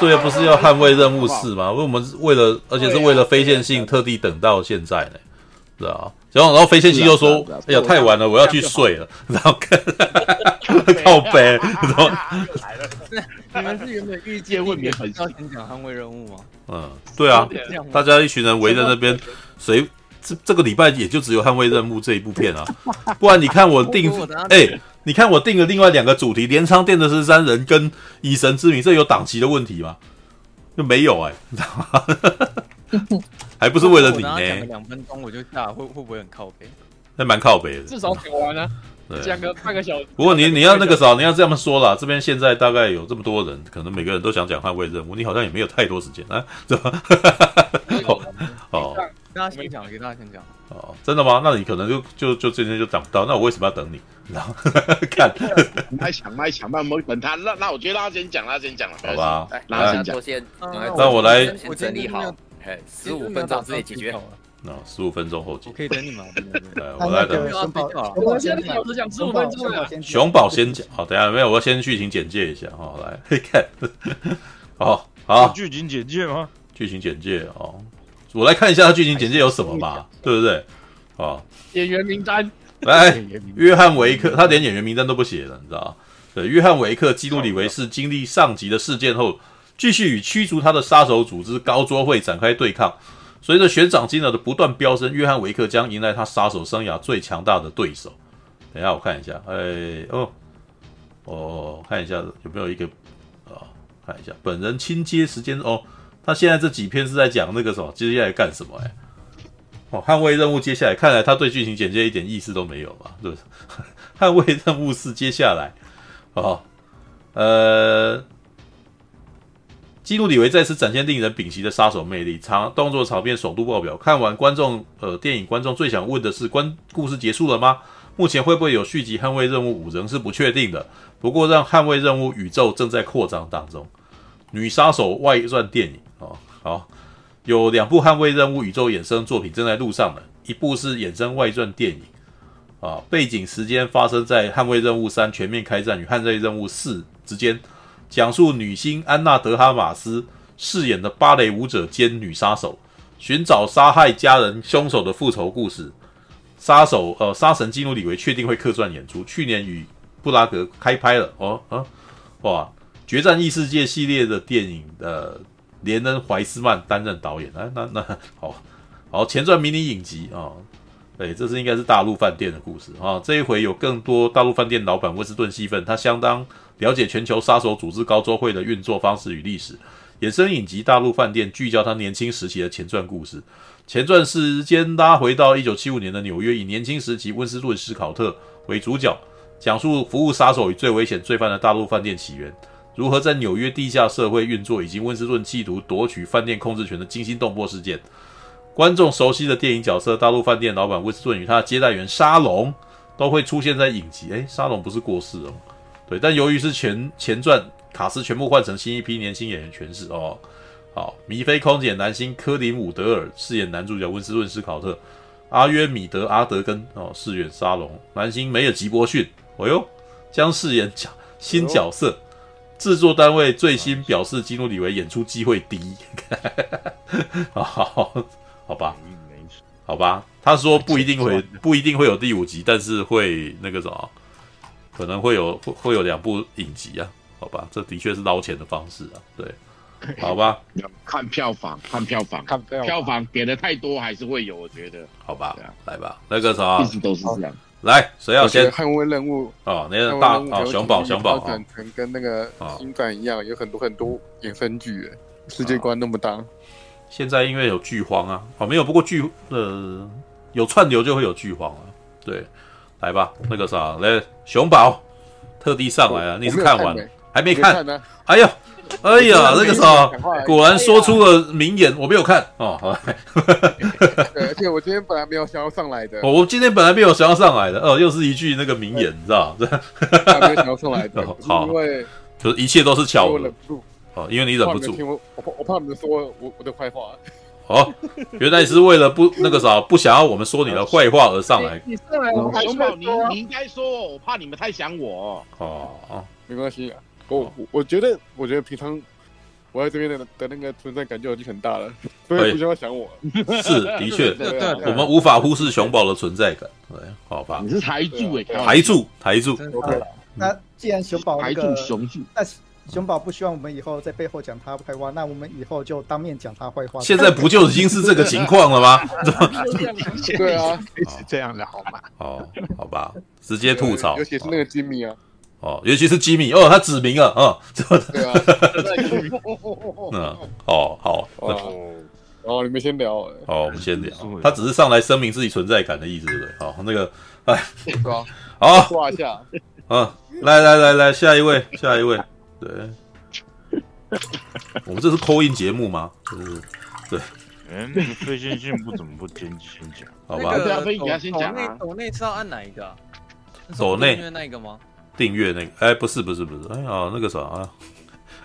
对啊，不是要捍卫任务四吗？为我们为了，而且是为了非线性特地等到现在呢，是啊。然后然后非线性又说：“哎呀，太晚了，我要去睡了。”然后看 靠背，然后来了。你们是原本预计未免很要先讲捍卫任务吗？嗯，对啊，大家一群人围在那边，谁这这个礼拜也就只有捍卫任务这一部片啊，不然你看我定 哎。你看我定了另外两个主题，镰仓殿的十三人跟以神之名，这有档期的问题吗？就没有哎、欸，你知道吗？还不是为了你呢？讲两分钟我就下，会会不会很靠北？那蛮靠北的，至少讲完了，讲个半个小时。不过你你要那个啥，你要这么说啦，这边现在大概有这么多人，可能每个人都想讲捍卫任务，你好像也没有太多时间啊，是吧？哦。大家先讲，给大家先讲。哦，真的吗？那你可能就就就今天就涨不到。那我为什么要等你？然后 看，卖抢卖抢，那我们等他。那那我觉得他先讲，他先讲了，好吧？让他先讲。那我来整理好，十五分钟之内解决。那十五分钟后解决。可以等你吗？我来等。我先讲，我讲十五分钟。熊宝先讲，好，等下没有，我要先剧情简介一下。好，来 看。好好，剧情简介吗？剧情简介哦。我来看一下他剧情简介有什么吧，对不对？啊，演员名单来，约翰维克，他连演员名单都不写了，你知道？对，约翰维克基努里维是经历上级的事件后，继续与驱逐他的杀手组织高桌会展开对抗。随着悬赏金额的不断飙升，约翰维克将迎来他杀手生涯最强大的对手。等一下，我看一下，哎，哦，哦，看一下有没有一个啊？看一下本人亲接时间哦。那现在这几篇是在讲那个什么，接下来干什么？哎，哦，捍卫任务接下来，看来他对剧情简介一点意思都没有嘛，对不对？捍卫任务是接下来，哦，呃，基努李维再次展现令人屏息的杀手魅力，长动作场面爽度爆表。看完观众，呃，电影观众最想问的是：关故事结束了吗？目前会不会有续集？捍卫任务五仍是不确定的。不过，让捍卫任务宇宙正在扩张当中。女杀手外传电影。哦，好，有两部捍卫任务宇宙衍生作品正在路上了，一部是衍生外传电影，啊，背景时间发生在捍卫任务三全面开战与捍卫任务四之间，讲述女星安娜德哈马斯饰演的芭蕾舞者兼女杀手寻找杀害家人凶手的复仇故事。杀手呃，杀神基努里维确定会客串演出，去年与布拉格开拍了。哦啊，哇，决战异世界系列的电影的。连恩·怀斯曼担任导演，哎，那那好好前传迷你影集啊，对，这是应该是大陆饭店的故事啊。这一回有更多大陆饭店老板温斯顿戏份，他相当了解全球杀手组织高周会的运作方式与历史。衍生影集《大陆饭店》聚焦他年轻时期的前传故事，前传时间拉回到一九七五年的纽约，以年轻时期温斯顿·史考特为主角，讲述服务杀手与最危险罪犯的大陆饭店起源。如何在纽约地下社会运作，以及温斯顿企图夺取饭店控制权的惊心动魄事件。观众熟悉的电影角色，大陆饭店老板温斯顿与他的接待员沙龙都会出现在影集。诶，沙龙不是过世了吗？对，但由于是前前传，卡司全部换成新一批年轻演员诠释哦。好，米菲空姐男星科林伍德尔饰演男主角温斯顿斯考特，阿约米德阿德根哦饰演沙龙，男星梅尔吉伯逊，哦哟将饰演角新角色。制作单位最新表示，基努里维演出机会低。好，好吧，好吧，他说不一定会，不一定会有第五集，但是会那个什么，可能会有会会有两部影集啊。好吧，这的确是捞钱的方式啊。对，好吧，看票房，看票房，看票房，票房给的太多还是会有，我觉得。好吧，来吧，那个啥，一直都是这样。来，谁要先捍卫任务？哦，那个大哦，熊宝，熊宝，转成跟那个新版一样，有很多很多衍生剧，世界观那么大。现在因为有剧荒啊，哦，没有，不过剧呃有串流就会有剧荒啊。对，来吧，那个啥，来，熊宝特地上来了，你是看完还没看？哎呀。哎呀，那个啥，果然说出了名言，我没有看哦。好，对，而且我今天本来没有想要上来的。我今天本来没有想要上来的，哦，又是一句那个名言，你知道？对，没有想要上来的。好，因为就是一切都是巧合。哦，因为你忍不住。我我我怕你们说我我的坏话。哦，原来是为了不那个啥，不想要我们说你的坏话而上来。你上来，熊宝，你你应该说，我怕你们太想我。哦，没关系。我我觉得，我觉得平常我我在这边的的那个存在感就已经很大了，所以不需要想我。是，的确，我们无法忽视熊宝的存在感。对，好吧你，是台柱哎，台柱，台柱，那既然熊宝那台柱个，雄柱，那熊宝不希望我们以后在背后讲他坏话，那我们以后就当面讲他坏话。现在不就已经是这个情况了吗？对啊，是这样的好吗？哦，好吧，直接吐槽尤，其是那个吉米啊，哦，尤其是吉米，哦，他指名了，嗯，对啊，嗯，哦，好，哦，哦，你们先聊，哎好，我们先聊，他只是上来声明自己存在感的意思，对不对？好，那个，哎，好，挂一下，嗯，来来来来，下一位，下一位，对，我们这是 call in 节目吗？就是对，嗯，那个推荐信不怎么不先先讲？好吧，那啊。抖内抖内是要按哪一个啊？抖内。那个吗？订阅那个，哎，不是不是不是，哎呀，那个啥啊，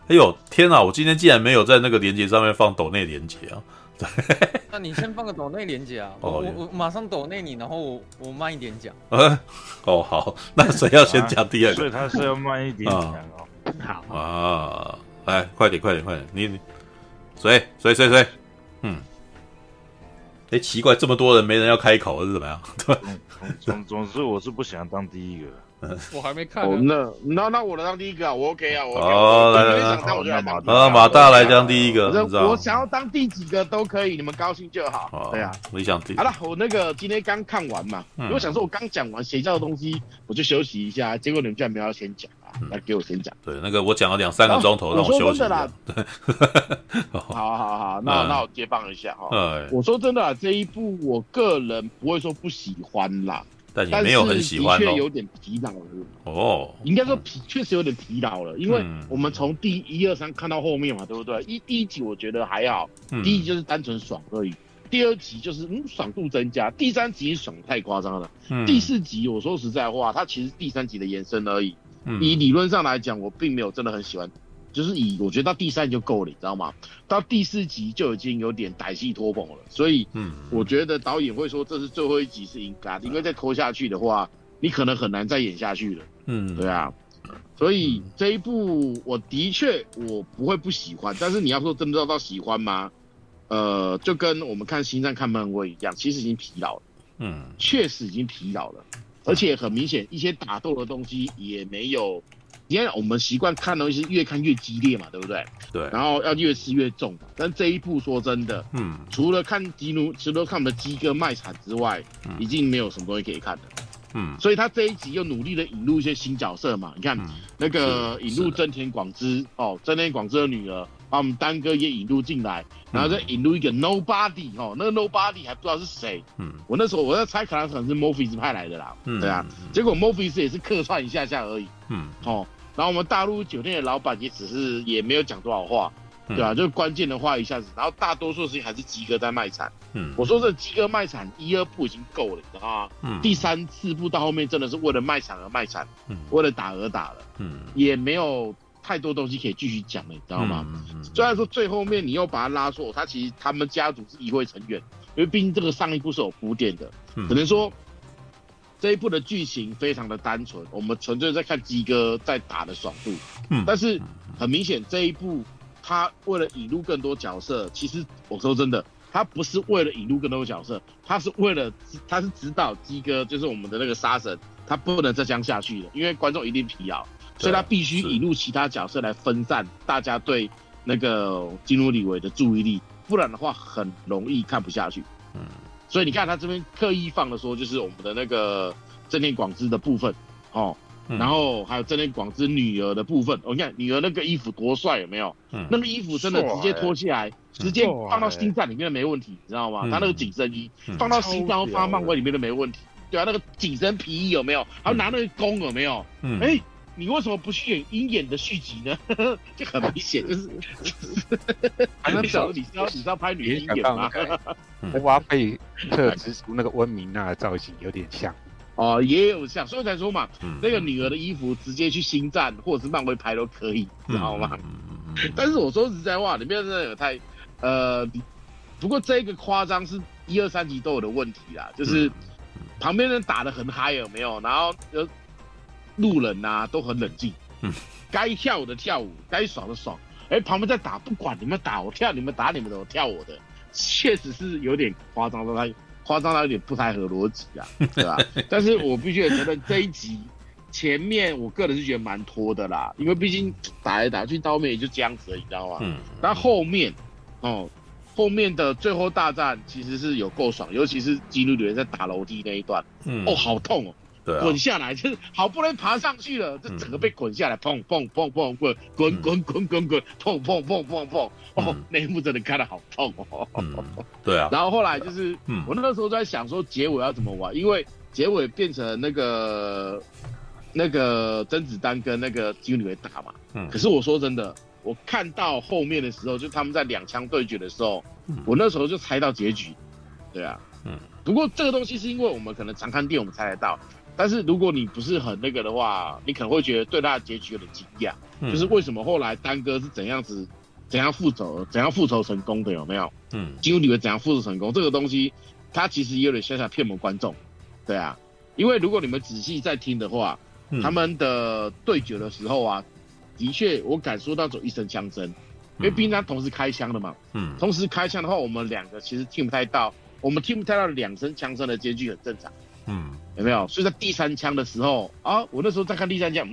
哎呦，天哪！我今天竟然没有在那个链接上面放抖内链接啊！那你先放个抖内连接啊，哦我我我马上抖内你，然后我我慢一点讲。呃，哦好，那谁要先讲第二个 所以他是要慢一点讲哦。好，啊？来，快点快点快点，你你谁谁谁谁？嗯，哎，奇怪，这么多人没人要开口是怎么样？对，总总总之，我是不想当第一个。我还没看哦，呢。那那那我来当第一个啊，我 OK 啊，我 OK 来来来想当我就来当第一个啊，马大来当第一个，我想要当第几个都可以，你们高兴就好。哦对啊，，你想第好了，我那个今天刚看完嘛，嗯我想说我刚讲完邪教的东西，我就休息一下，结果你们居然没有要先讲啊，嗯来给我先讲。对那个我讲了两三个钟头，啊让我说真的啦。好好好，那嗯那我接棒一下哈。哎，我说真的啊，这一部我个人不会说不喜欢啦，但是但也没有很喜欢的确有哦。点疲劳了。哦，应该说疲，确实有点疲劳了，因为嗯我们从第一二三看到后面嘛，对不对？一第一集我觉得还好，嗯第一集就是单纯爽而已，第二集就是嗯爽度增加，第三集爽太夸张了，嗯第四集我说实在话，它其实第三集的延伸而已。嗯以理论上来讲，我并没有真的很喜欢，就是以我觉得到第三集就够了，你知道吗？到第四集就已经有点歹戏拖棚了，所以嗯，我觉得导演会说这是最后一集是应该的，因为再拖下去的话，你可能很难再演下去了。嗯，对啊，所以这一部我的确我不会不喜欢，但是你要说真的要到喜欢吗？呃，就跟我们看星战、看漫威一样，其实已经疲劳了，嗯确实已经疲劳了，而且很明显，一些打斗的东西也没有。因为我们习惯看的东西是越看越激烈嘛，对不对？对，然后要越吃越重。但这一部说真的，嗯除了看基努，除了看我们的鸡哥卖惨之外，嗯已经没有什么东西可以看了。嗯所以他这一集又努力的引入一些新角色嘛，你看。嗯，那个引入真田广之哦，真田广之的女儿，把我们丹哥也引入进来，然后再引入一个 Nobody 哦，那个 Nobody 还不知道是谁。嗯我那时候我在猜，可能可能是 Morpheus 派来的啦，嗯，对啊，结果 Morpheus 也是客串一下下而已嗯，哦。然后我们大陆酒店的老板也只是也没有讲多少话，嗯对啊，就关键的话一下子，然后大多数事情还是鸡哥在卖惨。嗯，我说这鸡哥卖惨一二部已经够了，你知道吗？嗯，第三四部到后面真的是为了卖惨而卖惨，嗯为了打而打了。嗯，也没有太多东西可以继续讲了，你知道吗？虽然说最后面你又把他拉错，他其实他们家族是议会成员，因为毕竟这个上一部是有铺垫的，嗯只能说这一部的剧情非常的单纯，我们纯粹在看鸡哥在打的爽度。嗯但是很明显这一部他为了引入更多角色，其实我说真的，他不是为了引入更多角色，他是为了他是指导鸡哥，就是我们的那个杀神，他不能再这样下去了，因为观众一定疲劳。所以他必须引入其他角色来分散大家对那个金努里维的注意力，不然的话很容易看不下去。嗯，所以你看他这边刻意放的说，就是我们的那个正田广之的部分哦，嗯然后还有正田广之女儿的部分。我、哦、你看女儿那个衣服多帅，有没有？嗯那个衣服真的直接脱下来，直接放到心脏里面的没问题，你知道吗？嗯他那个紧身衣嗯放到心脏放到漫威里面的没问题。对啊，那个紧身皮衣有没有？还有拿那个弓有没有？嗯，哎、你为什么不去演鹰眼的续集呢？就很明显，就是，还能你知道你是要你知道拍女鹰眼吗那？个花费特之出那个温明娜的造型有点像，哦，也有像，所以才说嘛，嗯那个女儿的衣服直接去星战或者是漫威拍都可以，知道吗？但是我说实在话，里面真的有太，呃，不过这个夸张是一二三集都有的问题啦，就是旁边人打的很嗨有没有？然后呃，路人呐、都很冷静，嗯，该跳舞的跳舞，该爽的爽。哎，旁边在打，不管你们打我跳，你们打你们的，我跳我的，确实是有点夸张的，他夸张到有点不太合逻辑啊，对吧？但是我必须得承认这一集前面，我个人是觉得蛮拖的啦，因为毕竟打来打去到后面也就这样子了，你知道吗？嗯。但后面哦，后面的最后大战其实是有够爽，尤其是基努里维在打楼梯那一段，嗯，哦，好痛哦。滚下来，就是好不容易爬上去了，就整个被滚下来，砰砰砰砰滚滚滚滚滚滚，砰砰砰砰砰，哦，那一幕真的看得好痛哦。对啊。然后后来就是，我那个时候在想说结尾要怎么玩，因为结尾变成那个那个甄子丹跟那个基努里维打嘛。嗯。可是我说真的，我看到后面的时候，就他们在两枪对决的时候，我那时候就猜到结局。对啊。嗯。不过这个东西是因为我们可能常看电影，我们猜得到。但是如果你不是很那个的话，你可能会觉得对他的结局有点惊讶，嗯、就是为什么后来丹哥是怎样子，怎样复仇，怎样复仇成功的有没有？嗯，基努里维怎样复仇成功？这个东西，他其实也有点小小骗我们观众，对啊，因为如果你们仔细在听的话，嗯、他们的对决的时候啊，的确我感受到走一声枪声，因为毕竟他同时开枪的嘛，嗯，同时开枪的话，我们两个其实听不太到，我们听不太到两声枪声的间距很正常。嗯，有没有？所以在第三枪的时候啊，我那时候在看第三枪，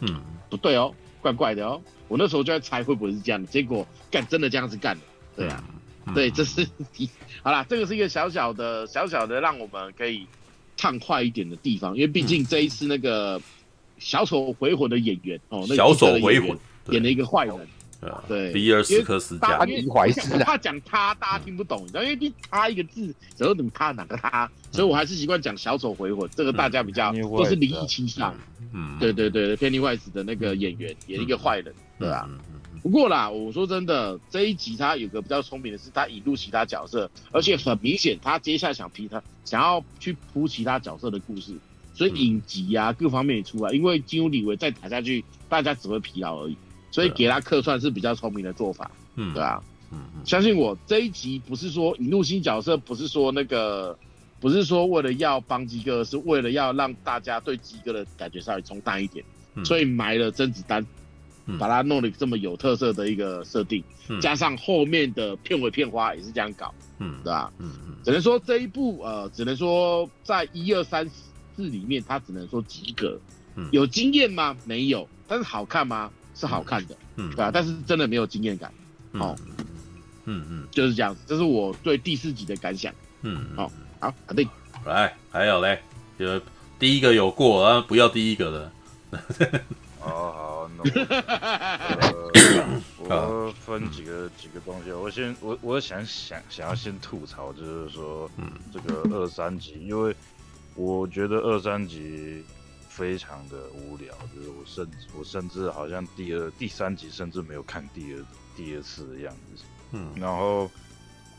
嗯，嗯，不对哦，怪怪的哦。我那时候就在猜会不会是这样的，结果干真的这样子干的，对啊，嗯、对，这是好啦，这个是一个小小的、小小的让我们可以畅快一点的地方，因为毕竟这一次那个小丑回魂的演员哦，那个、小丑回魂演了一个坏人。对，比尔斯克斯加，他讲他，大家听不懂，你知道，因为他一个字，然后怎么他哪个他，所以我还是习惯讲小丑回魂，这个大家比较都是灵异倾向。嗯，对对对，Pennywise 的那个演员演一个坏人，对吧？不过啦，我说真的，这一集他有个比较聪明的是，他引入其他角色，而且很明显，他接下来想皮他想要去铺其他角色的故事，所以影集啊各方面也出来，因为金庸李维再打下去，大家只会疲劳而已。所以给他客串是比较聪明的做法，嗯，对啊，嗯嗯，相信我，这一集不是说引入新角色，不是说那个，不是说为了要帮鸡哥，是为了要让大家对鸡哥的感觉稍微冲淡一点，所以埋了甄子丹，把它弄得这么有特色的一个设定，加上后面的片尾片花也是这样搞，嗯，对吧？嗯嗯，只能说这一部呃，只能说在一二三四里面，他只能说及格，有经验吗？没有，但是好看吗？是好看的，嗯，对啊，但是真的没有经验感，哦，嗯嗯，就是这样子，这是我对第四集的感想，嗯，好，好，肯定，来，还有嘞，就第一个有过，啊，不要第一个了，好好，那我 我分几个几个东西，我先我我想想想要先吐槽，就是说，嗯，这个二三集，因为我觉得二三集。非常的无聊，就是我甚至我甚至好像第二、第三集甚至没有看第二第二次的样子。嗯，然后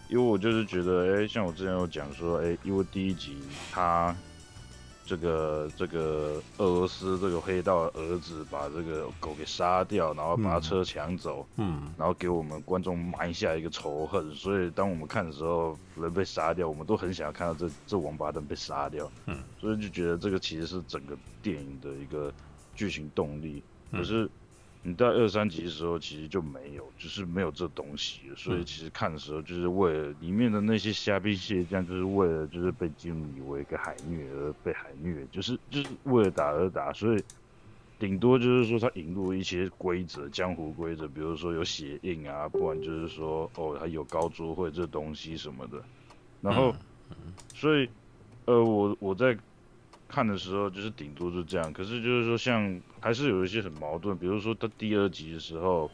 因为我就是觉得，哎、欸，像我之前有讲说，哎、欸，因为第一集他这个这个俄罗斯这个黑道儿子把这个狗给杀掉，然后把他车抢走，嗯，然后给我们观众埋下一个仇恨，所以当我们看的时候，人被杀掉，我们都很想要看到这这王八蛋被杀掉，嗯，所以就觉得这个其实是整个电影的一个剧情动力，可是你在二三集的时候其实就没有，就是没有这东西，所以其实看的时候就是为了里面的那些虾兵蟹将，就是为了就是被基努里维给海虐而被海虐，就是就是为了打而打，所以顶多就是说他引入一些规则，江湖规则，比如说有血印啊，不然就是说哦他有高桌会这东西什么的，然后所以呃我我在。看的时候就是顶多是这样，可是就是说像还是有一些很矛盾，比如说他第二集的时候，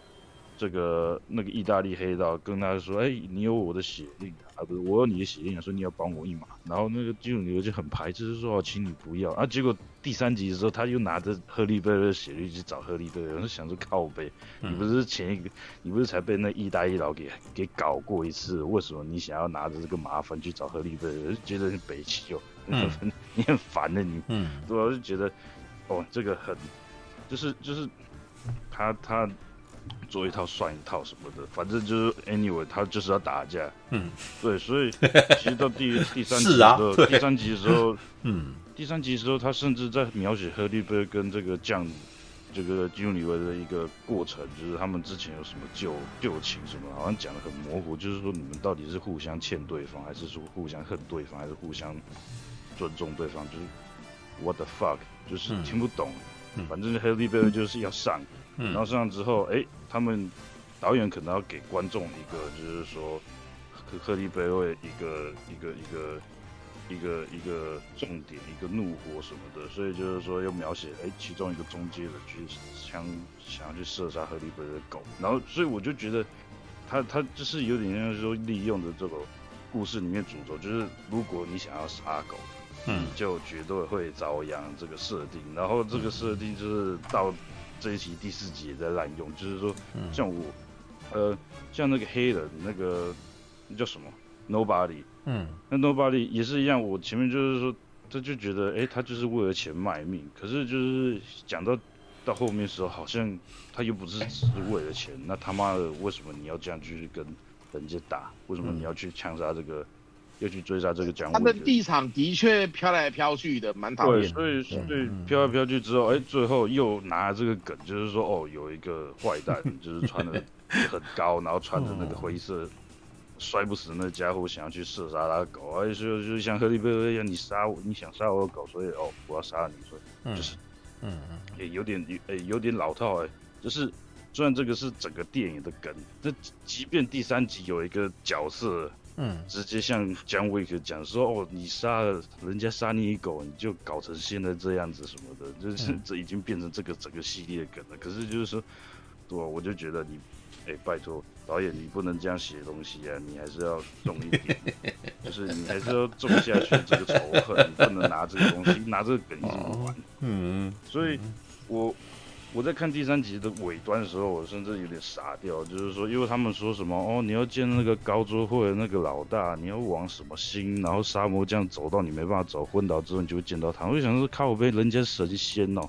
这个那个意大利黑道跟他说，哎、你有我的血印啊，不是我有你的血印啊，说你要帮我一马，然后那个基努里维就很排斥，就说请你不要，啊，结果第三集的时候他又拿着赫利贝尔的血印去找赫利贝尔，我就想说靠背，你不是前一个，你不是才被那意大利佬给给搞过一次，为什么你想要拿着这个麻烦去找赫利贝尔？就觉得你北齐哦。嗯，你很烦的你，嗯，对，我就觉得，哦，这个很，就是就是，他他做一套算一套什么的，反正就是 anyway，他就是要打架，嗯，对，所以 其实到第第三集的时候，啊、第三集的时候，嗯，第三集的时候，他甚至在描写赫利贝跟这个酱。这个基努里维的一个过程，就是他们之前有什么旧旧情什么，好像讲的很模糊，就是说你们到底是互相欠对方，还是说互相恨对方，还是互相尊重对方？就是 What the fuck，就是听不懂。嗯、反正 Halle Berry 就是要上，嗯、然后上之后，哎，他们导演可能要给观众一个，就是说。克利贝瑞一个一个一个一个一个重点，一个怒火什么的，所以就是说要描写，哎，其中一个中介的去想想要去射杀赫利贝瑞的狗，然后所以我就觉得他他就是有点像说利用的这个故事里面主轴，就是如果你想要杀狗，嗯，就绝对会遭殃这个设定，然后这个设定就是到这一集第四集也在滥用，就是说像我，呃，像那个黑人那个。那叫什么？Nobody。嗯，那 Nobody 也是一样。我前面就是说，他就觉得，哎、欸，他就是为了钱卖命。可是就是讲到到后面的时候，好像他又不是只是为了钱。那他妈的，为什么你要这样去跟人家打？为什么你要去枪杀这个，又去追杀这个讲？他们地场的确飘来飘去的，蛮讨厌。对，所以对飘来飘去之后，哎、欸，最后又拿了这个梗，就是说，哦，有一个坏蛋，就是穿的很高，然后穿着那个灰色。摔不死那家伙，想要去射杀他的狗，而且就就像赫利贝瑞一样，你杀我，你想杀我的狗，所以哦，我要杀你，所以就是，嗯嗯，也、欸、有点有诶、欸、有点老套哎、欸，就是虽然这个是整个电影的梗，这即便第三集有一个角色，嗯，直接像姜维克讲说哦，你杀了人家杀你一狗，你就搞成现在这样子什么的，就是 这已经变成这个整个系列的梗了。可是就是说，对吧？我就觉得你。哎、欸，拜托导演，你不能这样写东西啊！你还是要重一点，就是你还是要种下去这个仇恨，你不能拿这个东西拿这个梗一直玩。嗯，所以我我在看第三集的尾端的时候，我甚至有点傻掉，就是说，因为他们说什么哦，你要见那个高桌会的那个老大，你要往什么星，然后沙漠这样走到你没办法走，昏倒之后你就会见到他。我就想说，靠，我被人家神仙哦，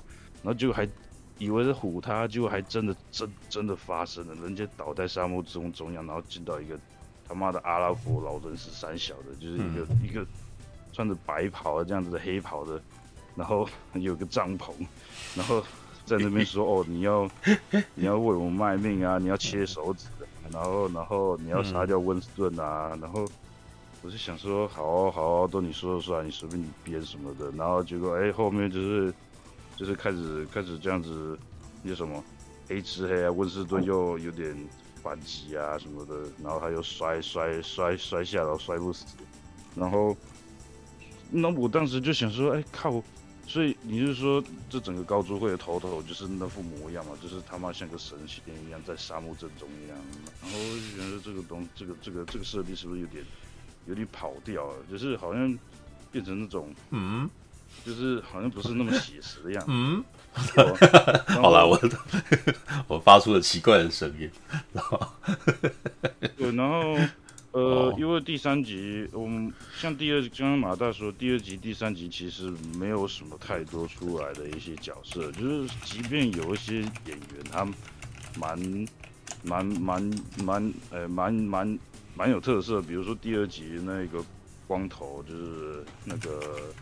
然后就还。以为是唬他，结果还真的真真的发生了，人家倒在沙漠中中央，然后进到一个他妈的阿拉伯老人是三小的，就是一个、嗯、一个穿着白袍的这样子的黑袍的，然后 有个帐篷，然后在那边说哦，你要 你要为我们卖命啊，你要切手指，然后然后你要杀掉温斯顿啊，然后我就想说好好都你说了算，你随便你编什么的，然后结果哎后面就是。就是开始开始这样子，那什么黑吃黑啊，温斯顿又有点反击啊什么的，然后他又摔摔摔摔下楼摔不死，然后那我当时就想说，哎靠！所以你是说这整个高珠会的头头就是那副模样嘛？就是他妈像个神仙一样在沙漠正中一样，然后就觉得这个东这个这个这个设定是不是有点有点跑掉了？就是好像变成那种嗯。就是好像不是那么写实的样子。嗯，好了，我 我发出了奇怪的声音。对，然后呃，因为第三集，我们像第二，刚刚马大说，第二集、第三集其实没有什么太多出来的一些角色，就是即便有一些演员，他蛮蛮蛮蛮呃蛮蛮蛮有特色，比如说第二集那个。光头就是那个，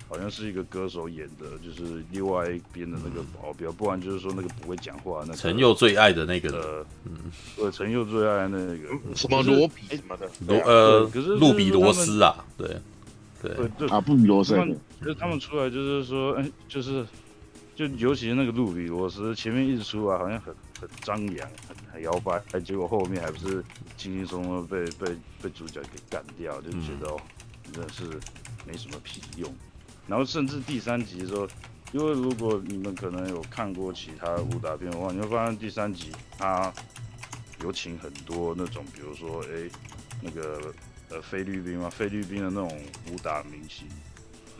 好像是一个歌手演的，就是另外一边的那个保镖，不然就是说那个不会讲话那个。陈佑最爱的那个的，嗯，对，陈佑最爱的那个。什么罗比什么的，罗呃，可是路比罗斯啊，对，对。对啊，不比罗斯，就是他们出来就是说，哎，就是就尤其是那个路比罗斯前面一直出来，好像很很张扬，很很摇摆，哎，结果后面还不是轻轻松松被被被主角给干掉，就觉得哦。真的是没什么屁用，然后甚至第三集的时候，因为如果你们可能有看过其他武打片的话，你会发现第三集他有请很多那种，比如说哎，那个呃菲律宾嘛，菲律宾的那种武打明星。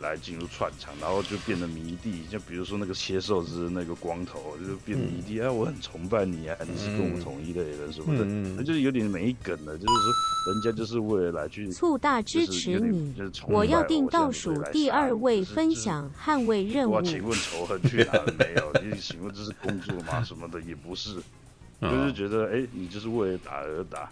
来进入串场，然后就变得迷弟，就比如说那个切寿司那个光头，就变迷弟，哎、嗯啊，我很崇拜你啊，你是跟我同一类人什么的，那、嗯、就是有点没梗了，就是说人家就是为了来去促大支持你，我要定倒数第二位分享捍卫任务。我请问仇恨去哪了没有？你请问这是工作吗？什么的也不是，就是觉得哎，你就是为了打而打。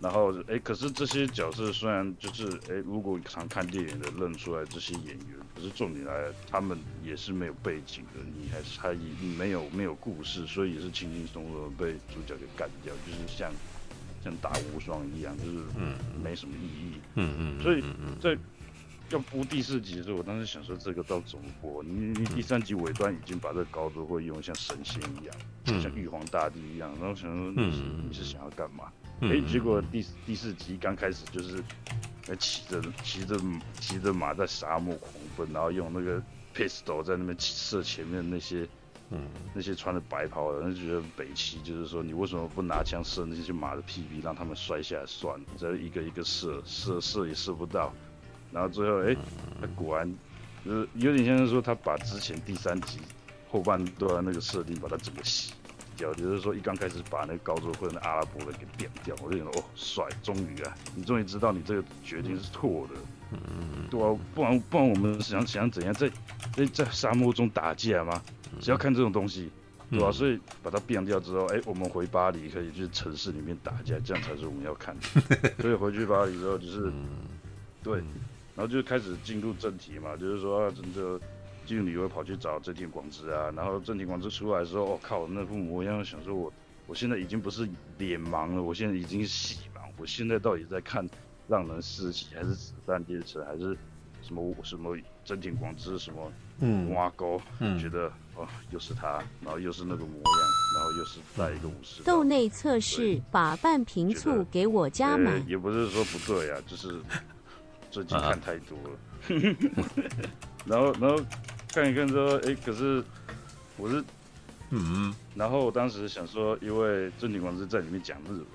然后哎，可是这些角色虽然就是哎，如果常看电影的认出来这些演员，可是重点来了，他们也是没有背景的，你还是他也没有没有故事，所以也是轻轻松松被主角给干掉，就是像像打无双一样，就是嗯没什么意义，嗯嗯，所以在要播第四集的时候，我当时想说这个到怎么播？你你第三集尾端已经把这个高度会用像神仙一样，嗯、像玉皇大帝一样，然后想说你是、嗯、你是想要干嘛？哎、欸，结果第第四集刚开始就是，骑着骑着骑着马在沙漠狂奔，然后用那个 pistol 在那边射前面那些，嗯，那些穿着白袍的人觉得北齐，就是说你为什么不拿枪射那些马的屁屁，让他们摔下来算了，再一个一个射射射也射不到，然后最后哎，他、欸、果然就是有点像是说他把之前第三集后半段那个设定把它整个洗。就是说，一刚开始把那个高桌会的阿拉伯人给点掉，我就想哦，帅，终于啊，你终于知道你这个决定是错的，嗯，对啊，不然不然我们想想怎样在在在沙漠中打架吗？只要看这种东西，对吧、啊？所以把它变掉之后，哎、欸，我们回巴黎可以去城市里面打架，这样才是我们要看的。所以回去巴黎之后，就是对，然后就开始进入正题嘛，就是说啊，真的。金女会跑去找真田广之啊，然后真田广之出来的时候，我、哦、靠，那副模样，想说我，我现在已经不是脸盲了，我现在已经是喜盲，我现在到底在看《让人四喜》还是《子弹列车》还是什么什么真田广之什么嗯。挖沟，嗯，觉得哦又是他，然后又是那个模样，然后又是带一个武士豆内测试，把半瓶醋给我加满，也不是说不对啊，就是最近看太多了，啊、然后然后。看一看说，哎、欸，可是我是，嗯，然后我当时想说，因为正田广之在里面讲日文，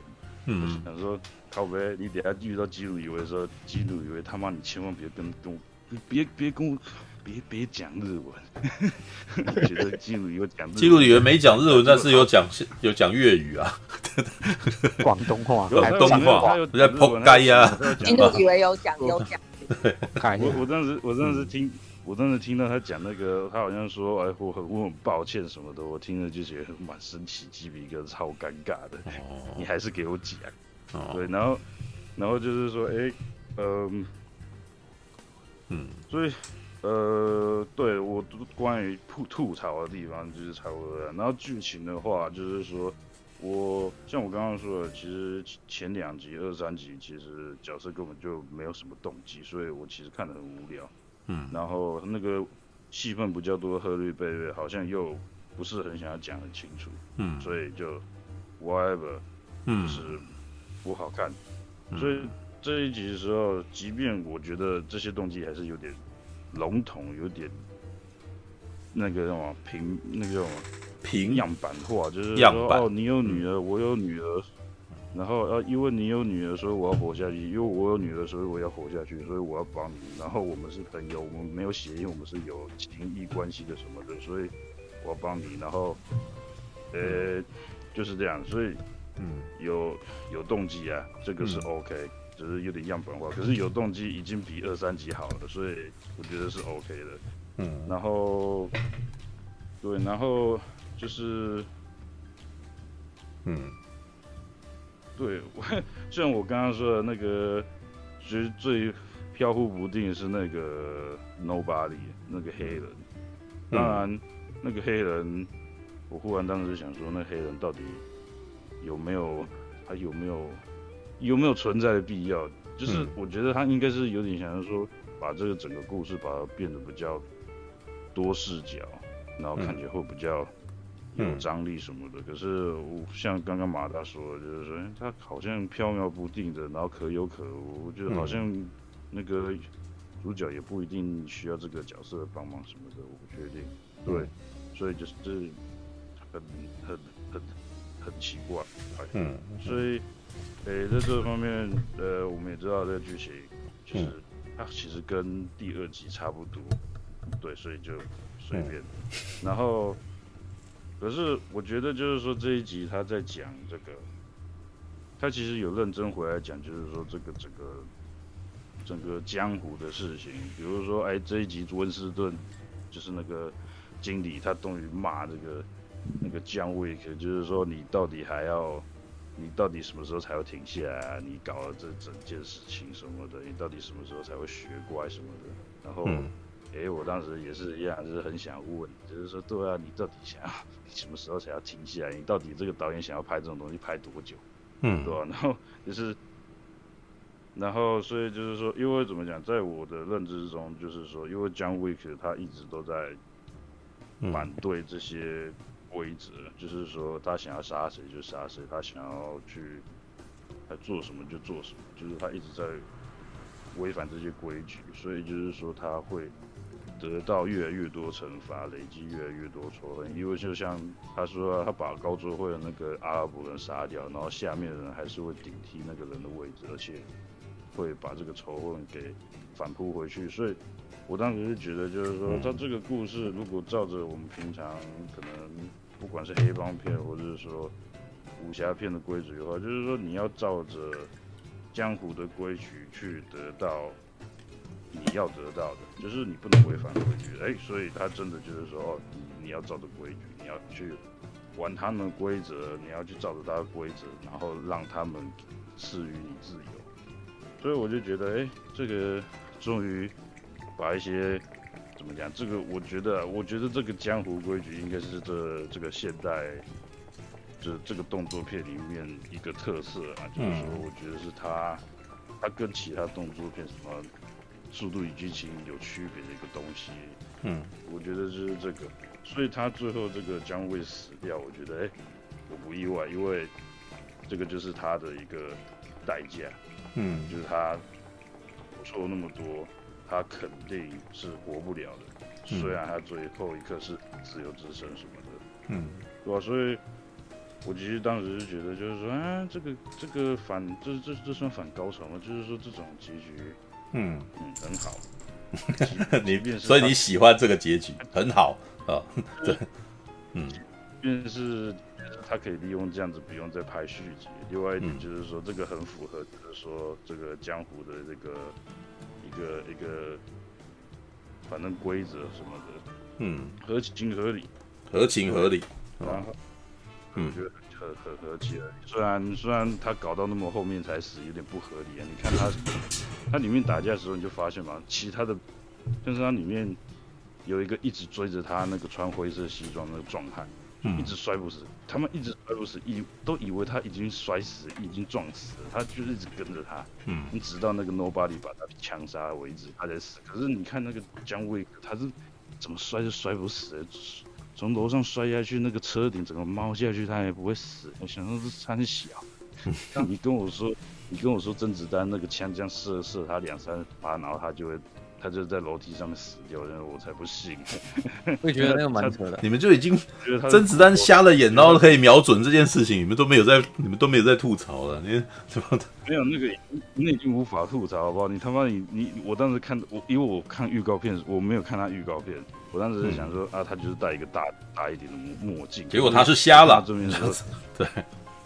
嗯，想说，靠北，你等下遇到基努里维说，基努以为他妈你千万别跟跟我，别别跟我，别别讲日文，觉得基努里维讲，基努里维没讲日文，但是有讲有讲粤语啊，广东话，广东话，我在扑街呀，基努里维有讲有讲，我我当时我当时听。我当时听到他讲那个，他好像说，哎，我很我很抱歉什么的，我听了就觉得满身起鸡皮疙瘩，超尴尬的。哦、你还是给我讲。哦、对，然后，然后就是说，哎，嗯，嗯，所以，呃，对我关于吐吐槽的地方就是差不多。然后剧情的话，就是说我像我刚刚说的，其实前两集、二三集其实角色根本就没有什么动机，所以我其实看得很无聊。嗯，然后那个戏份比较多，贺绿贝贝好像又不是很想要讲很清楚，嗯，所以就 whatever，嗯，就是不好看，嗯、所以这一集的时候，即便我觉得这些动机还是有点笼统，有点那个什么平，那个什么平样板化，就是说哦，你有女儿，我有女儿。然后呃，因为你有女儿，所以我要活下去；因为我有女儿，所以我要活下去，所以我要帮你。然后我们是朋友，我们没有血缘，我们是有情谊关系的什么的，所以我要帮你。然后，呃，就是这样。所以，嗯，有有动机啊，这个是 OK，嗯，只是有点样本化。可是有动机已经比二三级好了，所以我觉得是 OK 的。嗯，然后，对，然后就是，嗯。对，我像我刚刚说的那个，其实最飘忽不定是那个 Nobody 那个黑人。当然，那个黑人，我忽然当时想说，那黑人到底有没有，他有没有，有没有存在的必要？就是我觉得他应该是有点想要说，把这个整个故事把它变得比较多视角，然后看起来会比较。有张力什么的，嗯、可是我像刚刚马大说的，就是说他好像飘渺不定的，然后可有可无，我觉得好像那个主角也不一定需要这个角色帮忙什么的，我不确定。对，所以就是很很很很奇怪。嗯，所以诶、欸，在这方面，呃，我们也知道这个剧情就是它其实跟第二集差不多，对，所以就随便，然后。可是我觉得就是说这一集他在讲这个，他其实有认真回来讲，就是说这个整个整个江湖的事情，比如说哎这一集温斯顿就是那个经理，他终于骂这个那个姜维克，就是说你到底还要你到底什么时候才会停下来啊？你搞了这整件事情什么的，你到底什么时候才会学乖什么的？然后，欸，我当时也是一样，就是很想问，就是说，对啊，你到底想 要什么时候才要停下来？你到底这个导演想要拍这种东西拍多久？嗯，对吧、啊？然后就是，然后所以就是说，因为怎么讲，在我的认知中，就是说，因为 John Wick 他一直都在反对这些。规则就是说，他想要杀谁就杀谁，他想要去他做什么就做什么，就是他一直在违反这些规矩，所以就是说他会得到越来越多惩罚，累积越来越多仇恨。因为就像他说、啊，他把高桌会的那个阿拉伯人杀掉，然后下面的人还是会顶替那个人的位置，而且会把这个仇恨给反扑回去，所以。我当时是觉得，就是说，他这个故事如果照着我们平常可能不管是黑帮片或者是说武侠片的规矩的话，就是说你要照着江湖的规矩去得到你要得到的，就是你不能违反规矩。哎，所以他真的就是说，哦，你你要照着规矩，你要去玩他们的规则，你要去照着他的规则，然后让他们赐予你自由。所以我就觉得，哎，这个终于。把一些怎么讲？这个我觉得，我觉得这个江湖规矩应该是这这个现代，就这个动作片里面一个特色啊，就是说，我觉得是它，它跟其他动作片什么《速度与激情》有区别的一个东西。嗯，我觉得就是这个，所以他最后这个将会死掉，我觉得哎，我不意外，因为这个就是他的一个代价。嗯，就是他错那么多。他肯定是活不了的，虽然他最后一刻是自由之身什么的，嗯，对吧？所以，我其实当时是觉得，就是说，啊，这个这个反，这这这算反高潮吗？就是说这种结局，嗯。嗯，很好。你所以你喜欢这个结局，很好啊，对，嗯，便是他可以利用这样子，不用再拍续集。另外一点就是说，这个很符合，就是说这个江湖的这个。一个一个，反正规则什么的，嗯，合情合理，合情合理，然后，嗯，我觉得很很合情合理。虽然虽然他搞到那么后面才死，有点不合理啊。你看他，他里面打架的时候，你就发现嘛，其他的，就是他里面有一个一直追着他那个穿灰色西装那个壮汉。一直摔不死，他们一直摔不死，以都以为他已经摔死，已经撞死了，他就是一直跟着他，嗯，你直到那个 Nobody 把他枪杀为止，他才死。可是你看那个姜维，他是怎么摔都摔不死，从楼上摔下去，那个车顶整个猫下去，他也不会死。我想说是三小，你跟我说，你跟我说甄子丹那个枪这样射射他两三发，然后他就会。他就在楼梯上面死掉，然后我才不信。会觉得那个蛮扯的。你们就已经甄子丹瞎了眼，然后可以瞄准这件事情，你们都没有在，你们都没有在吐槽了。你怎么？没有那个，那已经无法吐槽，好不好？你他妈你你，我当时看我，因为我看预告片，我没有看他预告片，我当时是想说、嗯、啊，他就是戴一个大大一点的墨镜，结果他是瞎了。这边说，对。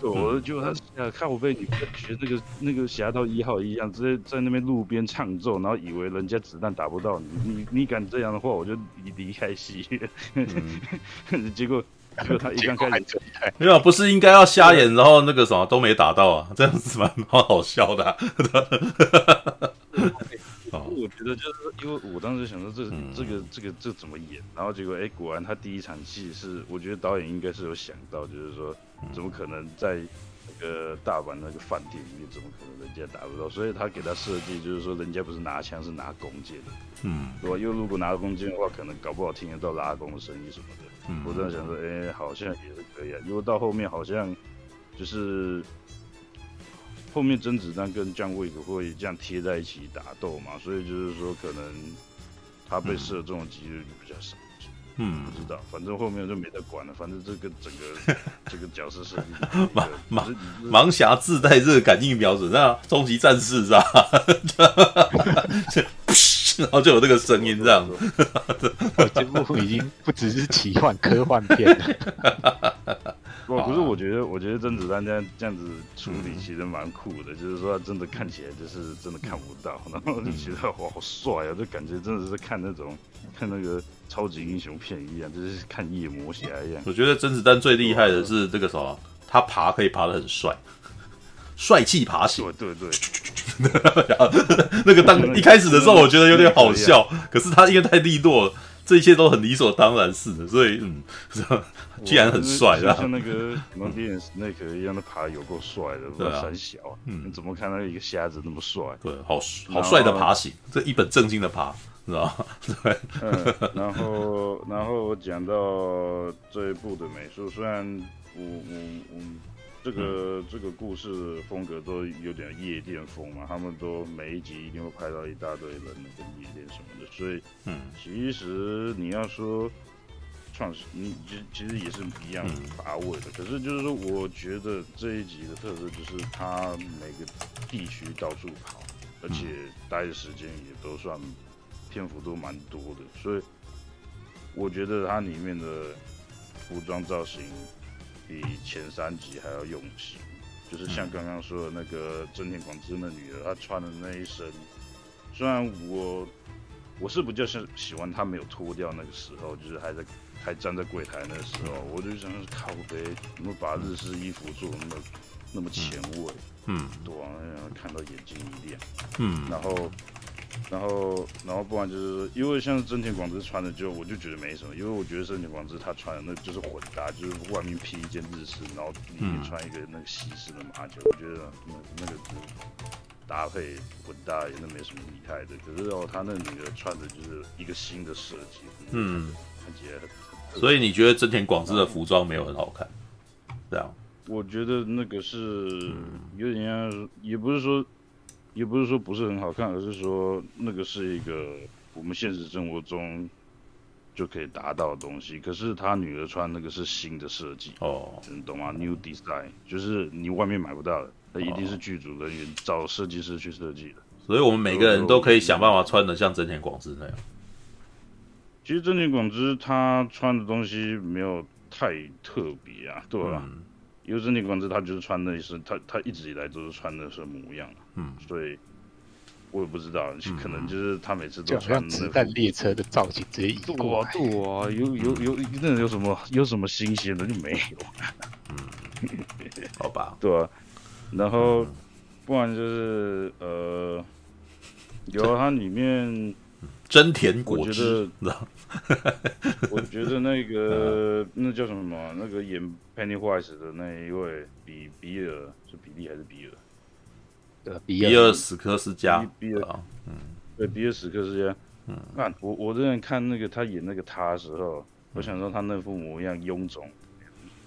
我就他看我被你学那个那个侠盗一号一样，直接在那边路边唱奏，然后以为人家子弹打不到你，你你敢这样的话，我就离离开戏。嗯、结果结果他一刚开始，没有不是应该要瞎眼，然后那个什么都没打到啊，这样子蛮蛮好笑的、啊。我觉得就是因为我当时想说这、嗯、这个这个这怎么演，然后结果哎果然他第一场戏是，我觉得导演应该是有想到，就是说。怎么可能在那个大阪那个饭店里面，怎么可能人家打不到？所以他给他设计就是说，人家不是拿枪，是拿弓箭，嗯，对吧？因为如果拿弓箭的话，可能搞不好听得到拉弓的声音什么的。嗯，我这样想说，哎，好像也是可以啊。因为到后面好像就是后面甄子丹跟姜维可会这样贴在一起打斗嘛，所以就是说可能他被射中的几率就比较少。嗯，不知道，反正后面就没得管了。反正这个整个 这个角色设计，盲盲盲侠自带热感应瞄准，那终极战士是吧？然后就有这个声音，这样子。这部已经不只是奇幻科幻片了。不，不是，我觉得，我觉得甄子丹这样这样子处理其实蛮酷的，嗯、就是说他真的看起来就是真的看不到，然后就觉得哇，好帅啊，就感觉真的是看那种看那个超级英雄片一样，就是看夜魔侠一样。我觉得甄子丹最厉害的是这个什么，他爬可以爬得很帅，帅气爬行。对对对。那个当 一开始的时候，我觉得有点好笑，可是他因为太利落了，这一切都很理所当然似的，所以嗯，居然很帅，像那个什么电影那个一样的爬，有够帅的，不知道三小，嗯，你怎么看到一个瞎子那么帅？对，好好帅的爬行，这一本正经的爬，知道吗？对，然后然后我讲到这一部的美术，虽然我我我。这个、嗯、这个故事风格都有点夜店风嘛，他们都每一集一定会拍到一大堆人那个夜店什么的，所以，嗯，其实你要说创始，你其其实也是一样乏味的。嗯、可是就是说，我觉得这一集的特色就是他每个地区到处跑，而且待的时间也都算篇幅都蛮多的，所以我觉得它里面的服装造型。比前三集还要用心，就是像刚刚说的那个真田广之那女儿，她穿的那一身，虽然我我是比较是喜欢她没有脱掉那个时候，就是还在还站在柜台那个时候，我就想是靠北，怎么把日式衣服做那么那么前卫，嗯，对啊，然后看到眼睛一亮，嗯，然后。然后，然后不然就是因为像真田广之穿的就我就觉得没什么，因为我觉得真田广之他穿的那就是混搭，就是外面披一件日式，然后里面穿一个那个西式的马甲，我觉得那那个搭配混搭也都没什么厉害的。可是哦，他那女的穿的就是一个新的设计，嗯，看起来很。所以你觉得真田广之的服装没有很好看？这样？我觉得那个是有点像，也不是说。也不是说不是很好看，而是说那个是一个我们现实生活中就可以达到的东西。可是他女儿穿那个是新的设计哦，你懂吗？New design 就是你外面买不到的，那一定是剧组人员找设计师去设计的。所以我们每个人都可以想办法穿的像真田广之那样。其实真田广之他穿的东西没有太特别啊，对吧？嗯因为真田广之他就是穿那一身，他他一直以来都是穿的是模样，嗯，所以我也不知道，可能就是他每次都穿那子弹列车的造型直接移过来，对啊，有有有那有什么有什么新鲜的就没有，嗯，好吧，对啊，然后不然就是呃，有它里面真甜果汁。我觉得 那个 那叫什么？那个演 Pennywise 的那一位比比尔是比利还是比尔？对，比尔史克斯加。比尔，嗯，对，比尔史克斯加。嗯，那我我之前看那个他演那个他的时候，我想说他那副模样臃肿，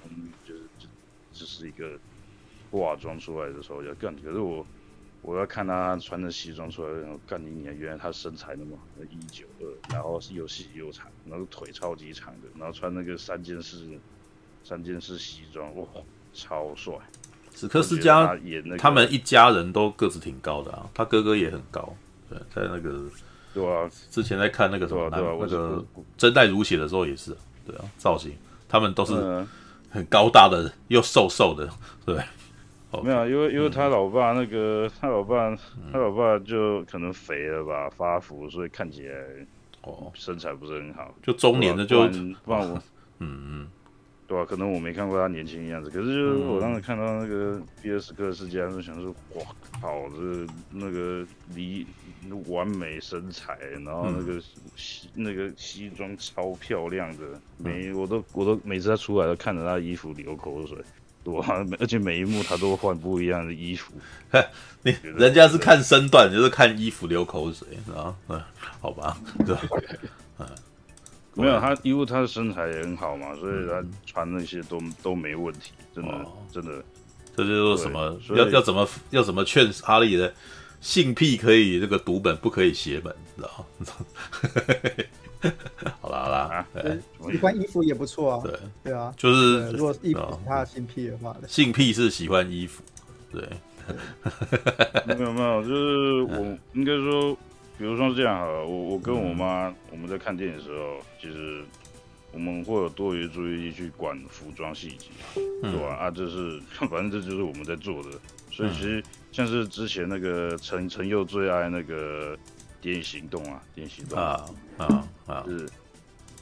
嗯，就是就就是一个化妆出来的时候要干，可是我。我要看他穿着西装出来，然后干你娘！原来他身材那么好一九二，然后是又细又长，然后腿超级长的，然后穿那个三件式三件式西装，哇，超帅！史克斯家演那个，他们一家人都个子挺高的啊，他哥哥也很高，对，在那个对啊，之前在看那个什么、啊啊、那个真代如血的时候也是，对啊，造型他们都是很高大的又瘦瘦的，对。Okay, 没有，因为因为他老爸那个，嗯、他老爸他老爸就可能肥了吧，发福，所以看起来哦。身材不是很好，就中年的就不然，不然我嗯 嗯，对吧、啊？可能我没看过他年轻的样子，可是就是我当时看到那个比尔史克斯加，就想说哇靠，这那个离完美身材，然后那个西、嗯、那个西装超漂亮的，每我都我都每次他出来都看着他的衣服流口水。哇！而且每一幕他都换不一样的衣服，你人家是看身段，就是看衣服流口水，然后，嗯，好吧，对，嗯，没有他，因为他的身材也很好嘛，所以他穿那些都都没问题，真的，真的，这就是什么要要怎么要怎么劝哈利的性癖可以这个读本不可以写本，知道好啦 好啦，喜欢衣服也不错啊。对。对啊，就是如果衣服他的性癖的话，性癖是喜欢衣服。对，没有没有，就是我应该说，比如说是这样哈，我我跟我妈我们在看电影的时候，其实我们会有多余注意力去管服装细节，对吧？啊，这是 反正这就是我们在做的，所以其实像是之前那个陈陈佑最爱那个。电影行动啊，电影行动啊啊啊！是，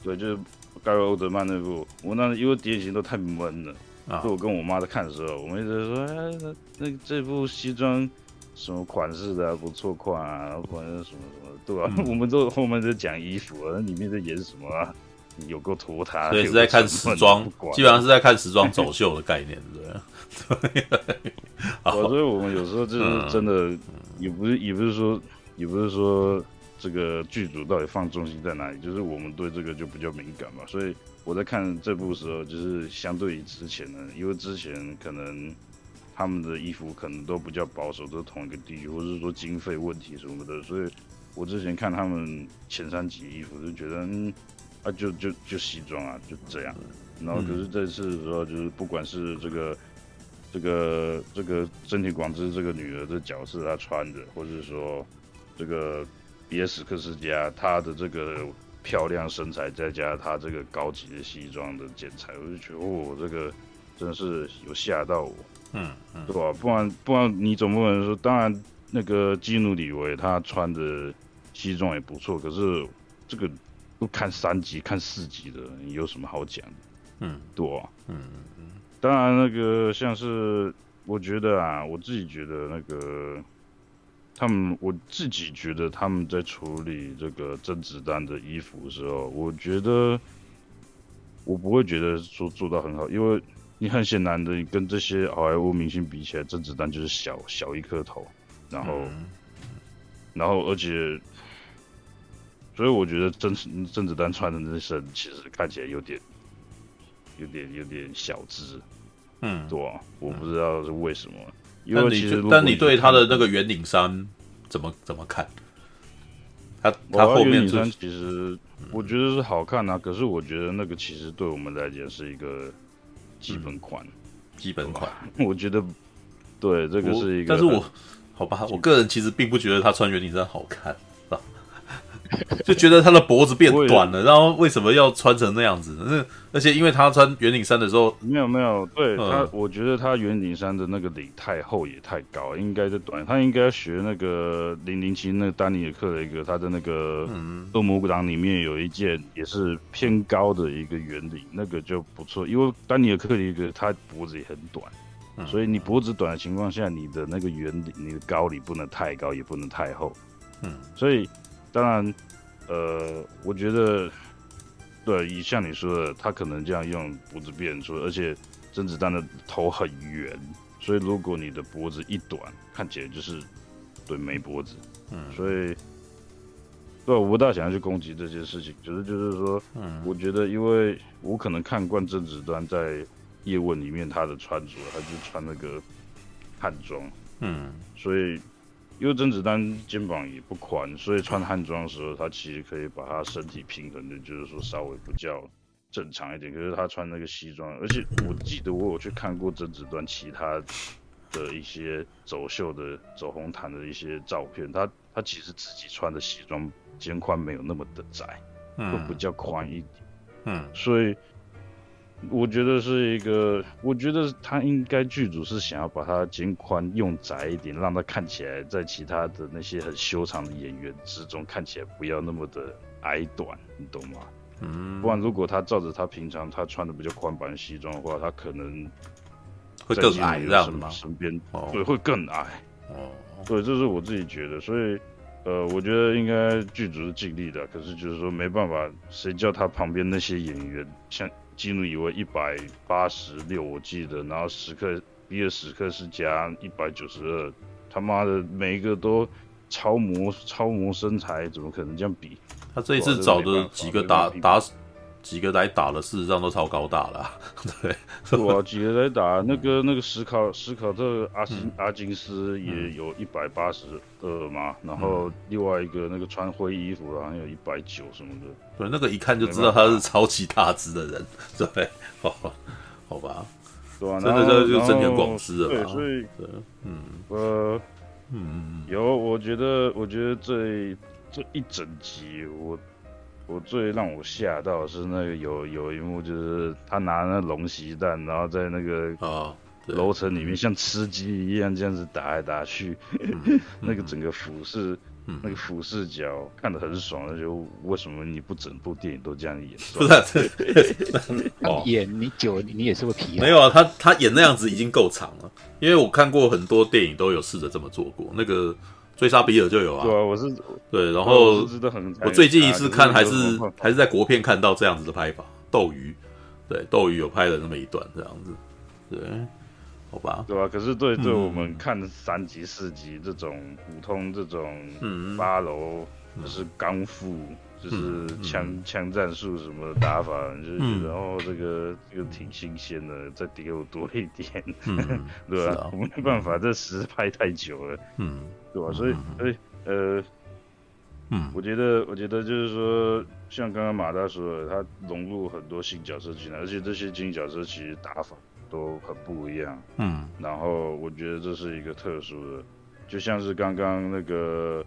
对，就是盖瑞欧德曼那部，我那因为电影行动太闷了，啊，就我跟我妈在看的时候，我们一直说，哎，那那这部西装什么款式的、啊、不错款啊，然后反正什么什么，对吧、啊？嗯、我们都后面在讲衣服，那里面在演什么、啊？有够拖沓，所以是在看时装，基本上是在看时装走秀的概念，对不对？好，所以我们有时候就是真的，嗯、也不是，也不是说，也不是说这个剧组到底放重心在哪里，就是我们对这个就比较敏感嘛。所以我在看这部的时候，就是相对于之前呢，因为之前可能他们的衣服可能都比较保守，都是同一个地区，或者是说经费问题什么的，所以我之前看他们前三集衣服就觉得。嗯啊，就就就西装啊，就这样。然后可是这次的时候，就是不管是这个、嗯、这个这个真田广之这个女儿的角色，她穿的，或者是说这个比尔史克斯加她的这个漂亮身材，再加她这个高级的西装的剪裁，我就觉得哦，这个真的是有吓到我。嗯，嗯对吧？不然不然你总不能说，当然那个基努里维他穿的西装也不错，可是这个。不看三级看四级的，你有什么好讲？嗯，对啊，嗯嗯，当然那个像是我觉得啊，我自己觉得那个他们，我自己觉得他们在处理这个甄子丹的衣服的时候，我觉得我不会觉得说做到很好，因为你很显然的，你跟这些好莱坞明星比起来，甄子丹就是小小一颗头，然后，嗯、然后而且。所以我觉得甄甄子丹穿的那身其实看起来有点，有点有点小资，嗯，对啊，我不知道是为什么。因为其实，但你对他的那个圆领衫怎么怎么看？他他后面衫其实我觉得是好看啊，可是我觉得那个其实对我们来讲是一个基本款，基本款。我觉得对这个是一个，但是我好吧，我个人其实并不觉得他穿圆领衫好看。就觉得他的脖子变短了，然后为什么要穿成那样子？那而且因为他穿圆领衫的时候，没有没有，对他，我觉得他圆领衫的那个领太厚也太高，应该是短。他应该学那个零零七那个丹尼尔克雷格，他的那个恶魔党里面有一件也是偏高的一个圆领，那个就不错。因为丹尼尔克雷格他脖子也很短，所以你脖子短的情况下，你的那个圆领，你的高领不能太高，也不能太厚。嗯，所以。当然，呃，我觉得，对，以像你说的，他可能这样用脖子变出，而且甄子丹的头很圆，所以如果你的脖子一短，看起来就是对没脖子。嗯，所以，对，我不大想要去攻击这些事情，就是就是说，嗯，我觉得，因为我可能看惯甄子丹在叶问里面他的穿着，他就穿那个汉装，嗯，所以。因为甄子丹肩膀也不宽，所以穿汉装的时候，他其实可以把他身体平衡的，就是说稍微比较正常一点。可是他穿那个西装，而且我记得我有去看过甄子丹其他的一些走秀的、走红毯的一些照片，他他其实自己穿的西装肩宽没有那么的窄，会比较宽一点。嗯，所以。我觉得是一个，我觉得他应该剧组是想要把他肩宽用窄一点，让他看起来在其他的那些很修长的演员之中看起来不要那么的矮短，你懂吗？嗯，不然如果他照着他平常他穿的比较宽版西装的话，他可能会更矮，这样吗？身边对会更矮。哦，对，这是我自己觉得，所以呃，我觉得应该剧组是尽力的，可是就是说没办法，谁叫他旁边那些演员像。基努里维一百八十六，我记得，然后史克比尔史克是加一百九十二，他妈的每一个都超模超模身材，怎么可能这样比？他这一次找的几个打打几个来打的，事实上都超高大了，啊，对，是吧？几个来打那个那个史考史考特阿金、嗯、阿金斯也有一百八十二嘛，然后另外一个那个穿灰衣服的好像有一百九什么的。对，那个一看就知道他是超级大只的人，对，好，好吧，对啊，真的就就增田广之了，对，所以，嗯，呃，嗯，有，我觉得，我觉得这这一整集，我我最让我吓到的是那个有有一幕，就是他拿那龙息蛋，然后在那个啊楼层里面像吃鸡一样这样子打来打去，嗯、那个整个俯视。嗯，那个俯视角看得很爽，就为什么你不整部电影都这样演？不是，哦，演 你久，你也是会疲劳。没有啊，他他演那样子已经够长了，因为我看过很多电影都有试着这么做过，那个追杀比尔就有啊。对啊，我是对，然后我，我最近一次看还是还是在国片看到这样子的拍法，斗鱼，对，斗鱼有拍了那么一段这样子，对。好吧，对吧、啊？可是对对我们看三级、四级这种普通这种八楼，就是刚负，就是枪枪战术什么的打法，就是觉得哦，这个这个挺新鲜的，再给我多一点，对吧？我没办法，这实拍太久了，嗯，对吧？所以，所以呃，嗯，我觉得，我觉得就是说，像刚刚马大说的，他融入很多新角色进来，而且这些新角色其实打法。都很不一样，嗯，然后我觉得这是一个特殊的，就像是刚刚那个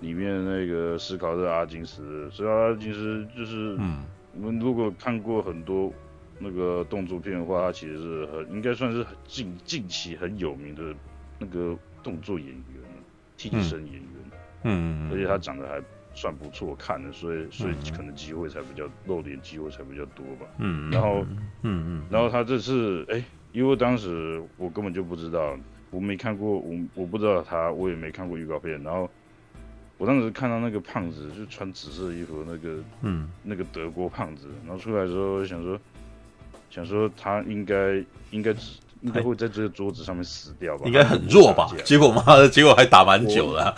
里面那个斯考特阿金斯，斯考特阿金斯就是，嗯，我们如果看过很多那个动作片的话，他其实是很应该算是近近期很有名的那个动作演员，替身演员，嗯，嗯，而且他长得还。算不错看的，所以所以可能机会才比较露脸机会才比较多吧。嗯，然后嗯嗯，然后他这次哎、欸，因为当时我根本就不知道，我没看过，我我不知道他，我也没看过预告片。然后我当时看到那个胖子，就穿紫色衣服那个，嗯，那个德国胖子，然后出来的时候想说，想说他应该应该只。应该会在这个桌子上面死掉吧？应该很弱吧？结果妈的，结果还打蛮久了、啊。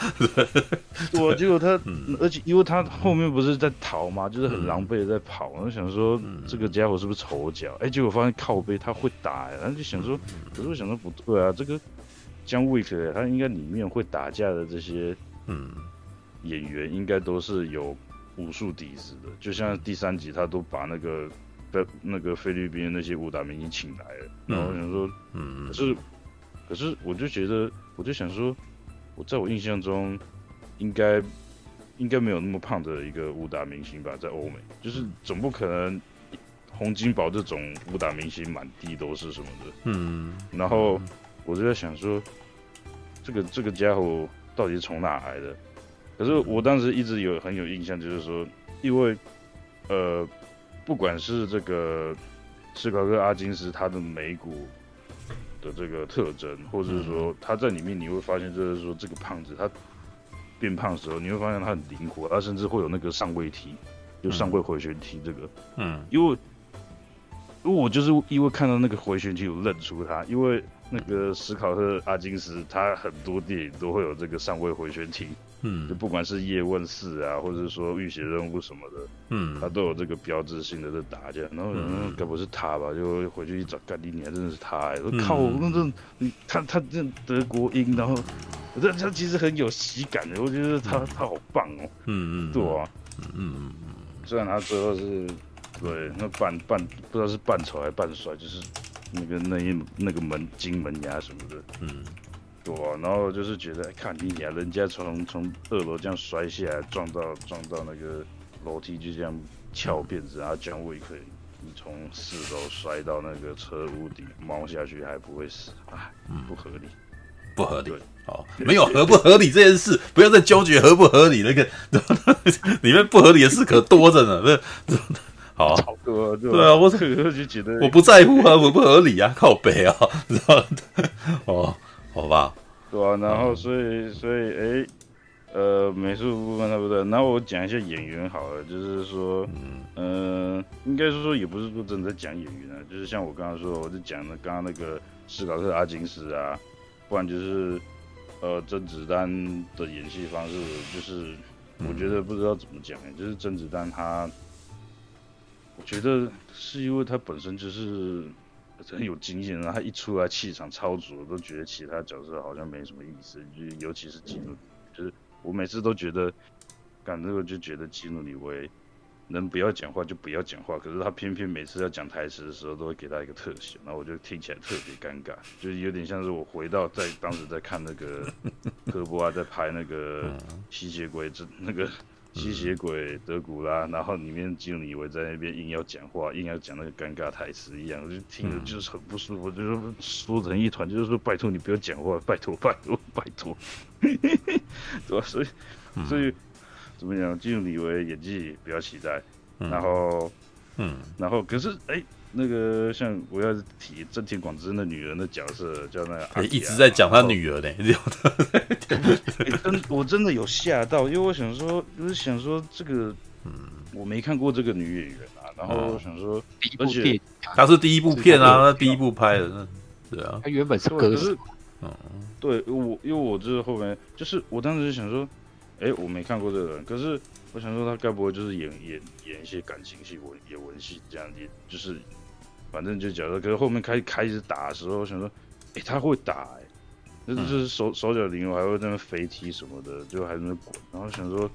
我结果他，嗯、而且因为他后面不是在逃嘛，就是很狼狈的在跑。我就想说，这个家伙是不是丑角？哎、欸，结果发现靠背他会打，然后就想说，可是我想说不对啊，这个姜维克他应该里面会打架的这些嗯演员，应该都是有武术底子的。就像第三集，他都把那个。在那个菲律宾那些武打明星请来了，然后我想说，嗯，可是，可是我就觉得，我就想说，我在我印象中，应该应该没有那么胖的一个武打明星吧，在欧美，就是总不可能洪金宝这种武打明星满地都是什么的，嗯，然后我就在想说，这个这个家伙到底是从哪来的？可是我当时一直有很有印象，就是说，因为，呃。不管是这个斯考特阿金斯他的眉骨的这个特征，或者是说他在里面你会发现，就是说这个胖子他变胖的时候，你会发现他很灵活，他甚至会有那个上位踢，就上位回旋踢这个，嗯，因为因为我就是因为看到那个回旋踢，我认出他，因为那个史考特阿金斯他很多电影都会有这个上位回旋踢。嗯，就不管是叶问四啊，或者是说浴血任务什么的，嗯，他都有这个标志性的这打架，然后嗯，该不是他吧？就回去一找，干你娘，真的是他、欸！我靠，那这他他这德国音，然后这他其实很有喜感的，我觉得他他好棒哦、喔，嗯嗯，对啊，嗯嗯嗯，虽然他最后是对那扮扮不知道是扮丑还是扮帅，就是那个那一那个门金门牙什么的，嗯。然后就是觉得，看你俩，人家从从二楼这样摔下来，撞到撞到那个楼梯，就这样翘辫子，然后姜维可以，你从四楼摔到那个车屋顶，猫下去还不会死，啊，不合理，不合理，好，没有合不合理这件事，不要再纠结合不合理，那个 里面不合理的事可多着呢，不是，好，对啊，我 就觉得我不在乎啊合不合理啊，靠北啊，知道哦。好吧，对啊，然后所以所以哎、欸，呃，美术部分对不对？然后我讲一下演员好了，就是说，嗯，呃、应该是说也不是说真的在讲演员啊，就是像我刚刚说，我就讲了刚刚那个斯考特阿金斯啊，不然就是呃甄子丹的演戏方式，就是我觉得不知道怎么讲，就是甄子丹他，我觉得是因为他本身就是。很有经验，然后他一出来气场超足，我都觉得其他角色好像没什么意思，就尤其是基努，就是我每次都觉得，干这个就觉得基努里维能不要讲话就不要讲话，可是他偏偏每次要讲台词的时候都会给他一个特写，然后我就听起来特别尴尬，就是有点像是我回到在当时在看那个科波啊，在拍那个吸血鬼这那个。吸血鬼德古拉，然后里面基努李维在那边硬要讲话，硬要讲那个尴尬台词一样，我就听着就是很不舒服，就是缩成一团，就是说拜托你不要讲话，拜托拜托拜托，对吧？所以所以怎么讲，基努李维演技比较期待，然后，嗯，然后可是哎。欸那个像我要是提真田广之那女儿的角色，叫那个，一直在讲他女儿呢。真我真的有吓到，因为我想说，就是想说这个，嗯，我没看过这个女演员啊。然后我想说，而且她是第一部片啊，她第一部拍的，对啊，她原本是歌手。嗯，对我，因为我这后面就是我当时就想说，哎，我没看过这个人，可是我想说他该不会就是演演演一些感情戏、文演文戏这样，也就是。反正就觉得，可是后面开开始打的时候，我想说，哎、欸，他会打、欸，哎，那就是手手脚灵活，还会在那飞踢什么的，就还在那滚。然后想说，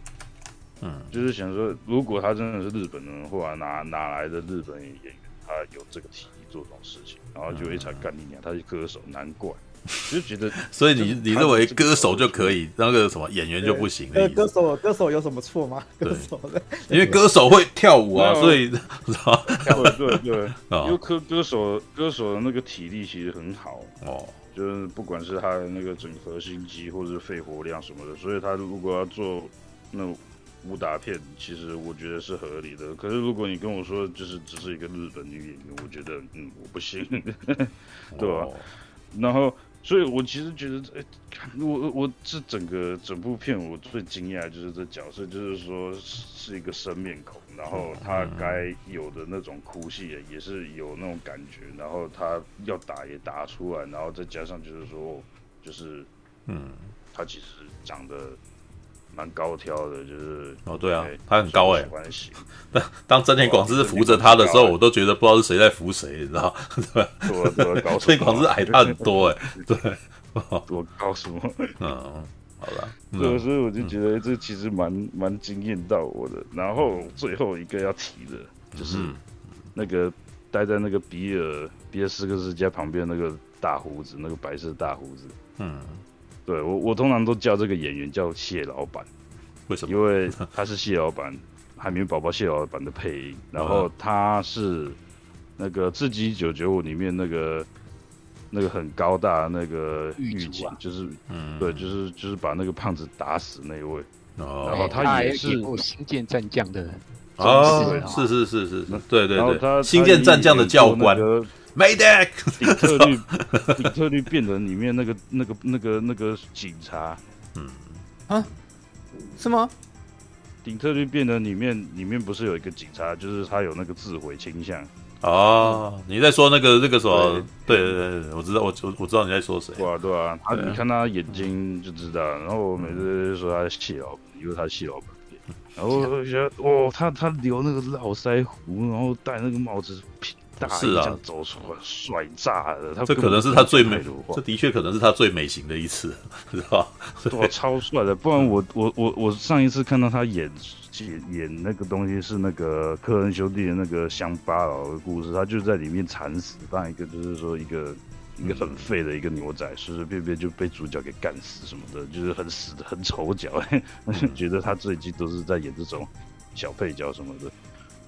嗯，就是想说，如果他真的是日本人的话，哪哪来的日本演员，他有这个体力做这种事情？然后就一场干你娘，他是歌手，难怪。就觉得，所以你你认为歌手就可以，那个什么演员就不行？呃，歌手歌手有什么错吗？歌手的，因为歌手会跳舞啊，所以 知道？对对对，因为歌歌手歌手的那个体力其实很好哦，就是不管是他的那个整合心肌或者是肺活量什么的，所以他如果要做那武打片，其实我觉得是合理的。可是如果你跟我说就是只是一个日本女演员，我觉得嗯我不信，对吧？然后。所以，我其实觉得，哎、欸，我我我这整个整部片，我最惊讶就是这角色，就是说是一个生面孔，然后他该有的那种哭戏也是有那种感觉，然后他要打也打出来，然后再加上就是说，就是，嗯，他其实长得。蛮高挑的，就是哦，对啊，他很高哎。当 当真田广之扶着他的时候，我都觉得不知道是谁在扶谁，你知道？对吧？真田广之矮他很多哎，对，多高什么？嗯，好了，所以所以我就觉得这其实蛮蛮惊艳到我的。然后最后一个要提的就是那个待在那个比尔比尔斯克斯家旁边那个大胡子，那个白色大胡子，嗯。对我，我通常都叫这个演员叫谢老板，为什么？因为他是谢老板，海绵宝宝谢老板的配音，然后他是那个《自己一九九五》里面那个那个很高大的那个狱警，就是，嗯，对，就是就是把那个胖子打死那一位，哦，然后他也是《星舰战将》的，哦，是是是是，对对对，《星舰战将》的教官。没得，底特律，底特律变人里面那个、那个、那个、那个警察，嗯，啊，是吗？底特律变人里面，里面不是有一个警察，就是他有那个自毁倾向。哦，你在说那个那个什么？对对对对，我知道，我我我知道你在说谁。对啊对啊，他你看他眼睛就知道。然后我每次说他是谢老板，因为他是谢老板。然后我觉得，哦，他他留那个络腮胡，然后戴那个帽子。是啊，走出来帅炸了！他这可能是他最美，这的确可能是他最美型的一次，是吧？哇，超帅的！不然我我我我上一次看到他演演演那个东西是那个科恩兄弟的那个乡巴佬的故事，他就在里面惨死，当一个就是说一个一个很废的一个牛仔，随随便便就被主角给干死什么的，就是很死的很丑角，觉得他最近都是在演这种小配角什么的。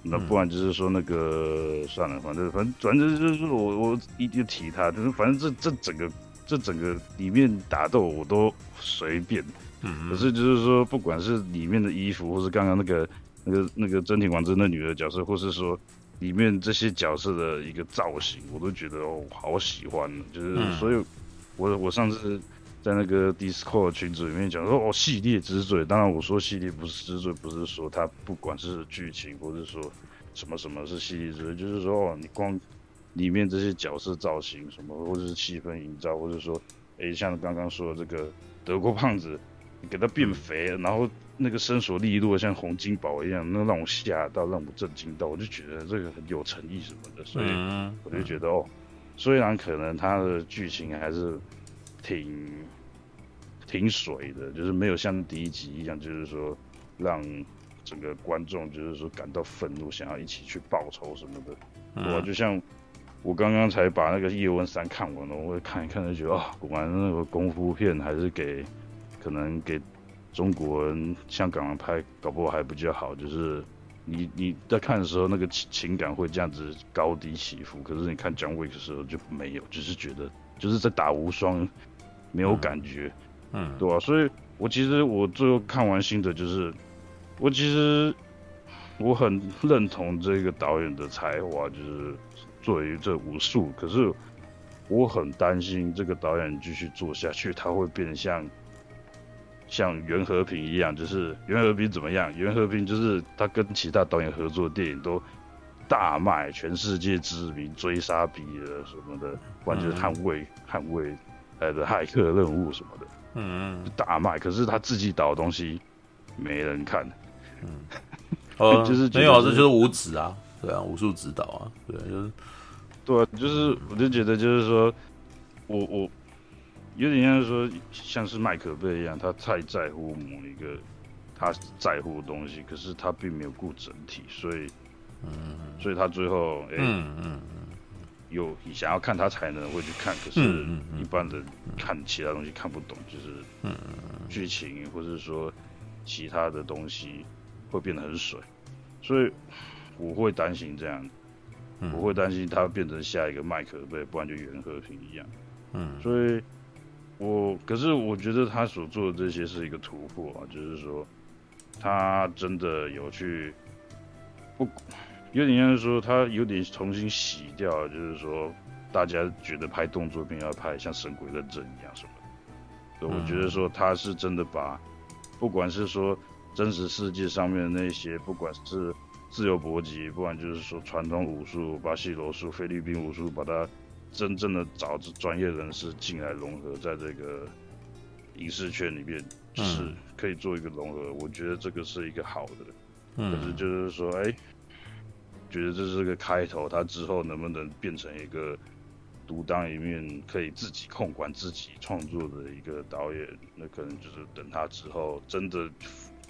那不然就是说那个算了，反正反正反正就是我我一定提他，就是反正这这整个这整个里面打斗我都随便，嗯，可是就是说不管是里面的衣服，或是刚刚那个那个那个真田广之那女的角色，或是说里面这些角色的一个造型，我都觉得哦好喜欢，就是所以我我上次。在那个 Discord 群组里面讲说哦，系列之最。当然我说系列不是之最，不是说它不管是剧情或是说什么什么是系列之最，就是说哦，你光里面这些角色造型什么，或者是气氛营造，或者说哎，像刚刚说的这个德国胖子，你给他变肥，然后那个身手利落像洪金宝一样，那让我吓到，让我震惊到，我就觉得这个很有诚意什么的，所以我就觉得哦，虽然可能他的剧情还是挺。挺水的，就是没有像第一集一样，就是说让整个观众就是说感到愤怒，想要一起去报仇什么的。嗯、我就像我刚刚才把那个叶问三看完了，我会看一看就觉得啊，果然那个功夫片还是给可能给中国人、香港人拍，搞不好还比较好。就是你你在看的时候，那个情情感会这样子高低起伏，可是你看姜维的时候就没有，就是觉得就是在打无双，没有感觉。嗯嗯，对啊，所以我其实我最后看完心得就是，我其实我很认同这个导演的才华，就是作为这武术，可是我很担心这个导演继续做下去，他会变得像像袁和平一样，就是袁和平怎么样？袁和平就是他跟其他导演合作的电影都大卖，全世界知名，追杀比尔什么的，完全捍卫捍卫呃的骇客任务什么的。嗯，大卖，可是他自己导的东西没人看。嗯，哦，就是没有啊，这就是无指啊，对啊，武术指导啊，对，就是，对啊，就是我就觉得就是说，我我有点像说像是麦可贝一样，他太在乎某一个他在乎的东西，可是他并没有顾整体，所以，嗯，所以他最后，哎，嗯嗯。有想要看他才能会去看，可是一般的看其他东西看不懂，就是剧情或者说其他的东西会变得很水，所以我会担心这样，我会担心他变成下一个麦克贝，不然就袁和平一样。嗯，所以我可是我觉得他所做的这些是一个突破啊，就是说他真的有去不。有点像是说他有点重新洗掉，就是说大家觉得拍动作片要拍像《神鬼认证》一样什么的，所以我觉得说他是真的把，不管是说真实世界上面的那些，不管是自由搏击，不管就是说传统武术、巴西柔术、菲律宾武术，把它真正的找着专业人士进来融合在这个影视圈里面，是可以做一个融合。我觉得这个是一个好的，可是就是说，哎。觉得这是个开头，他之后能不能变成一个独当一面，可以自己控管自己创作的一个导演？那可能就是等他之后真的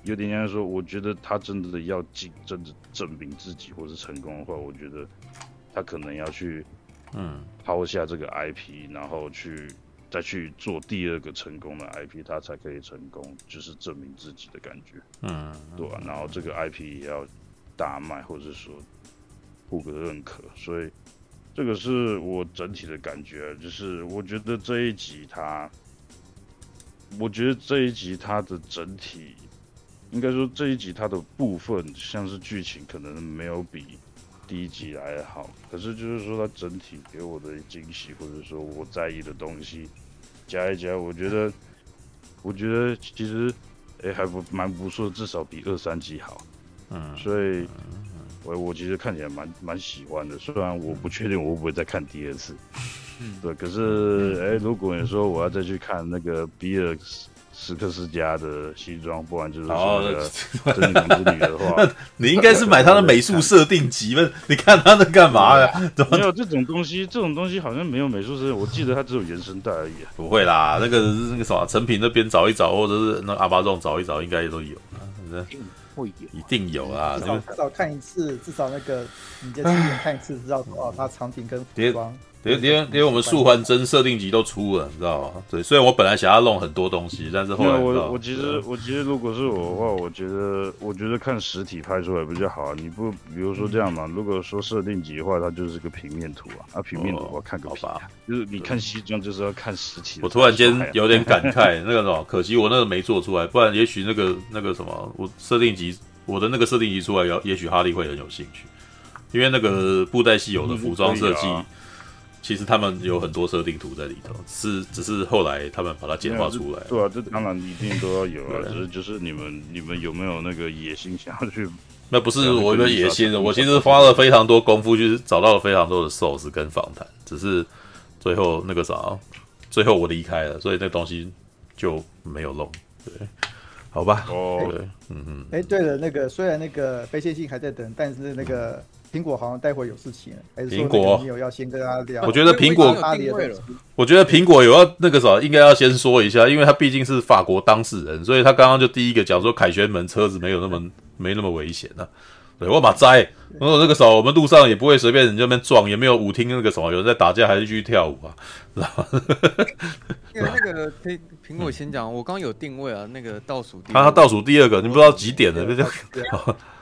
有点像说，我觉得他真的要进，真的证明自己或是成功的话，我觉得他可能要去嗯抛下这个 IP，然后去再去做第二个成功的 IP，他才可以成功，就是证明自己的感觉。嗯，对吧？然后这个 IP 也要大卖，或者说。获得认可，所以这个是我整体的感觉，就是我觉得这一集它，我觉得这一集它的整体，应该说这一集它的部分，像是剧情可能没有比第一集来得好，可是就是说它整体给我的惊喜，或者说我在意的东西加一加，我觉得，我觉得其实哎还不蛮不错，至少比二三集好，嗯，所以。我我其实看起来蛮蛮喜欢的，虽然我不确定我会不会再看第二次，嗯，对，可是哎、欸，如果你说我要再去看那个比尔史克斯家的西装，不然就是说那个真名之女的话，你应该是买他的美术设定集吧？你看他在干嘛呀？没有这种东西，这种东西好像没有美术设定，我记得他只有原声带而已、啊。不会啦，那个那个什么成品那边找一找，或者是那阿巴仲找一找，应该也都有。会有，一定有啊！至少至少看一次，至少那个你就亲眼看一次，知道哦，它场景跟服装。连连连我们素环真设定集都出了，你知道吗？对，虽然我本来想要弄很多东西，但是后来我我其实我其实如果是我的话，我觉得我觉得看实体拍出来比较好。你不比如说这样嘛？如果说设定集的话，它就是个平面图啊，啊平面图我看个屁啊！就是你看西装就是要看实体。我突然间有点感慨，那个什么，可惜我那个没做出来，不然也许那个那个什么，我设定集我的那个设定集出来，也许哈利会很有兴趣，因为那个布袋戏有的服装设计。其实他们有很多设定图在里头，是只是后来他们把它简化出来。对啊，这当然一定都要有啊。只是就是你们你们有没有那个野心想要去？那不是我的野心，我其实花了非常多功夫，就是找到了非常多的 source 跟访谈，只是最后那个啥，最后我离开了，所以那东西就没有弄。对，好吧。哦。对，嗯嗯。哎，对了，那个虽然那个非线性还在等，但是那个。苹果好像待会有事情，还是说苹果你有要先跟他聊？我觉得苹果，我觉得苹果有要那个什么，应该要先说一下，因为他毕竟是法国当事人，所以他刚刚就第一个讲说凯旋门车子没有那么 没那么危险呢、啊。对，我马摘，我说那个时候我们路上也不会随便人那边撞，也没有舞厅那个什么有人在打架还是继续跳舞啊，知道吗？因为那个苹苹果先讲，我刚有定位啊，那个倒数第，他倒数第二个，你不知道几点了，就这样。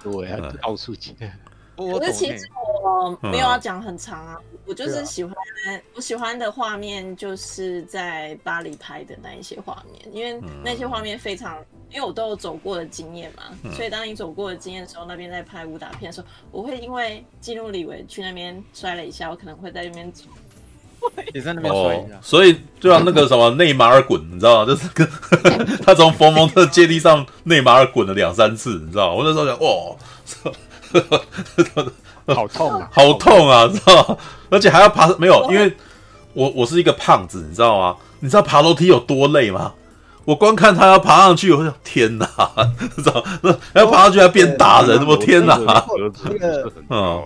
对啊，倒数几点。可是其实我我没有要讲很长啊，嗯、我就是喜欢、啊、我喜欢的画面就是在巴黎拍的那一些画面，因为那些画面非常，因为我都有走过的经验嘛，嗯、所以当你走过的经验的时候，那边在拍武打片的时候，我会因为记录李维去那边摔了一下，我可能会在那边走。也在那边摔一下，哦，所以就像那个什么内马尔滚，你知道吗？就是跟 他从佛蒙特阶梯上内马尔滚了两三次，你知道吗？我那时候想，哇，好痛啊，好痛啊，知道吗？而且还要爬，没有，因为我我是一个胖子，你知道吗？你知道爬楼梯有多累吗？我光看他要爬上去，我就天哪，知道吗？要爬上去还变打人，我天哪，这个嗯。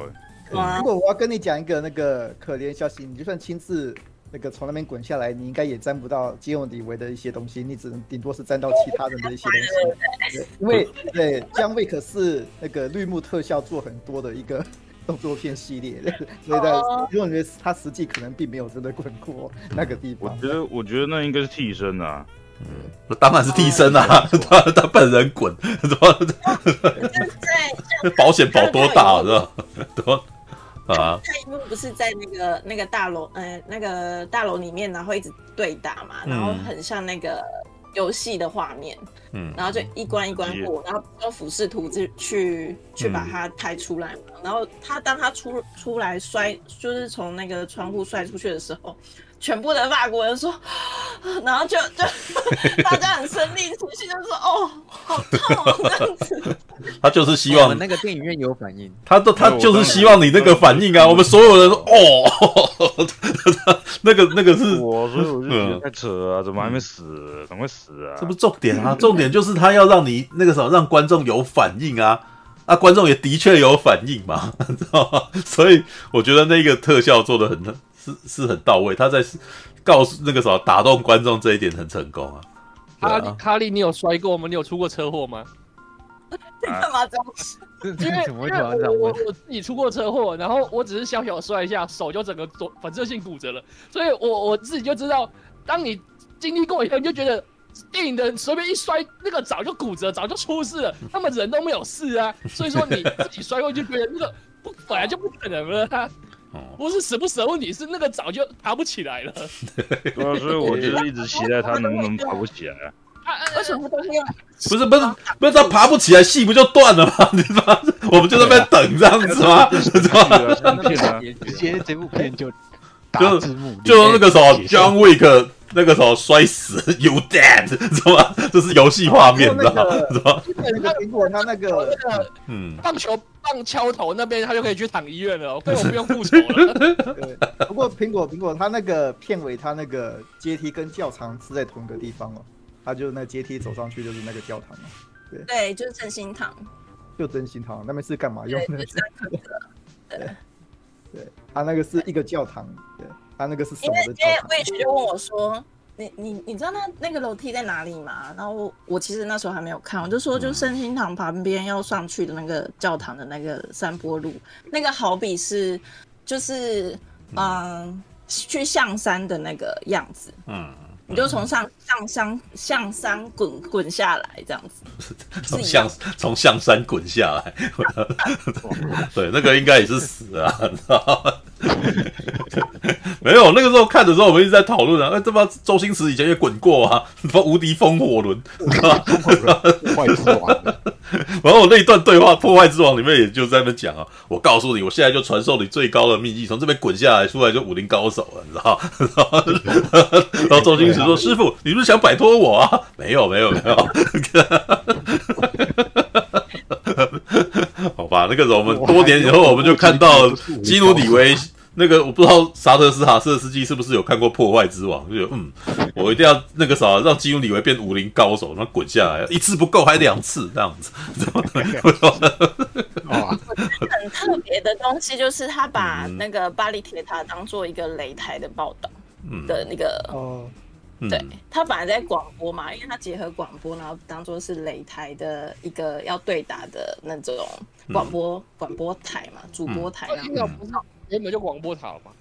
如果我要跟你讲一个那个可怜消息，你就算亲自那个从那边滚下来，你应该也沾不到基努李维的一些东西，你只能顶多是沾到其他人的一些东西。对，因为对姜维可是那个绿幕特效做很多的一个动作片系列，所以在因为我觉得他实际可能并没有真的滚过那个地方。我觉得，我觉得那应该是替身啊。嗯，当然是替身啊，他他本人滚，怎么？保险保多大是吧？多。啊，他一幕不是在那个那个大楼，呃，那个大楼里面，然后一直对打嘛，然后很像那个游戏的画面，嗯，然后就一关一关过，然后用俯视图去去去把它拍出来嘛，然后他当他出出来摔，就是从那个窗户摔出去的时候。全部的法国人说，然后就就 大家很生气，出去就说哦，好痛哦，这样子。他就是希望那个电影院有反应，他都他就是希望你那个反应啊。我们所有人说哦，那个那个是我，所以我就觉得太扯啊，怎么还没死？怎么会死啊？这不重点啊，重点就是他要让你那个什么让观众有反应啊，啊，观众也的确有反应嘛，知道吗？所以我觉得那个特效做的很。是是很到位，他在告诉那个什么打动观众这一点很成功啊。哈利，哈利，你有摔过吗？你有出过车祸吗？干嘛这样子？因为因为我我自己出过车祸，然后我只是小小摔一下，手就整个左反射性骨折了。所以我我自己就知道，当你经历过以后，你就觉得电影的人随便一摔，那个早就骨折，早就出事了。他们人都没有事啊，所以说你自己摔过就觉得那个不本来就不可能了。不是舍不舍问题，是那个早就爬不起来了。对啊，所以我就一直期待他能不能爬不起来啊。为什么都是用？不是不是不是他爬不起来，戏不就断了吗？你知道？我们就在那边等这样子吗？知道吗？直接这部片就就就那个什么，John Wick。那个时候摔死，You dead，知道吗？这是游戏画面，知道吗？知道吗？那个苹果，他那个那个嗯，棒球棒敲头那边，他就可以去躺医院了，所 以我不用复仇了。对，不过苹果苹果，他那个片尾，他那个阶梯跟教堂是在同一个地方哦，他就那阶梯走上去就是那个教堂嘛。对对，就是真心堂。就真心堂那边是干嘛用的？对对，他那个是一个教堂，对。他那个是什么的？因为因为魏学就问我说：“你你你知道那那个楼梯在哪里吗？”然后我我其实那时候还没有看，我就说就圣心堂旁边要上去的那个教堂的那个山坡路，那个好比是就是嗯、呃、去象山的那个样子，嗯。你就从上上山象山滚滚下来，这样子，从象从象山滚下来，对，那个应该也是死啊，你知道吗？没有，那个时候看的时候，我们一直在讨论啊，哎，这不周星驰以前也滚过啊，什么无敌风火轮，破坏之王，然后我那一段对话《破坏之王》里面也就在那边讲啊，我告诉你，我现在就传授你最高的秘技，从这边滚下来，出来就武林高手了，你知道吗？然后周星驰说：“师傅，你不是想摆脱我啊？”没有，没有，没有。好吧，那个时候我们多年以后，我们就看到基努里维。那个我不知道沙特斯哈瑟斯基是不是有看过《破坏之王》，就嗯，我一定要那个啥，让基努里维变武林高手，然后滚下来，一次不够还两次这样子。很特别的东西就是他把那个巴黎铁塔当做一个擂台的报道的那个哦，对，他本来在广播嘛，因为他结合广播，然后当做是擂台的一个要对打的那种广播广播台嘛，主播台。原本就广播塔嘛，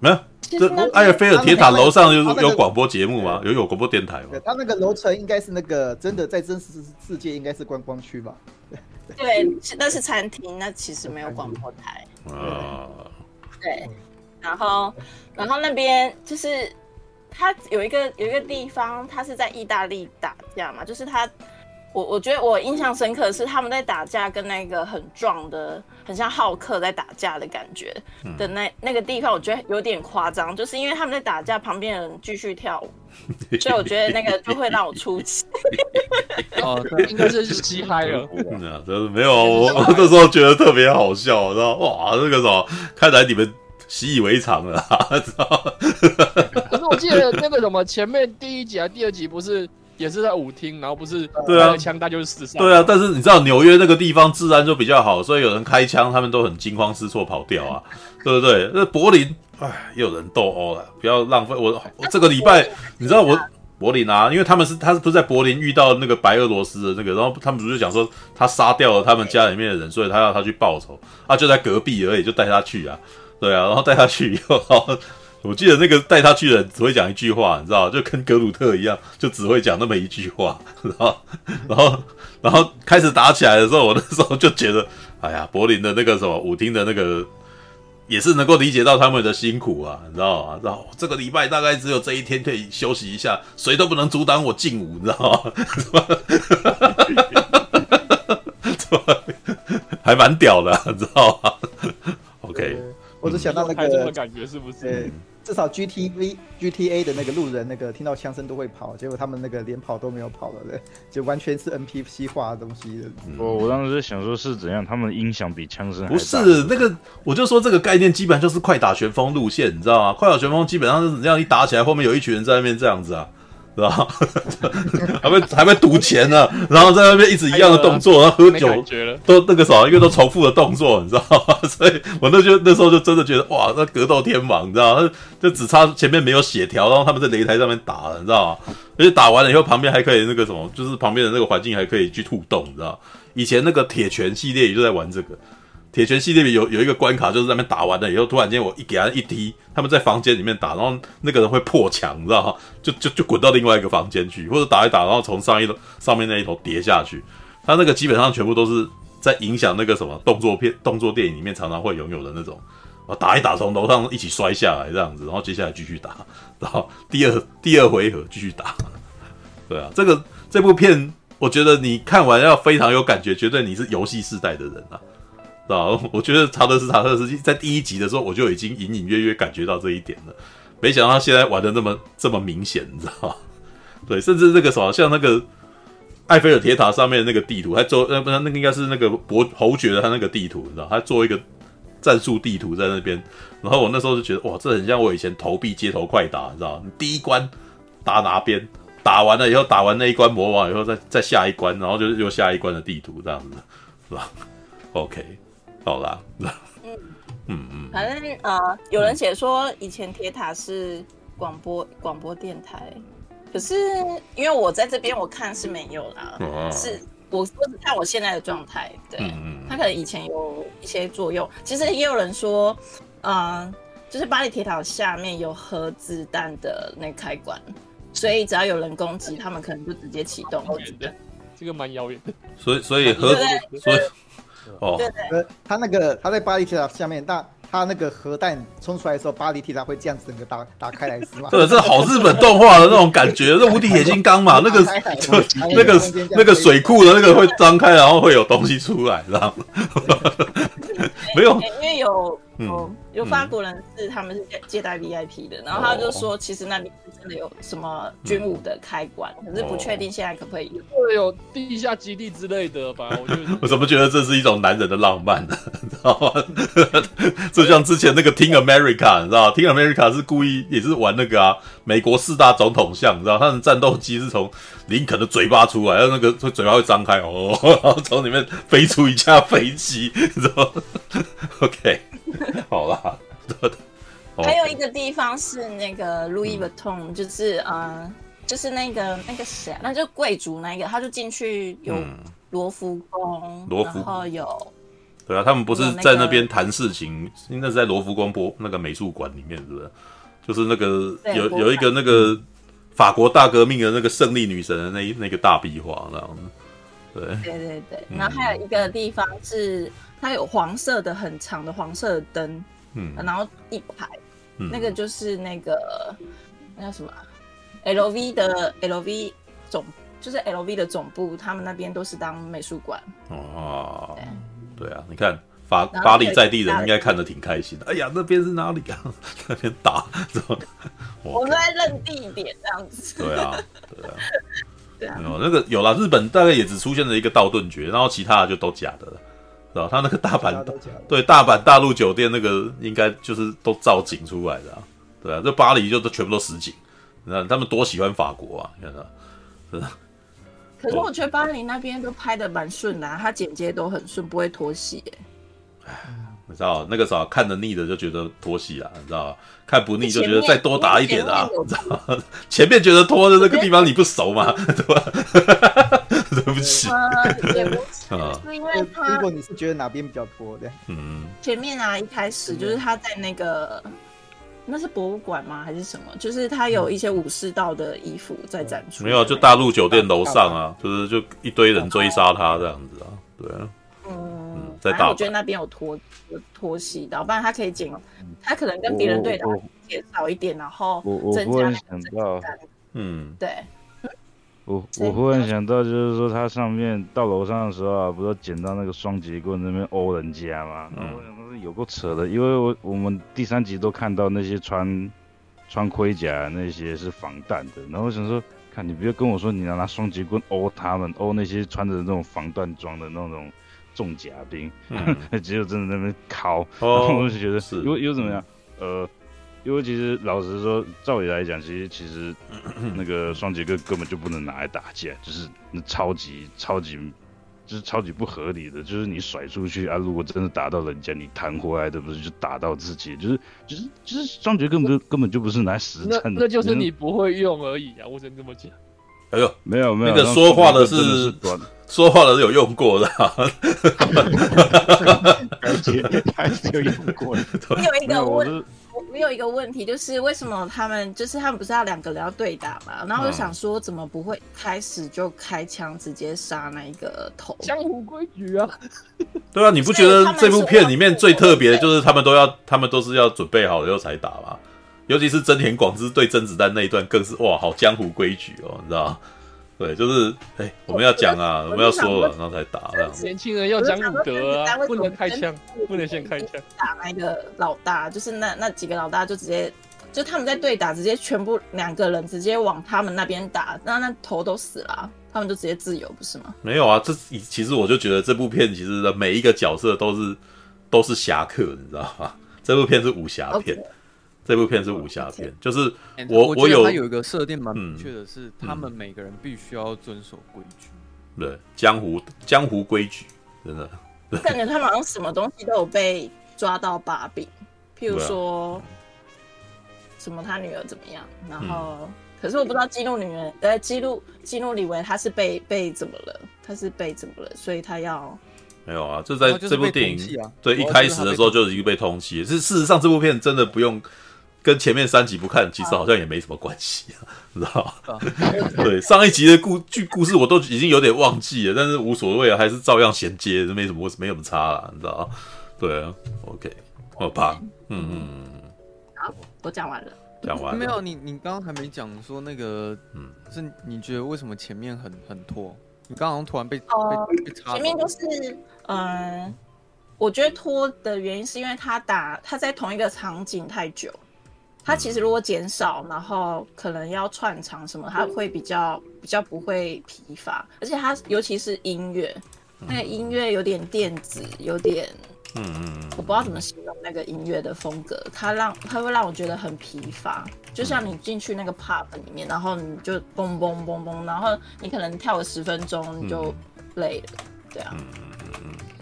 没有，这埃尔菲尔铁塔楼上有有广播节目吗？有有广播电台吗？他那个楼层应该是那个真的在真实世界应该是观光区吧？对，那是餐厅，那其实没有广播台。啊，对，然后然后那边就是他有一个有一个地方，他是在意大利打架嘛，就是他。我我觉得我印象深刻的是他们在打架，跟那个很壮的、很像浩克在打架的感觉的那那个地方，我觉得有点夸张，就是因为他们在打架，旁边的人继续跳舞，所以我觉得那个就会让我出奇。哦，应该是嘻嗨了。嗯，没有，我我那时候觉得特别好笑，知道哇，那个什么，看来你们习以为常了，知道？可是我记得那个什么，前面第一集啊第二集不是？也是在舞厅，然后不是对啊，枪弹就是死伤。对啊，但是你知道纽约那个地方治安就比较好，所以有人开枪，他们都很惊慌失措跑掉啊，对不对？那柏林，哎，又有人斗殴了，不要浪费我，我这个礼拜，你知道我柏林啊，因为他们是他是不是在柏林遇到那个白俄罗斯的那个，然后他们不是讲说他杀掉了他们家里面的人，所以他要他去报仇啊，就在隔壁而已，就带他去啊，对啊，然后带他去以后。我记得那个带他去的人只会讲一句话，你知道，就跟格鲁特一样，就只会讲那么一句话，然后，然后，然后开始打起来的时候，我那时候就觉得，哎呀，柏林的那个什么舞厅的那个，也是能够理解到他们的辛苦啊，你知道吗？然后这个礼拜大概只有这一天可以休息一下，谁都不能阻挡我进舞，你知道吗？还蛮屌的，你知道吗？OK，我只想到那个这种感觉是不是？至少 G T V G T A 的那个路人，那个听到枪声都会跑，结果他们那个连跑都没有跑了的，就完全是 N P C 化的东西的。我我当时在想说是怎样，他们的音响比枪声不是那个，我就说这个概念基本上就是快打旋风路线，你知道吗？快打旋风基本上是这样一打起来，后面有一群人在那边这样子啊。是吧？还没还没赌钱呢，然后在那边一直一样的动作，然后喝酒都那个啥，因为都重复的动作，你知道吗？所以我那就那时候就真的觉得哇，那格斗天王，你知道吗？就只差前面没有血条，然后他们在擂台上面打了，你知道吗？而且打完了以后，旁边还可以那个什么，就是旁边的那个环境还可以去互动，你知道？以前那个铁拳系列也就在玩这个。铁拳系列里有有一个关卡，就是那边打完了以后，突然间我一给他一踢，他们在房间里面打，然后那个人会破墙，你知道吗？就就就滚到另外一个房间去，或者打一打，然后从上一楼上面那一头跌下去。他那个基本上全部都是在影响那个什么动作片、动作电影里面常常会拥有的那种，啊，打一打从楼上一起摔下来这样子，然后接下来继续打，然后第二第二回合继续打。对啊，这个这部片我觉得你看完要非常有感觉，绝对你是游戏世代的人啊。啊，我觉得查德斯·塔特斯基在第一集的时候，我就已经隐隐约约感觉到这一点了。没想到他现在玩的那么这么明显，你知道吗？对，甚至那个什么，像那个埃菲尔铁塔上面的那个地图，他做那不是那个应该是那个伯侯爵的他那个地图，你知道，他做一个战术地图在那边。然后我那时候就觉得，哇，这很像我以前投币街头快打，你知道？你第一关打哪边，打完了以后，打完那一关魔王以后，再再下一关，然后就是又下一关的地图这样子，是 吧？OK。好啦，嗯嗯嗯，反正呃，有人写说以前铁塔是广播广播电台，可是因为我在这边我看是没有啦，哦、是我我只看我现在的状态，对，嗯、他可能以前有一些作用。其实也有人说，呃，就是巴黎铁塔下面有核子弹的那开关，所以只要有人攻击，他们可能就直接启动。这个蛮遥远的，所以所以核所以。哦，对对，他那个他在巴黎铁塔下面，但他那个核弹冲出来的时候，巴黎铁塔会这样子整个打打开来是吗？对，这好日本动画的那种感觉，这无敌铁金刚嘛，那个那个那个水库的那个会张开，然后会有东西出来，知道吗？没有，因为有。哦，有法国人是他们是接待 VIP 的，然后他就说，其实那里是真的有什么军武的开关，可是不确定现在可不可以有，会有地下基地之类的吧？我觉得，我怎么觉得这是一种男人的浪漫呢？你知道吗？就像之前那个 Team America，你知道，Team America 是故意也是玩那个啊，美国四大总统像，你知道，他的战斗机是从林肯的嘴巴出来，然后那个嘴巴会张开哦，然后从里面飞出一架飞机，你知道吗 OK。好啦，还有一个地方是那个 Louis Vuitton，就是呃，就是那个那个谁啊，那就贵族那个，他就进去有罗浮宫，罗浮，然后有，对啊，他们不是在那边谈事情，应该是在罗浮宫博那个美术馆里面，是不是？就是那个有有一个那个法国大革命的那个胜利女神的那那个大壁画，这样子，对对对对，然后还有一个地方是它有黄色的很长的黄色的灯，嗯，然后一排，嗯、那个就是那个那叫什么 LV 的 LV 总就是 LV 的总部，他们那边都是当美术馆。哦，对，对啊，你看。法巴黎在地人应该看得挺开心的。哎呀，那边是哪里啊？那边打，我们在认地点这样子。对啊，对啊，对啊。有那个有啦，日本大概也只出现了一个道顿堀，然后其他的就都假的了，是吧？他那个大阪，对大阪大陆酒店那个应该就是都造景出来的啊。对啊，这巴黎就都全部都实景。你看他们多喜欢法国啊，你看他，真的。可是我觉得巴黎那边都拍的蛮顺的，他剪接都很顺，不会拖戏。你知道那个时候看得腻的就觉得拖戏啊，你知道看不 �y 就觉得再多打一点啊，你知道 前面觉得拖的那个地方你不熟嘛？对吧？对不起。对不起。是因为他如果你是觉得哪边比较拖的，嗯，前面啊，一开始就是他在那个那是博物馆吗？还是什么？就是他有一些武士道的衣服在展出。没有，就大陆酒店楼上啊，就是就一堆人追杀他这样子啊，对啊。反正我觉得那边有拖拖戏到，不然他可以剪，他可能跟别人对打减少一点，然后增加想到，嗯，对。我我忽然想到，就是说他上面到楼上的时候啊，不是捡到那个双截棍那边殴人家嘛？嗯，我想说有够扯的，因为我我们第三集都看到那些穿穿盔甲那些是防弹的，然后我想说，看你不要跟我说你要拿双截棍殴他们，殴那些穿着那种防弹装的那种。重甲兵，嗯、只有真的在那边敲，哦、然 后我就觉得是，又又怎么样？呃，因为其实老实说，照理来讲，其实其实 那个双截棍根本就不能拿来打架，就是那超级超级就是超级不合理的，就是你甩出去啊，如果真的打到人家，你弹回来的不是就打到自己？就是就是就是双截根本就根本就不是拿来实战的那，那就是你不会用而已啊！我只能这么讲。哎呦，没有没有，那个说话的是，是说话的是有用过的，而且还是有用过的。你有一个问，我有一个问题，就是为什么他们就是他们不是要两个人要对打嘛？然后我就想说，怎么不会开始就开枪直接杀那一个头？江湖规矩啊。对啊，你不觉得这部片里面最特别的就是他们都要，他们都是要准备好了以后才打嘛？尤其是真田广之对甄子丹那一段，更是哇，好江湖规矩哦，你知道？对，就是哎、欸，我们要讲啊，我，们要说了，然后才打这样。年轻人要讲武德啊，不能开枪，不能先开枪。打那个老大，就是那那几个老大就直接，就他们在对打，直接全部两个人直接往他们那边打，那那头都死了，他们就直接自由，不是吗？没有啊，这其实我就觉得这部片其实的每一个角色都是都是侠客，你知道吗？这部片是武侠片。Okay. 这部片是武侠片，就是我我有他有一个设定蛮明确的是，他们每个人必须要遵守规矩，对江湖江湖规矩，真的。感觉他们好像什么东西都有被抓到把柄，譬如说什么他女儿怎么样，然后可是我不知道激怒女人，呃，激怒激怒李维他是被被怎么了？他是被怎么了？所以他要。没有啊，这在这部电影对一开始的时候就已经被通缉。是事实上，这部片真的不用。跟前面三集不看，其实好像也没什么关系啊，知道吗？对，上一集的故剧故事我都已经有点忘记了，但是无所谓啊，还是照样衔接，没什么没什么差啦，你知道吗？对啊，OK，好吧，嗯嗯，好，我讲完了，讲完了。没有，你你刚刚还没讲说那个，嗯，是你觉得为什么前面很很拖？你刚刚突然被、呃、被被插。前面就是，嗯、呃，我觉得拖的原因是因为他打他在同一个场景太久。它其实如果减少，然后可能要串场什么，它会比较比较不会疲乏，而且它尤其是音乐，那个音乐有点电子，有点，嗯嗯，我不知道怎么形容那个音乐的风格，它让它会让我觉得很疲乏，就像你进去那个 pub 里面，然后你就嘣嘣嘣嘣，然后你可能跳了十分钟你就累了，对啊，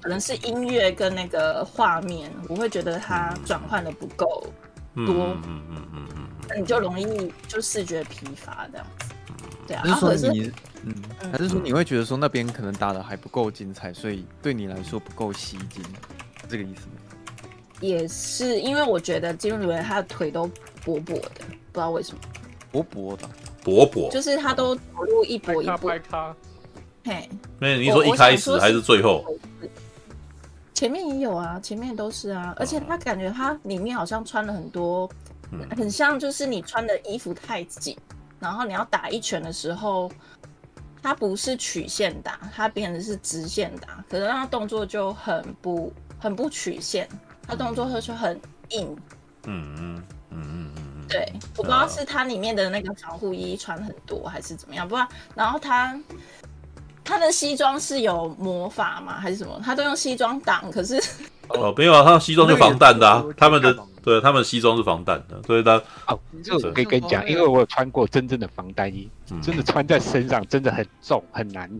可能是音乐跟那个画面，我会觉得它转换的不够。多，嗯嗯嗯嗯嗯，那你就容易就视觉疲乏这样子，对啊。还是说你，嗯，还是说你会觉得说那边可能打的还不够精彩，所以对你来说不够吸睛，是这个意思吗？也是，因为我觉得金龙里他的腿都薄薄的，不知道为什么。薄薄的，薄薄，就是他都走路一跛一跛。嘿，那你说一开始还是最后？前面也有啊，前面都是啊，而且他感觉他里面好像穿了很多，嗯、很像就是你穿的衣服太紧，然后你要打一拳的时候，他不是曲线打，他变成是直线打，可是他动作就很不很不曲线，他动作就很硬。嗯嗯嗯嗯嗯，对，我不知道是他里面的那个防护衣穿很多还是怎么样，不然然后他。他的西装是有魔法吗？还是什么？他都用西装挡，可是 哦，没有啊，他西装是防弹的啊，他们的对，他们西装是防弹的，所以他哦，这个我可以跟你讲，因为我有穿过真正的防弹衣，真的穿在身上真的很重很难，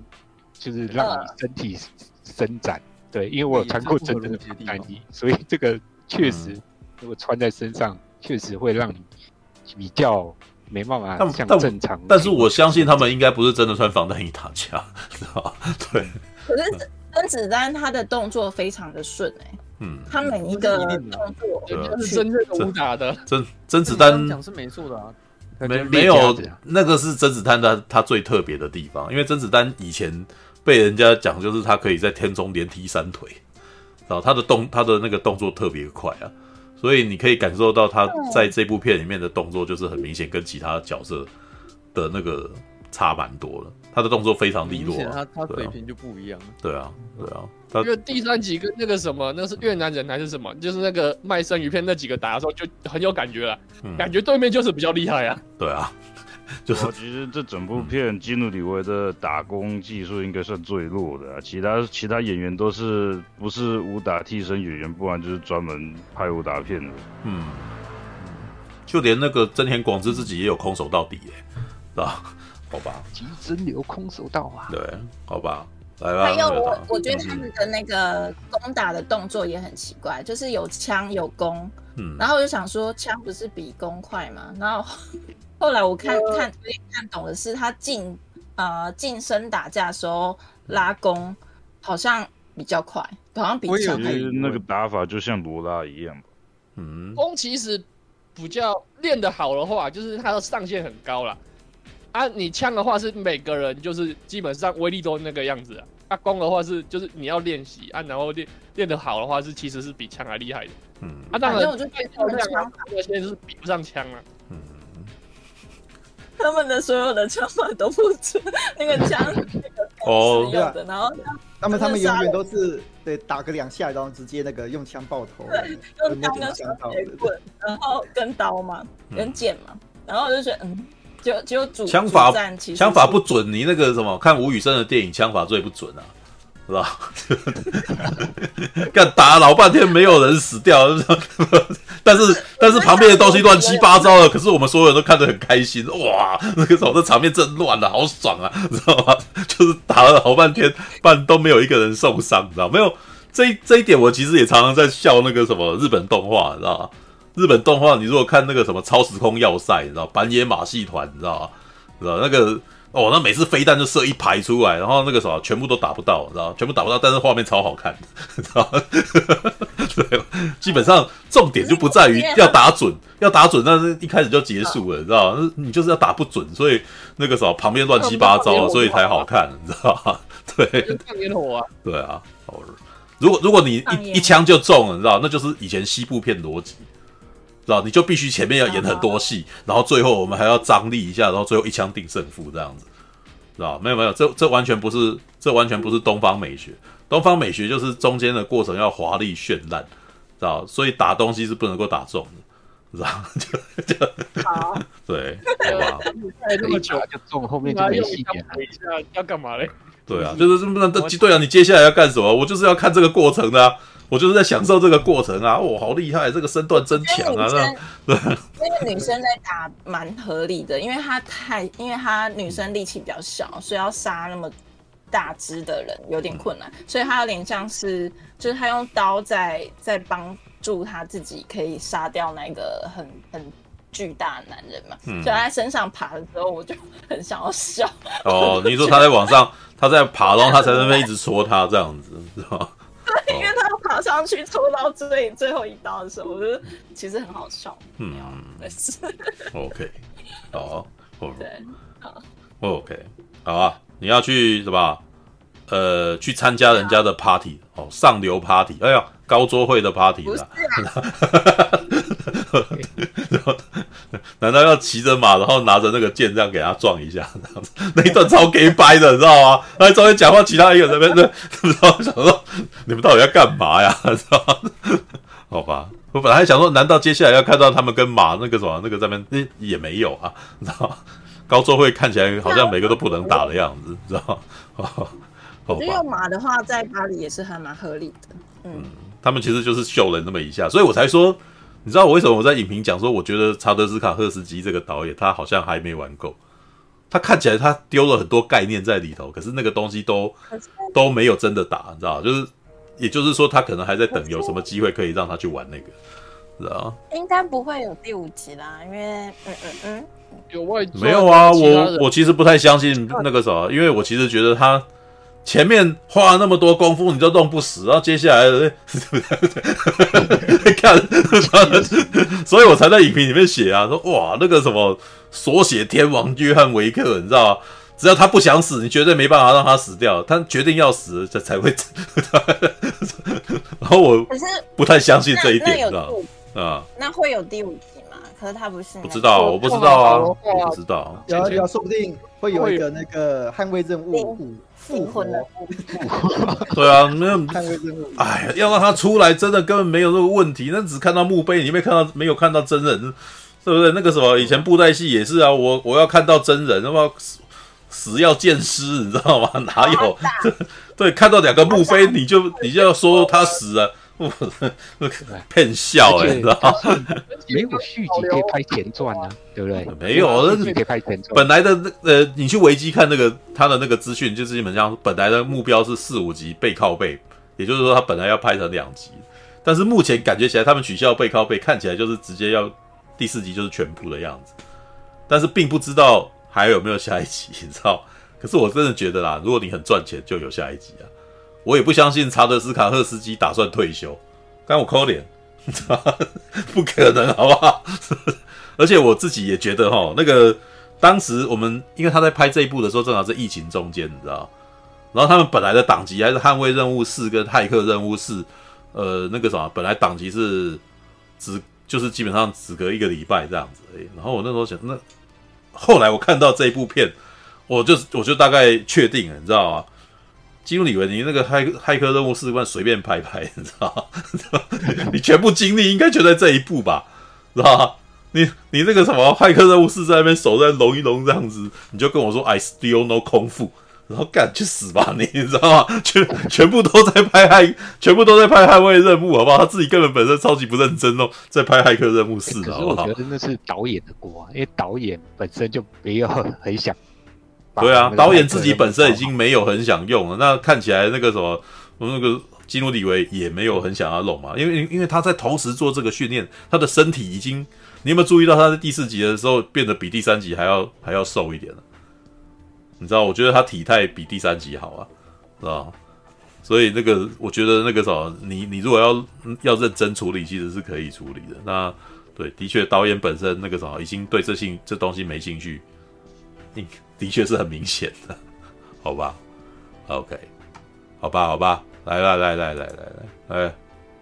就是让你身体伸展。对，因为我有穿过真正的防弹衣，所以这个确实如果穿在身上，确实会让你比较。没办法，像正常但。但是我相信他们应该不是真的穿防弹衣打架，知道吧？对。可是甄子丹他的动作非常的顺哎、欸，嗯，他每一个动作都是真正的武打的。甄甄子丹讲是没错的啊，没没有那个是甄子丹他他最特别的地方，因为甄子丹以前被人家讲就是他可以在天中连踢三腿，然后他的动他的那个动作特别快啊。所以你可以感受到他在这部片里面的动作，就是很明显跟其他角色的那个差蛮多了。他的动作非常利落，他他水平就不一样。对啊，对啊。因为第三集跟那个什么，那是越南人还是什么？就是那个卖生鱼片那几个打的时候，就很有感觉了，感觉对面就是比较厉害啊。对啊。就是，其实这整部片基努里维的打工技术应该算最弱的，啊，其他其他演员都是不是武打替身演员，不然就是专门拍武打片的。嗯，就连那个真田广之自己也有空手到底耶，是吧？好吧，其实真有空手道啊。对，好吧，来吧。还有我，我觉得他们的那个攻打的动作也很奇怪，就是有枪有弓，嗯，然后我就想说，枪不是比弓快吗？然后。后来我看看有点看懂的是，他近呃近身打架的时候拉弓好像比较快，好像比枪还。其实那个打法就像罗拉一样。嗯，弓其实比较练得好的话，就是它的上限很高了。啊，你枪的话是每个人就是基本上威力都那个样子啊。啊，弓的话是就是你要练习啊，然后练练得好的话是其实是比枪还厉害的。嗯，啊，当然我就变漂亮啊，这些就是比不上枪了。他们的所有的枪法都不准，那个枪 哦，对的，然后他们他们永远都是对打个两下，然后直接那个用枪爆头，对，用枪跟铁棍，然后跟刀嘛，跟剑嘛，然后我就觉得嗯，就就主枪法枪法不准，你那个什么看吴宇森的电影枪法最不准啊。是吧？干打了老半天没有人死掉，但是但是旁边的东西乱七八糟的，可是我们所有人都看得很开心，哇！那个时候这场面真乱了，好爽啊，知道吗？就是打了老半天，半都没有一个人受伤，知道没有？这这一点我其实也常常在笑那个什么日本动画，你知道吗？日本动画，你如果看那个什么超时空要塞，你知道板野马戏团，你知道吗？知道那个。哦，那每次飞弹就射一排出来，然后那个什么全部都打不到，知道全部打不到，但是画面超好看，知道 对，基本上重点就不在于要打准，要打准，但是一开始就结束了，知道你就是要打不准，所以那个什么旁边乱七八糟，所以才好看，你知道吗？对，放烟火啊，对啊，如果如果你一一枪就中了，你知道，那就是以前西部片逻辑。知道你就必须前面要演很多戏，然后最后我们还要张力一下，然后最后一枪定胜负这样子，知道没有没有，这这完全不是，这完全不是东方美学。东方美学就是中间的过程要华丽绚烂，知道？所以打东西是不能够打中的，知道？就就好，对，好吧。太那么久就中，后面就没戏演了。一下要干嘛嘞？对啊，就是不能对啊，你接下来要干什么？我就是要看这个过程的啊。我就是在享受这个过程啊！哇，好厉害，这个身段真强啊！对，那个女生在打蛮合理的，因为她太，因为她女生力气比较小，所以要杀那么大只的人有点困难，所以她有点像是，就是她用刀在在帮助她自己可以杀掉那个很很巨大的男人嘛。嗯，所以她在身上爬的时候，我就很想要笑。哦，你说她在往上，她在爬，然后她在那边一直戳他这样子，是吧？对，因为他要爬上去抽到最最后一刀的时候，我觉得其实很好笑。嗯，没事。OK，好，对，好，OK，好啊。你要去什么？呃去参加人家的 party 哦，上流 party，哎呀，高桌会的 party 啦。难道要骑着马，然后拿着那个剑这样给他撞一下？这样子那一段超 gay 掰的，你知道吗？他在中间讲话，其他一个人在那边，不知道想说你们到底要干嘛呀？知道吗？好吧，我本来还想说，难道接下来要看到他们跟马那个什么那个在那边？那也没有啊，你知道吗？高周会看起来好像每个都不能打的样子，知道吗？我觉得用马的话，在巴黎也是还蛮合理的。嗯，嗯，他们其实就是秀了那么一下，所以我才说。你知道我为什么我在影评讲说，我觉得查德斯卡赫斯基这个导演他好像还没玩够，他看起来他丢了很多概念在里头，可是那个东西都都没有真的打，你知道就是，也就是说他可能还在等有什么机会可以让他去玩那个，知道应该不会有第五集啦，因为嗯嗯嗯，有外没有啊？我我其实不太相信那个什么，因为我其实觉得他。前面花了那么多功夫，你都弄不死，然后接下来，对不对？看，所以我才在影评里面写啊，说哇，那个什么所写天王约翰维克，你知道吗？只要他不想死，你绝对没办法让他死掉，他决定要死，这才会。然后我不太相信这一点，知道啊？那会有第五集吗？可是他不是，不知道，我不知道啊，我不知道。有有，说不定会有一个那个捍卫任务。复婚了，对啊，没有，哎呀，要让他出来，真的根本没有这个问题。那只看到墓碑，你没看到，没有看到真人，是不是？那个什么，以前布袋戏也是啊，我我要看到真人，那么死要见尸，你知道吗？哪有？对，看到两个墓碑，你就你就要说他死了。不，骗笑哎，你知道吗？没有续集可以拍前传啊，对不对？没有，那是可以拍前传。本来的那呃，你去维基看那个他的那个资讯，就是基本上本来的目标是四五集背靠背，也就是说他本来要拍成两集，但是目前感觉起来他们取消背靠背，看起来就是直接要第四集就是全部的样子，但是并不知道还有没有下一集，你知道？可是我真的觉得啦，如果你很赚钱，就有下一集啊。我也不相信查德斯卡赫斯基打算退休，干我抠脸，不可能，好不好？而且我自己也觉得哈，那个当时我们因为他在拍这一部的时候，正好是疫情中间，你知道？然后他们本来的档期还是《捍卫任务四》跟《骇客任务四》，呃，那个什么，本来档期是只就是基本上只隔一个礼拜这样子而已。然后我那时候想，那后来我看到这一部片，我就我就大概确定了，你知道吗？基努李维，你那个骇骇客任务四关随便拍拍，你知道吗？你全部精力应该就在这一步吧，知道吗？你你那个什么骇客任务四在那边手在隆一隆这样子，你就跟我说 I still know 功夫，然后干去死吧你，你知道吗？全全部都在拍骇，全部都在拍捍卫任务，好不好？他自己根本本身超级不认真哦，在拍骇客任务四，好不好？我觉得那是导演的锅，因为导演本身就没有很想。对啊，导演自己本身已经没有很想用了，那看起来那个什么，那个基努里维也没有很想要弄嘛，因为因为他在同时做这个训练，他的身体已经，你有没有注意到他在第四集的时候变得比第三集还要还要瘦一点了？你知道，我觉得他体态比第三集好啊，知道？所以那个我觉得那个什么，你你如果要要认真处理，其实是可以处理的。那对，的确导演本身那个什么已经对这兴这东西没兴趣，你。的确是很明显的，好吧？OK，好吧，好吧，来来来来来来来，哎，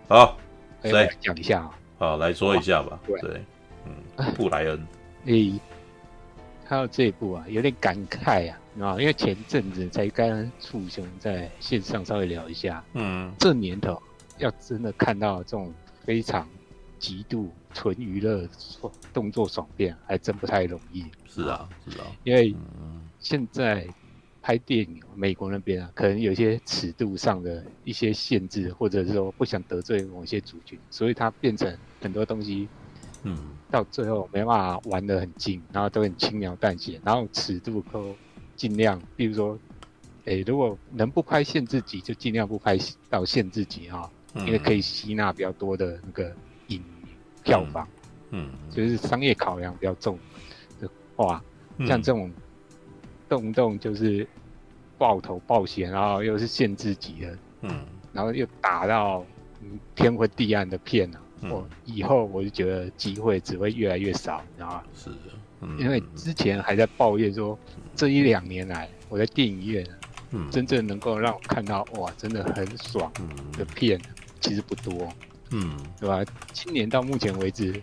好，来讲一下啊，好，来说一下吧。对，嗯，布莱恩，诶，还有这一部啊，有点感慨啊，啊，因为前阵子才跟楚雄在线上稍微聊一下，嗯，这年头要真的看到这种非常极度纯娱乐动作爽片，还真不太容易。是啊，是啊，因为现在拍电影，美国那边啊，可能有一些尺度上的一些限制，或者是说不想得罪某些族群，所以它变成很多东西，嗯，到最后没办法玩得很近，然后都很轻描淡写，然后尺度都尽量，比如说，诶，如果能不拍限制级，就尽量不拍到限制级啊，因为可以吸纳比较多的那个影票房，嗯，就是商业考量比较重。哇，像这种动不动就是爆头爆血，然后又是限制级的，嗯，然后又打到天昏地暗的片啊，我、嗯、以后我就觉得机会只会越来越少，你知道吗？是的，嗯、因为之前还在抱怨说，这一两年来我在电影院真正能够让我看到哇，真的很爽的片，其实不多。嗯，对吧？今年到目前为止，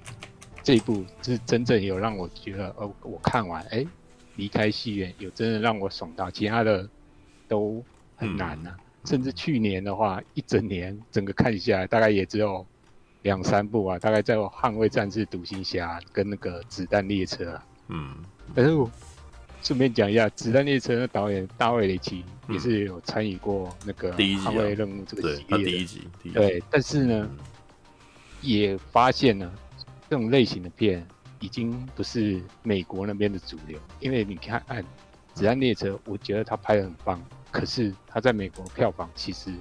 这一部是真正有让我觉得，哦，我看完，哎，离开戏院有真的让我爽到，其他的都很难呐、啊。嗯、甚至去年的话，一整年整个看下来，大概也只有两三部啊，大概在《捍卫战士》、《独行侠》跟那个《子弹列车》啊。嗯，但是我。顺便讲一下，《子弹列车》的导演大卫雷奇也是有参与过那个《捍卫任务》这个系列的。第一集，对，但是呢，也发现呢，这种类型的片已经不是美国那边的主流。因为你看，《子弹列车》，我觉得他拍的很棒，可是他在美国票房其实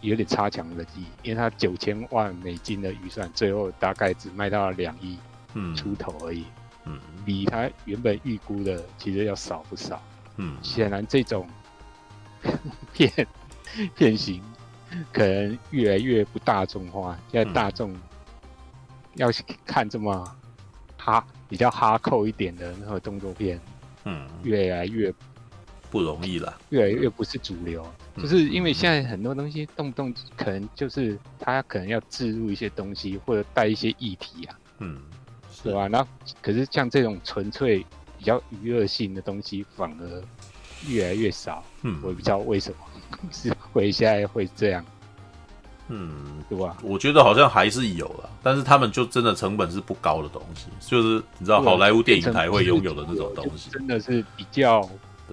有点差强人意，因为他九千万美金的预算，最后大概只卖到了两亿出头而已。嗯，比他原本预估的其实要少不少。嗯，显然这种 片片型 可能越来越不大众化。现在大众要看这么哈比较哈扣一点的那个动作片，嗯，越来越不容易了，越来越不是主流。嗯，就是因为现在很多东西动不动可能就是他可能要置入一些东西，或者带一些议题啊。嗯。对吧？那可是像这种纯粹比较娱乐性的东西，反而越来越少。嗯，我也不知道为什么 是会现在会这样。嗯，对吧？我觉得好像还是有了，但是他们就真的成本是不高的东西，就是你知道好莱坞电影台会拥有的那种东西，真的是比较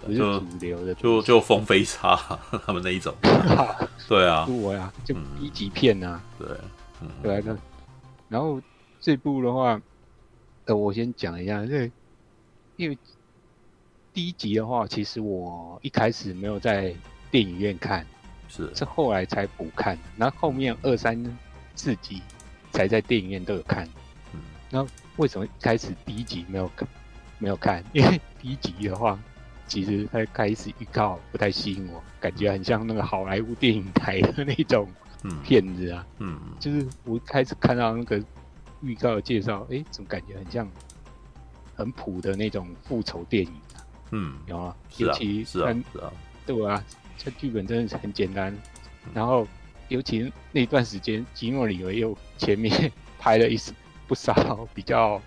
不是主流的，就就风飞沙 他们那一种。对啊，我呀，就一级片啊。对，嗯，对啊，那然后这部的话。呃，我先讲一下，因为因为第一集的话，其实我一开始没有在电影院看，是是后来才补看，然后后面二三四集才在电影院都有看。嗯，那为什么一开始第一集没有看？没有看，因为第一集的话，其实它开始预告不太吸引我，感觉很像那个好莱坞电影台的那种片子啊。嗯，嗯就是我一开始看到那个。预告的介绍，哎，怎么感觉很像很普的那种复仇电影啊？嗯，有啊？尤其是啊，是啊，对啊，这剧本真的是很简单。然后，尤其那段时间，吉诺里维又前面 拍了一不少比较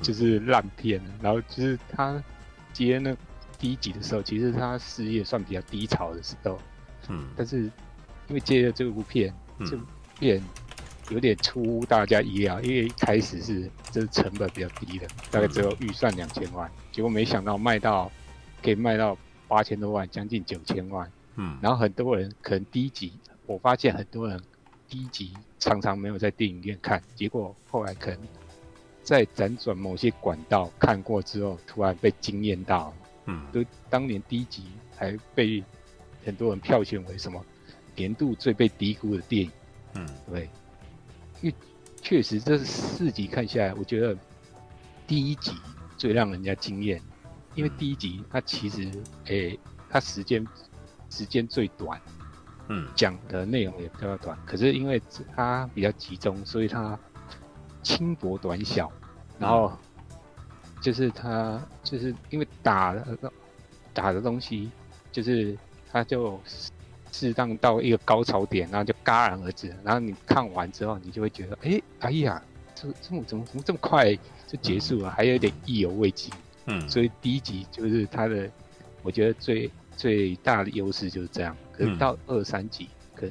就是烂片，然后就是他接那第一集的时候，其实他事业算比较低潮的时候。嗯，但是因为接了这部片，这部片。有点出乎大家意料，因为一开始是这是成本比较低的，大概只有预算两千万，结果没想到卖到可以卖到八千多万，将近九千万。嗯，然后很多人可能第一集，我发现很多人第一集常常没有在电影院看，结果后来可能在辗转某些管道看过之后，突然被惊艳到。嗯，就当年第一集还被很多人票选为什么年度最被低估的电影。嗯，对。因为确实，这四集看下来，我觉得第一集最让人家惊艳，因为第一集它其实，诶、欸，它时间时间最短，嗯，讲的内容也比较短，可是因为它比较集中，所以它轻薄短小，然后就是它就是因为打的打的东西，就是它就。适当到一个高潮点，然后就戛然而止。然后你看完之后，你就会觉得，哎，哎呀，这这么怎么怎么这么快就结束了，还有点意犹未尽。嗯，所以第一集就是它的，我觉得最最大的优势就是这样。可是到二三集，可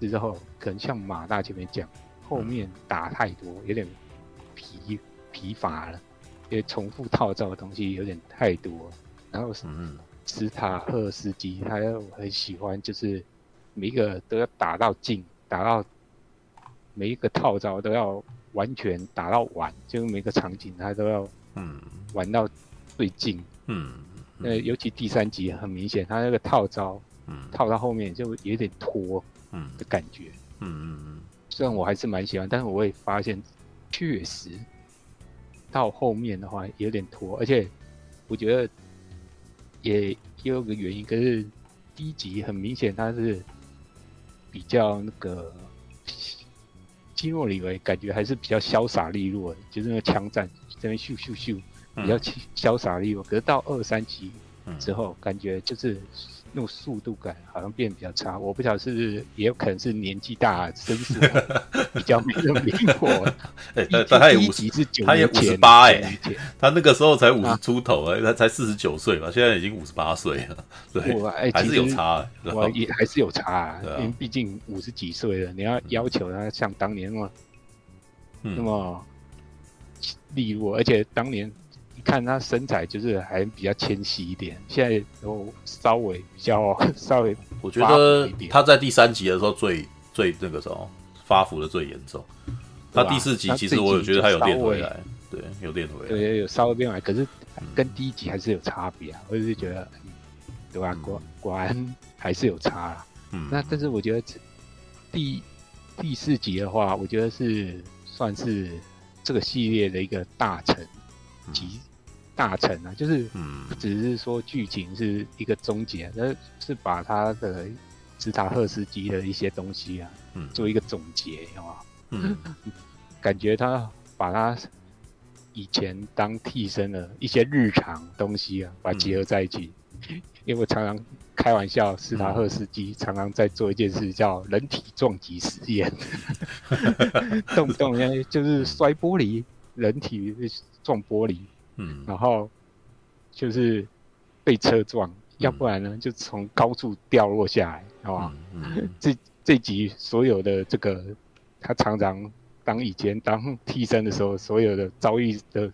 之后可能像马大前面讲，后面打太多，有点疲疲乏了，因为重复套招的东西有点太多。然后是嗯。斯塔赫斯基，他又很喜欢，就是每一个都要打到尽，打到每一个套招都要完全打到完，就是每个场景他都要嗯玩到最近。嗯，那尤其第三集很明显，他那个套招嗯。套到后面就有点拖嗯的感觉。嗯嗯嗯，虽然我还是蛮喜欢，但是我会发现确实到后面的话有点拖，而且我觉得。也也有个原因，可是第一集很明显他是比较那个基诺里维感觉还是比较潇洒利落的，就是那个枪战这边咻咻咻比较潇洒利落。可是到二三集之后，感觉就是那种速度感好像变得比较差。我不晓得是不是也有可能是年纪大，身 手比较没那么灵活。哎、欸，他也五十，他也五十八哎，他那个时候才五十出头哎、欸，他才四十九岁吧，现在已经五十八岁了，对，欸、还是有差、欸，我也还是有差、啊，啊、因为毕竟五十几岁了，你要要求他像当年那么、嗯、那么利落，而且当年一。看他身材就是还比较纤细一点，现在都稍微比较 稍微，我觉得他在第三集的时候最最那个时候发福的最严重，他第四集其实我有觉得他有练回来，对，有练回来，对，有稍微变回来，可是跟第一集还是有差别啊，我就是觉得，对吧？果果然还是有差啊。嗯，那但是我觉得第第四集的话，我觉得是算是这个系列的一个大成集。大成啊，就是不只是说剧情是一个终结，那、嗯、是把他的斯塔赫斯基的一些东西啊，嗯、做一个总结，好吧？嗯，感觉他把他以前当替身的一些日常东西啊，把它结合在一起。嗯、因为我常常开玩笑，斯塔赫斯基常常在做一件事，叫人体撞击实验，动不动就是摔玻璃，人体撞玻璃。嗯，然后就是被车撞，嗯、要不然呢就从高处掉落下来，好吧？嗯嗯、这这集所有的这个，他常常当以前当替身的时候，所有的遭遇的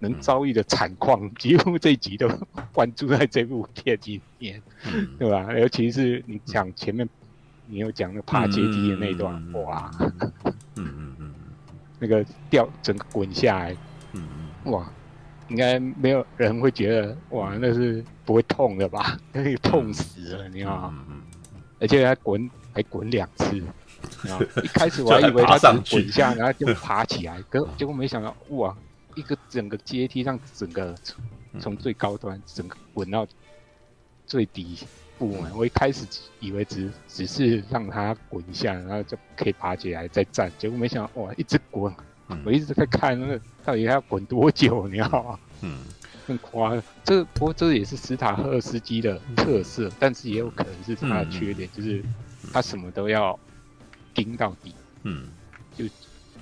能遭遇的惨况，嗯、几乎这集都 关注在这部片里面，嗯、对吧？尤其是你讲前面，你有讲那爬阶梯的那段，嗯、哇，嗯嗯嗯，那个掉整个滚下来，嗯嗯，哇。应该没有人会觉得哇，那是不会痛的吧？那个痛死了，你知道吗？而且还滚，还滚两次。一开始我还以为他滚下，然后就爬起来，可结果没想到哇，一个整个阶梯上，整个从最高端整个滚到最低部门。我一开始以为只只是让他滚一下，然后就可以爬起来再站，结果没想到哇，一直滚。我一直在看那个到底他要滚多久，你知道吗？嗯，很夸张。这不过这也是斯塔赫斯基的特色，但是也有可能是他的缺点，就是他什么都要盯到底。嗯，就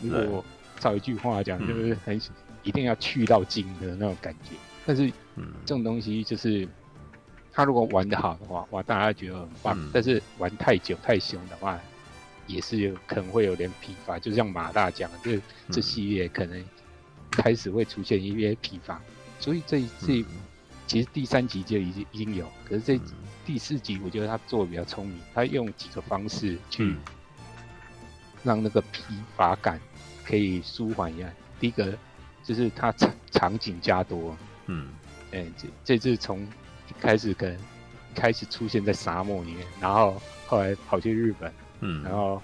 如果照一句话讲，就是很一定要去到精的那种感觉。但是，这种东西就是他如果玩的好的话，哇，大家觉得很棒。但是玩太久太凶的话，也是有可能会有点疲乏，就像马大讲，这这系列可能开始会出现一些疲乏，所以这这其实第三集就已经已经有，可是这第四集我觉得他做的比较聪明，他用几个方式去让那个疲乏感可以舒缓一下。第一个就是他场场景加多，嗯，哎，这这次从一开始跟开始出现在沙漠里面，然后后来跑去日本。嗯，然后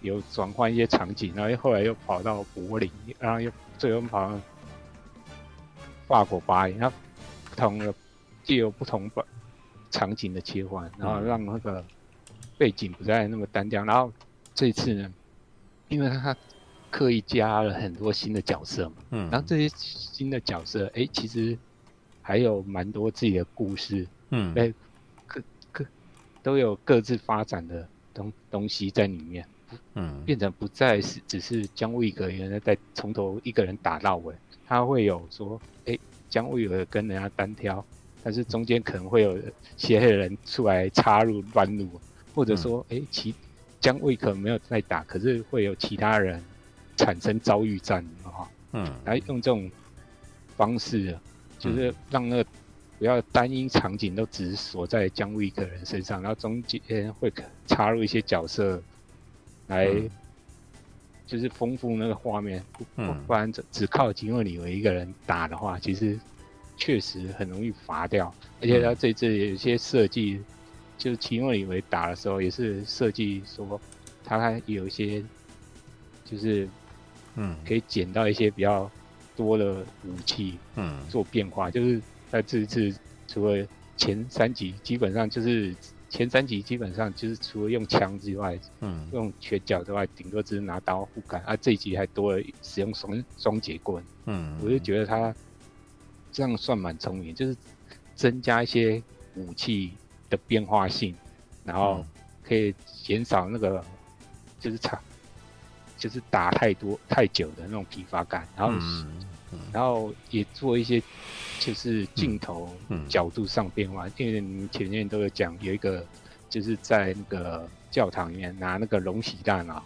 有转换一些场景，然后后来又跑到柏林，然后又最后跑到法国巴黎，它不同的既有不同的场景的切换，然后让那个背景不再那么单调。然后这次呢，因为他刻意加了很多新的角色嘛，嗯，然后这些新的角色，哎，其实还有蛮多自己的故事，嗯，哎，各各都有各自发展的。东东西在里面，嗯，变成不再是只是姜维格原来在从头一个人打到尾，他会有说，哎，姜维格跟人家单挑，但是中间可能会有些人出来插入乱入，或者说，哎，其姜维格没有在打，可是会有其他人产生遭遇战啊，嗯，来用这种方式，就是让那个。不要单一场景都只锁在姜维一个人身上，然后中间会插入一些角色来，就是丰富那个画面。不、不然只只靠吉诺里维一个人打的话，其实确实很容易乏掉。而且他这次有一些设计，就是吉诺里维打的时候也是设计说他有一些就是嗯可以捡到一些比较多的武器，嗯，做变化就是。在这一次除了前三集，基本上就是前三集基本上就是除了用枪之外，嗯，用拳脚之外，顶多只是拿刀互砍。啊，这一集还多了使用双双节棍，嗯，我就觉得他这样算蛮聪明，就是增加一些武器的变化性，然后可以减少那个就是长就是打太多太久的那种疲乏感，然后、嗯嗯、然后也做一些就是镜头角度上变化，因为你们前面都有讲有一个就是在那个教堂里面拿那个龙喜大脑，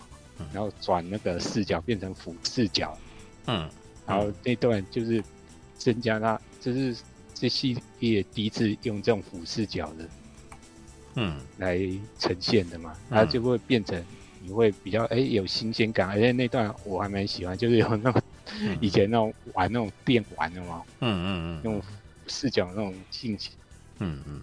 然后转那个视角变成俯视角，嗯，然后那段就是增加它就是。这系列第一次用这种俯视角的，嗯，来呈现的嘛，嗯、它就会变成你会比较哎、欸、有新鲜感，而且那段我还蛮喜欢，就是有那种、嗯、以前那种玩那种电玩的嘛，嗯嗯嗯，那种视角那种兴趣，嗯嗯，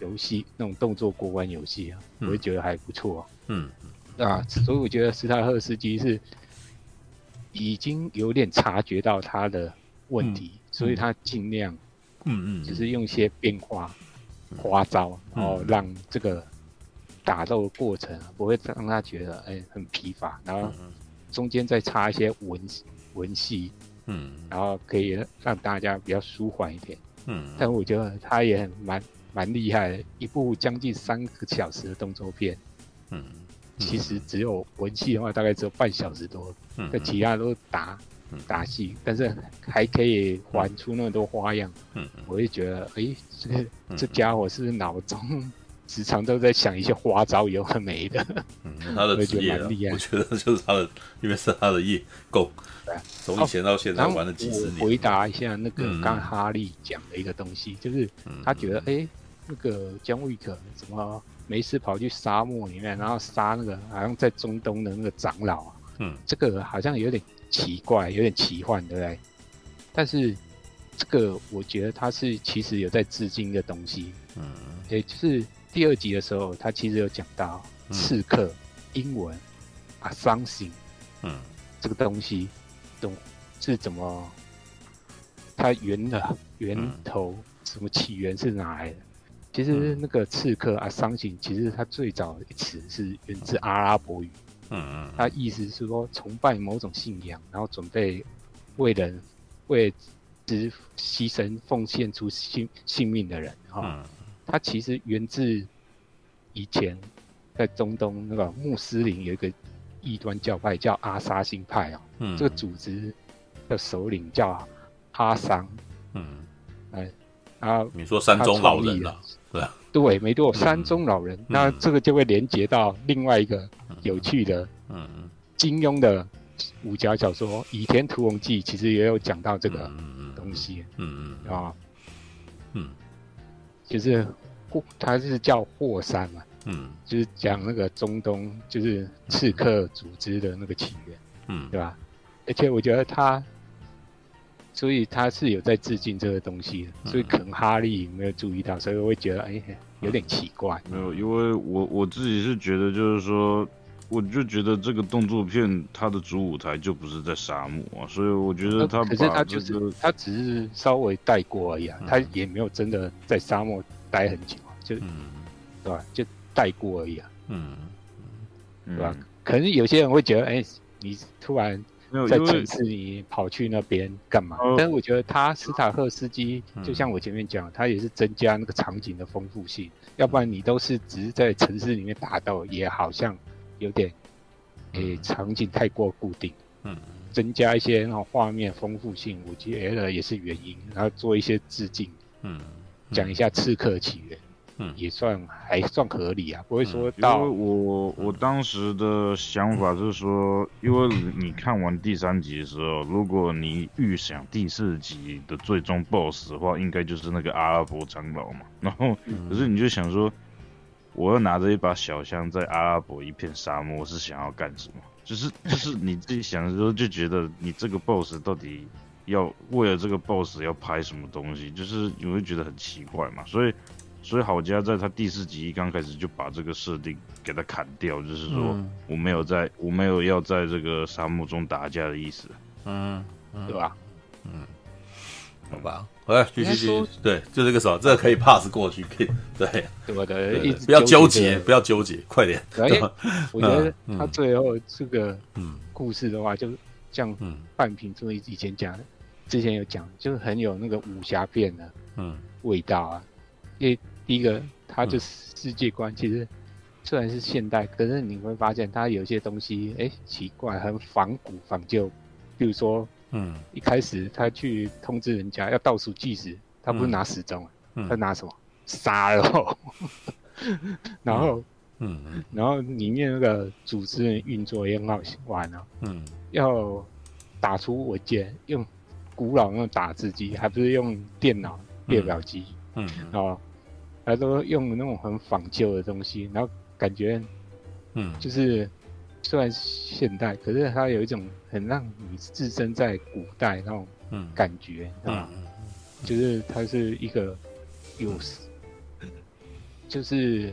游戏那种动作过关游戏啊，嗯、我会觉得还不错、啊，嗯啊，所以我觉得斯塔赫斯基是已经有点察觉到他的问题，嗯、所以他尽量。嗯嗯，就是用一些变化、花招，然后让这个打斗的过程不会让他觉得哎、欸、很疲乏，然后中间再插一些文文戏，嗯，然后可以让大家比较舒缓一点，嗯，但我觉得他也很蛮蛮厉害的，一部将近三个小时的动作片，嗯，其实只有文戏的话大概只有半小时多，嗯，但其他都打。打戏，但是还可以玩出那么多花样，嗯，我就觉得，哎、欸，这个、嗯、这家伙是不是脑中时常都在想一些花招，有很美的？嗯，他的职业厉害，我觉得就是他的，因为是他的业够，对，从以前到现在玩了几十年。回答一下那个刚哈利讲的一个东西，嗯、就是他觉得，哎、欸，那个姜维克怎么没事跑去沙漠里面，然后杀那个好像在中东的那个长老啊？嗯，这个好像有点。奇怪，有点奇幻，对不对？但是这个我觉得他是其实有在致敬的东西。嗯，也就是第二集的时候，他其实有讲到刺客、嗯、英文啊，伤心，嗯，这个东西懂是怎么？它源的源头什么起源是哪来的？其实那个刺客啊，，shunning，，其实它最早的词是源自阿拉伯语。嗯嗯，它意思是说崇拜某种信仰，然后准备为人为之牺牲奉献出性性命的人哈。嗯、他其实源自以前在中东那个穆斯林有一个异端教派叫阿沙辛派啊。嗯，这个组织的首领叫阿桑。嗯，哎，啊，你说山中老人了，对啊。对，没错，山中老人，嗯、那这个就会连接到另外一个有趣的，嗯，金庸的武侠小说《倚天屠龙记》，其实也有讲到这个东西，嗯嗯，啊，嗯，就是霍，他是叫霍山嘛，嗯，就是讲那个中东就是刺客组织的那个起源，嗯，对吧？而且我觉得他。所以他是有在致敬这个东西的，所以可能哈利没有注意到，所以我会觉得哎、欸、有点奇怪。没有，因为我我自己是觉得就是说，我就觉得这个动作片它的主舞台就不是在沙漠啊，所以我觉得他可是他就是他只是稍微带过而已啊，嗯、他也没有真的在沙漠待很久，就、嗯、对吧？就带过而已啊，嗯，对吧？可能有些人会觉得，哎、欸，你突然。在城市里跑去那边干嘛？但是我觉得他斯塔赫斯基就像我前面讲，他也是增加那个场景的丰富性。要不然你都是只是在城市里面打斗，也好像有点诶场景太过固定。嗯，增加一些那种画面丰富性，我觉得也是原因。然后做一些致敬，嗯，讲一下刺客起源。嗯，也算还算合理啊，不会说到。因为我我当时的想法是说，因为你看完第三集的时候，如果你预想第四集的最终 BOSS 的话，应该就是那个阿拉伯长老嘛。然后，可是你就想说，我要拿着一把小枪在阿拉伯一片沙漠，是想要干什么？就是就是你自己想的时候，就觉得你这个 BOSS 到底要为了这个 BOSS 要拍什么东西？就是你会觉得很奇怪嘛，所以。所以郝家在他第四集刚开始就把这个设定给他砍掉，就是说我没有在，我没有要在这个沙漠中打架的意思，嗯，对吧？嗯，好吧，哎继续继续，对，就这个时候，这个可以 pass 过去，可以，对，对对，不要纠结，不要纠结，快点。我觉得他最后这个故事的话，就像半瓶醋以前讲，之前有讲，就是很有那个武侠片的嗯味道啊，因为。第一个，它的世界观其实虽然是现代，可是你会发现它有些东西，哎，奇怪，很仿古仿旧。比如说，嗯，一开始他去通知人家要倒数计时，他不是拿时钟，嗯、他拿什么？沙漏。然后，嗯，然后里面那个组织的运作也很好玩啊。嗯，要打出文件用古老那种打字机，还不是用电脑列表机。嗯。嗯，哦，还都用那种很仿旧的东西，然后感觉，嗯，就是虽然现代，可是它有一种很让你置身在古代那种感觉，啊、嗯，就是它是一个有，就是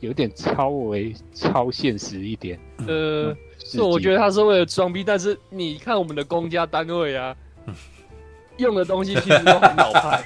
有点超为超现实一点。呃，是我觉得他是为了装逼，但是你看我们的公家单位啊，嗯、用的东西其实都很老派。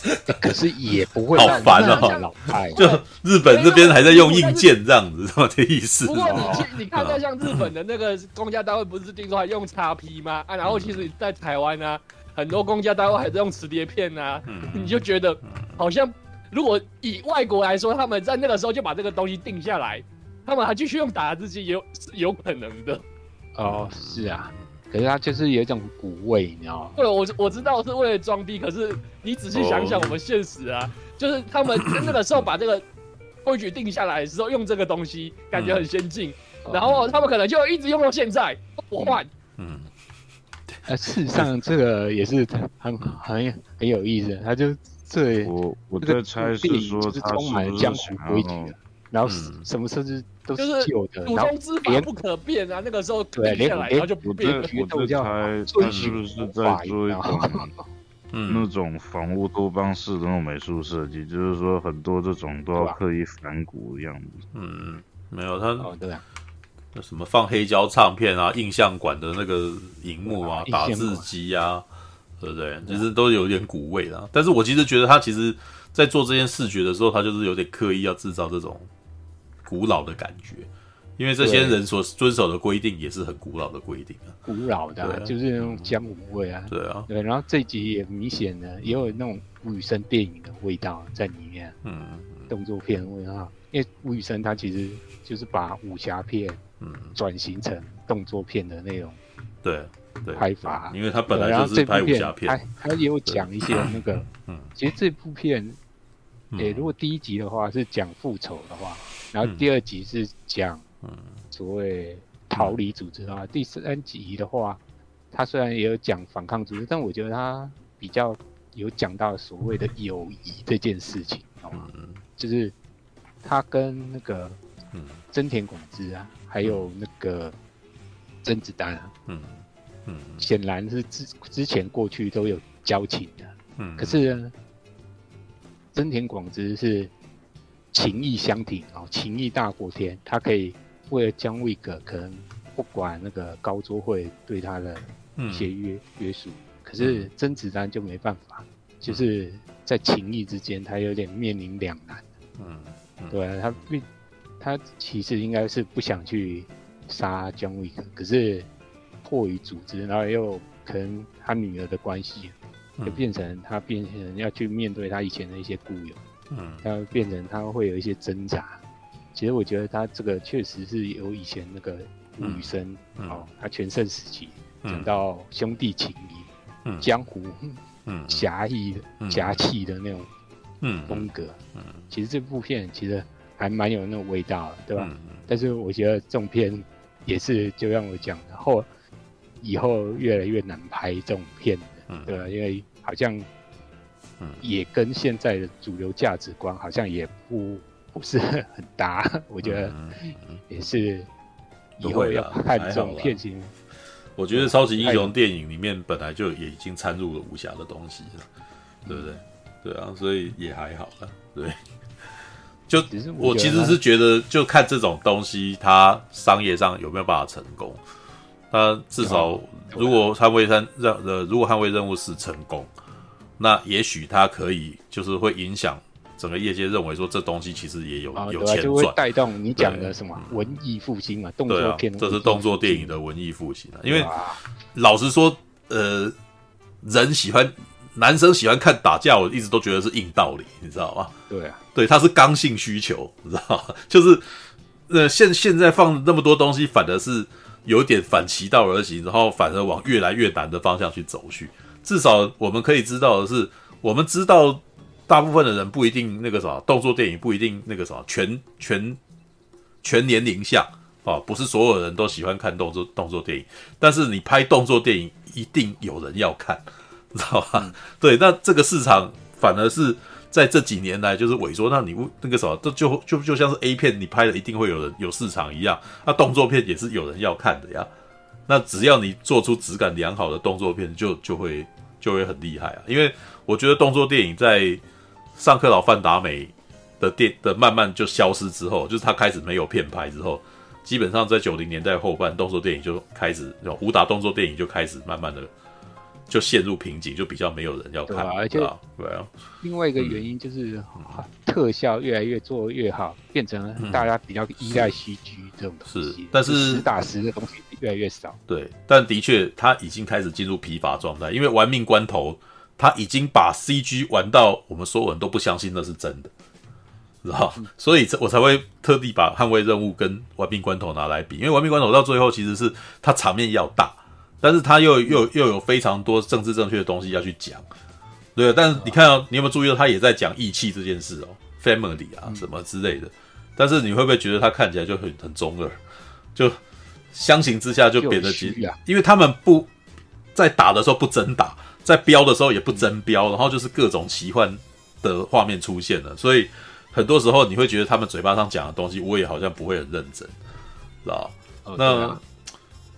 可是也不会好烦哦，老派，就日本这边还在用硬件这样子，是吧？这意思。不过你去你看到像日本的那个公家单位，不是听说还用 XP 吗？啊，然后其实你在台湾呢，很多公家单位还在用磁碟片啊，你就觉得好像如果以外国来说，他们在那个时候就把这个东西定下来，他们还继续用打字机，有是有可能的。哦，是啊。可是它就是有一种古味，你知道吗？对，我我知道是为了装逼，可是你仔细想想，我们现实啊，oh. 就是他们那个时候把这个规矩定下来的时候，用这个东西感觉很先进，嗯、然后他们可能就一直用到现在，不换。嗯，呃，事实上这个也是很很很有意思，他就这我我在猜是说就是充满了江湖规矩。然后什么设置都是旧的，祖宗之法不可变啊！那个时候对，连然后就不变。我在猜他是不是在做一种，嗯，那种仿乌托邦式的那种美术设计，就是说很多这种都要刻意反骨的样子。嗯，没有他，对啊，那什么放黑胶唱片啊，印象馆的那个荧幕啊，打字机啊，对不对？其实都有点古味啦。但是我其实觉得他其实在做这件视觉的时候，他就是有点刻意要制造这种。古老的感觉，因为这些人所遵守的规定也是很古老的规定啊，古老的、啊啊，就是那种江湖味啊。对啊，对。然后这集也明显的也有那种吴宇森电影的味道在里面，嗯，动作片味啊。因为吴宇森他其实就是把武侠片，嗯，转型成动作片的那种，对，对，拍法。因为他本来就是拍武侠片，他他也有讲一些那个，嗯，其实这部片，诶、嗯欸，如果第一集的话是讲复仇的话。然后第二集是讲所谓逃离组织啊，第三集的话，他虽然也有讲反抗组织，但我觉得他比较有讲到所谓的友谊这件事情，嗯，就是他跟那个真田广之啊，还有那个甄子丹啊，嗯。嗯，显然是之之前过去都有交情的，嗯，可是呢，真田广之是。情义相挺哦，情义大过天。他可以为了姜维格，可能不管那个高桌会对他的一些约、嗯、约束，可是甄子丹就没办法，嗯、就是在情义之间，他有点面临两难。嗯，嗯对啊，他并他其实应该是不想去杀姜维格，可是迫于组织，然后又可能他女儿的关系，就变成他变成要去面对他以前的一些故友。嗯，他会变成他会有一些挣扎。其实我觉得他这个确实是有以前那个吴宇森哦，他全盛时期讲、嗯、到兄弟情谊、嗯、江湖、嗯 侠义的侠气的那种嗯风格嗯。嗯，其实这部片其实还蛮有那种味道的，对吧？嗯、但是我觉得这种片也是就像我讲的，后以后越来越难拍这种片的，对吧？因为好像。也跟现在的主流价值观好像也不不是 很搭，我觉得也是以后要看这种片型。我觉得超级英雄电影里面本来就也已经掺入了武侠的东西了，对不对？对啊，所以也还好了。对，就我其实是觉得，就看这种东西，它商业上有没有办法成功。它至少如果捍卫任呃，如果捍卫任务是成功。那也许它可以，就是会影响整个业界认为说，这东西其实也有、哦、有钱赚，带动你讲的什么文艺复兴嘛，动作片，这是动作电影的文艺复兴啊。因为老实说，呃，人喜欢男生喜欢看打架，我一直都觉得是硬道理，你知道吗？对啊，对，它是刚性需求，你知道吗？就是呃，现现在放那么多东西，反而是有点反其道而行，然后反而往越来越难的方向去走去。至少我们可以知道的是，我们知道大部分的人不一定那个什么动作电影不一定那个什么全全全年龄向啊，不是所有人都喜欢看动作动作电影，但是你拍动作电影一定有人要看。知道吧？嗯、对，那这个市场反而是在这几年来就是萎缩。那你那个什么，这就就就像是 A 片，你拍了一定会有人有市场一样。那动作片也是有人要看的呀。那只要你做出质感良好的动作片就，就就会就会很厉害啊。因为我觉得动作电影在上克劳范达美的电的慢慢就消失之后，就是他开始没有片拍之后，基本上在九零年代后半，动作电影就开始，武打动作电影就开始慢慢的。就陷入瓶颈，就比较没有人要看，而且对啊，另外一个原因就是、嗯、特效越来越做越好，变成大家比较依赖 CG 这种东西。是，但是实打实的东西越来越少。对，但的确他已经开始进入疲乏状态，因为玩命关头他已经把 CG 玩到我们所有人都不相信那是真的，知道？嗯、所以这我才会特地把捍卫任务跟玩命关头拿来比，因为玩命关头到最后其实是它场面要大。但是他又又又有非常多政治正确的东西要去讲，对。但是你看哦，你有没有注意到，他也在讲义气这件事哦，family 啊什么之类的。但是你会不会觉得他看起来就很很中二？就相形之下就贬得其，因为他们不在打的时候不真打，在标的时候也不真标，然后就是各种奇幻的画面出现了，所以很多时候你会觉得他们嘴巴上讲的东西，我也好像不会很认真，知道那。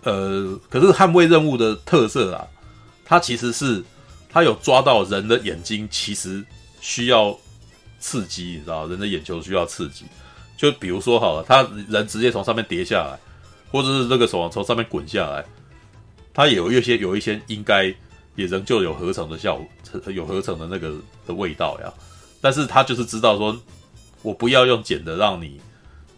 呃，可是捍卫任务的特色啊，它其实是它有抓到人的眼睛，其实需要刺激，你知道，人的眼球需要刺激。就比如说好了，他人直接从上面跌下来，或者是这个什么从上面滚下来，它也有一些有一些应该也仍旧有合成的效果，有合成的那个的味道呀。但是他就是知道说，我不要用剪的让你。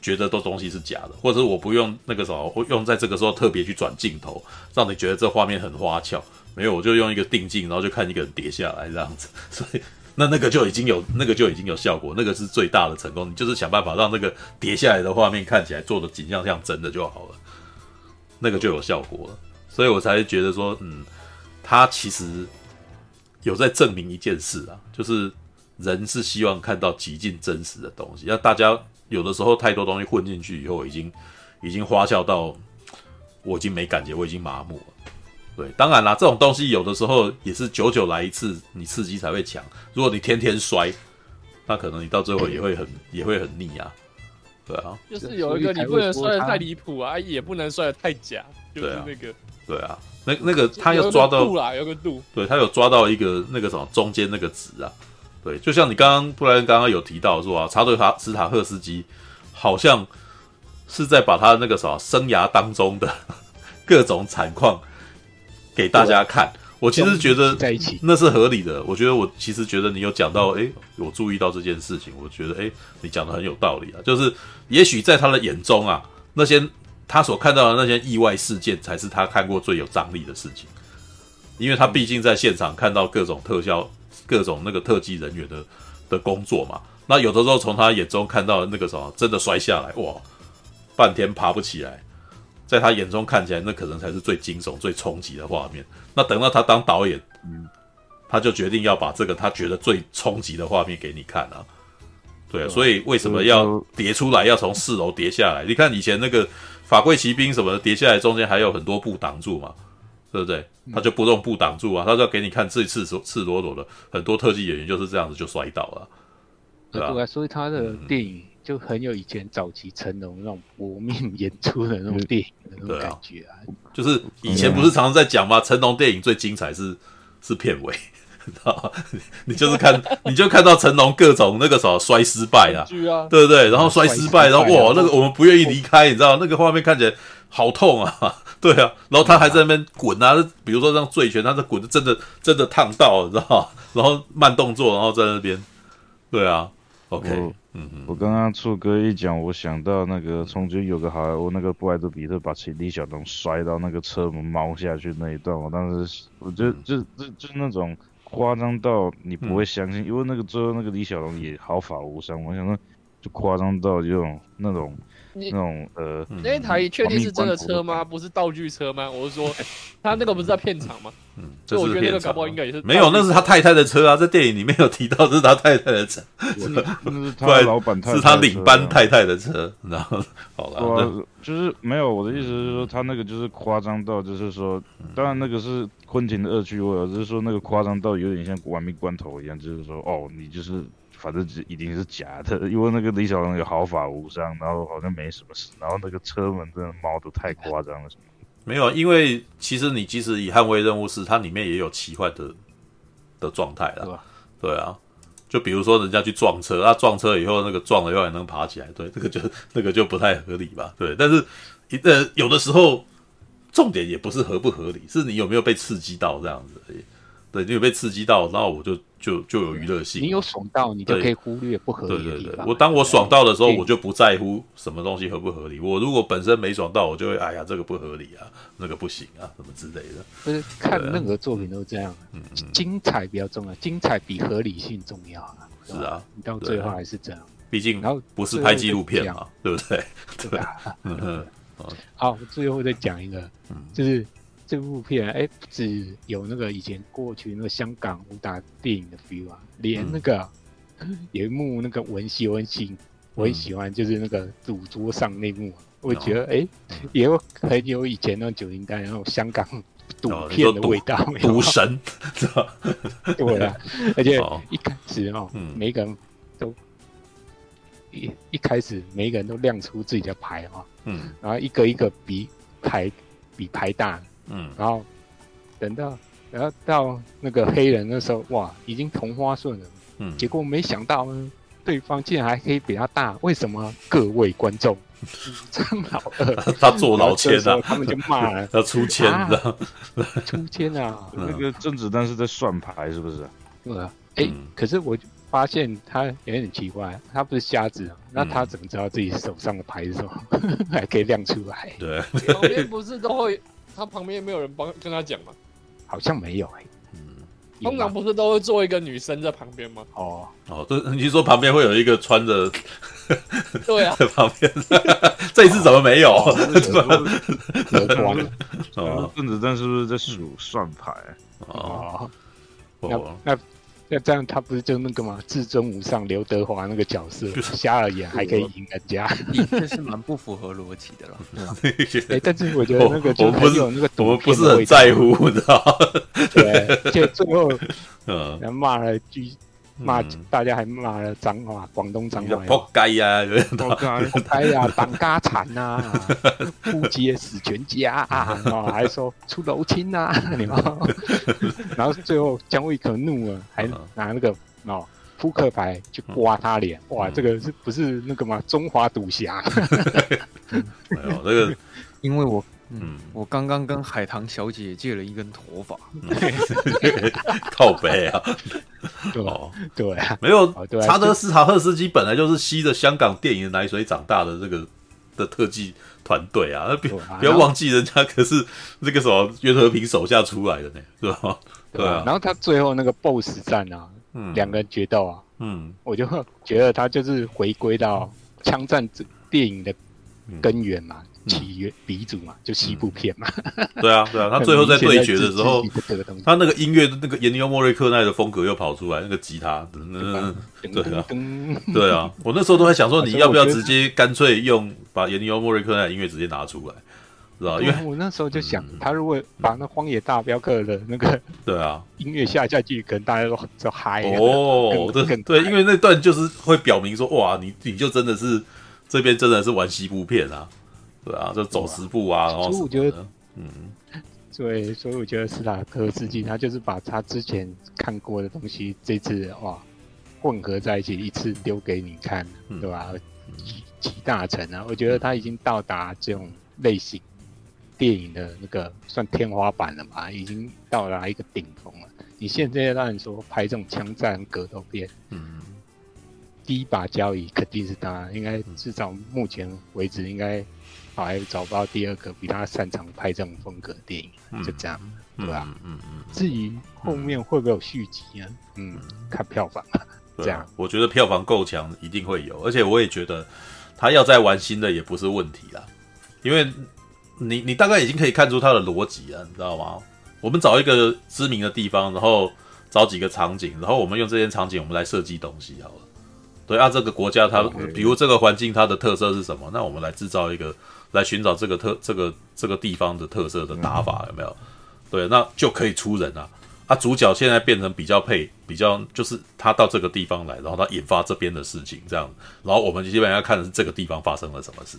觉得都东西是假的，或者我不用那个什么，我用在这个时候特别去转镜头，让你觉得这画面很花俏。没有，我就用一个定镜，然后就看一个人跌下来这样子。所以那那个就已经有那个就已经有效果，那个是最大的成功。你就是想办法让那个跌下来的画面看起来做的景象像真的就好了，那个就有效果了。所以我才觉得说，嗯，他其实有在证明一件事啊，就是人是希望看到极尽真实的东西，要大家。有的时候太多东西混进去以后，已经已经花俏到我已经没感觉，我已经麻木了。对，当然啦，这种东西有的时候也是久久来一次，你刺激才会强。如果你天天摔，那可能你到最后也会很也会很腻啊。对啊，就是有一个你不能摔得太离谱啊，也不能摔得太假，就是那个。对啊，那那个他要抓到有个度啦，有个度。对，他有抓到一个那个什么中间那个值啊。对，就像你刚刚布莱恩刚刚有提到说啊，查德卡斯塔赫斯基好像是在把他那个啥生涯当中的 各种惨况给大家看。我其实觉得在一起那是合理的。我觉得我其实觉得你有讲到，哎，我注意到这件事情，我觉得哎，你讲的很有道理啊。就是也许在他的眼中啊，那些他所看到的那些意外事件，才是他看过最有张力的事情，因为他毕竟在现场看到各种特效。各种那个特技人员的的工作嘛，那有的时候从他眼中看到那个什么，真的摔下来哇，半天爬不起来，在他眼中看起来，那可能才是最惊悚、最冲击的画面。那等到他当导演，嗯，他就决定要把这个他觉得最冲击的画面给你看啊。对啊，所以为什么要叠出来，要从四楼叠下来？你看以前那个法柜骑兵什么的，叠下来中间还有很多布挡住嘛。对不对？他就不用布挡住啊，他就要给你看最赤赤裸裸的，很多特技演员就是这样子就摔倒了，对吧？啊，所以他的电影就很有以前早期成龙那种搏命演出的那种电影的那种感觉啊。就是以前不是常常在讲吗？成龙电影最精彩是是片尾，知道 你就是看，你就看到成龙各种那个什么摔失败啊，对不对？然后摔失败，然后哇，那个我们不愿意离开，你知道那个画面看起来好痛啊。对啊，然后他还在那边滚啊，比如说像醉拳，他在滚，真的真的烫到了，知道吗？然后慢动作，然后在那边，对啊，OK，嗯嗯。我刚刚处哥一讲，我想到那个从前有个好莱坞那个布莱德比特把李小龙摔到那个车门猫下去那一段，我当时我觉得就就就那种夸张到你不会相信，嗯、因为那个最后那个李小龙也毫发无伤，我想说就夸张到这种那种。那种呃，那台确定是真的车吗？不是道具车吗？我是说，他那个不是在片场吗？嗯，所以我觉得那个搞不好应该也是没有，那是他太太的车啊，在电影里面有提到这是他太太的车，是那是他 老板太太，是他领班太太的车，然后好了，就是没有我的意思是说，他那个就是夸张到，就是说，当然那个是昆汀的恶趣味，只是说那个夸张到有点像玩命关头一样，就是说，哦，你就是。反正一定是假的，因为那个李小龙有毫发无伤，然后好像没什么事，然后那个车门真的猫都太夸张了，什么？没有，因为其实你即使以捍卫任务是，它里面也有奇幻的的状态啦。对啊，就比如说人家去撞车，他撞车以后那个撞了以后还能爬起来，对，这个就那个就不太合理吧？对，但是一呃有的时候重点也不是合不合理，是你有没有被刺激到这样子而已。对，你有被刺激到，然后我就就就有娱乐性。你有爽到，你就可以忽略不合理的地方。对对对，我当我爽到的时候，我就不在乎什么东西合不合理。我如果本身没爽到，我就会哎呀，这个不合理啊，那个不行啊，什么之类的。不是看任何作品都这样，嗯，精彩比较重要，精彩比合理性重要啊。是啊，你到最后还是这样。毕竟，然后不是拍纪录片嘛，对不对？对啊。嗯。好，最后再讲一个，就是。这部片哎，不只有那个以前过去那个香港武打电影的 feel 啊，连那个、嗯、有一幕那个文戏文戏，我很喜欢，就是那个赌桌上那幕，嗯、我觉得哎，也有很有以前那种九零代那种香港赌片的味道，赌神？对啊，而且一开始哦，嗯、每个人都一一开始每个人都亮出自己的牌哦，嗯，然后一个一个比牌比牌大。嗯，然后等到，然后到那个黑人的时候，哇，已经同花顺了。嗯，结果没想到呢，对方竟然还可以比他大。为什么？各位观众，张老二他坐老千啊，他们就骂了，他出千的，出签啊！那个甄子丹是在算牌，是不是？对啊。哎，可是我发现他也很奇怪，他不是瞎子，那他怎么知道自己手上的牌是什么？还可以亮出来？对，旁边不是都会。他旁边没有人帮跟他讲吗？好像没有哎、欸。嗯，通常不是都会坐一个女生在旁边吗？哦哦，对，你说旁边会有一个穿着？对啊，在 旁边。这一次怎么没有？得光了。哦，甄子丹是不是在数算牌？哦，哦，那。那这样他不是就那个吗？至尊无上刘德华那个角色，瞎了眼还可以赢人家，这是蛮不符合逻辑的了。哎，但是我觉得那个就很有那个我不是很在乎，你知道？对，就最后嗯，然后骂了句。骂大家还骂了脏话，广东脏话，扑街呀，扑街，扑街呀，当家产呐，扑街死全家啊，然后还说出楼亲呐，你们，然后最后姜维可怒了，还拿那个哦扑克牌去刮他脸，哇，这个是不是那个嘛？中华赌侠，没有那个，因为我。嗯，我刚刚跟海棠小姐借了一根头发，靠背啊！哦，对啊，没有，查德斯塔赫斯基本来就是吸着香港电影的奶水长大的这个的特技团队啊，别不要忘记人家可是那个什么袁和平手下出来的呢，是吧？对啊。然后他最后那个 BOSS 战啊，嗯两个人决斗啊，嗯，我就觉得他就是回归到枪战电影的根源嘛。起源鼻祖嘛，就西部片嘛。对啊，对啊，他最后在对决的时候，他那个音乐，那个严尼欧莫瑞克奈的风格又跑出来，那个吉他，嗯，对啊，对啊，我那时候都在想说，你要不要直接干脆用把严尼欧莫瑞克奈的音乐直接拿出来，知道？因为我那时候就想，他如果把那荒野大镖客的那个对啊音乐下下去，可能大家都就嗨哦，对对，因为那段就是会表明说，哇，你你就真的是这边真的是玩西部片啊。对啊，就走十步啊，然后所以我觉得，嗯，对，所以我觉得斯塔克斯基他就是把他之前看过的东西，这次哇混合在一起，一次丢给你看，嗯、对吧？集集大成啊！我觉得他已经到达这种类型电影的那个算天花板了吧，已经到达一个顶峰了。你现在让你说拍这种枪战格斗片，嗯，第一把交椅肯定是他，应该至少目前为止应该。还找不到第二个比他擅长拍这种风格的电影，嗯、就这样，对吧？嗯嗯。嗯至于后面会不会有续集呢？嗯，看票房啊。这样，我觉得票房够强，一定会有。而且我也觉得他要再玩新的也不是问题啦，因为你你大概已经可以看出他的逻辑了，你知道吗？我们找一个知名的地方，然后找几个场景，然后我们用这些场景，我们来设计东西好了。对啊，这个国家它，比如这个环境它的特色是什么？那我们来制造一个，来寻找这个特这个这个地方的特色的打法，有没有？对，那就可以出人啊。啊，主角现在变成比较配，比较就是他到这个地方来，然后他引发这边的事情，这样，然后我们基本上要看的是这个地方发生了什么事，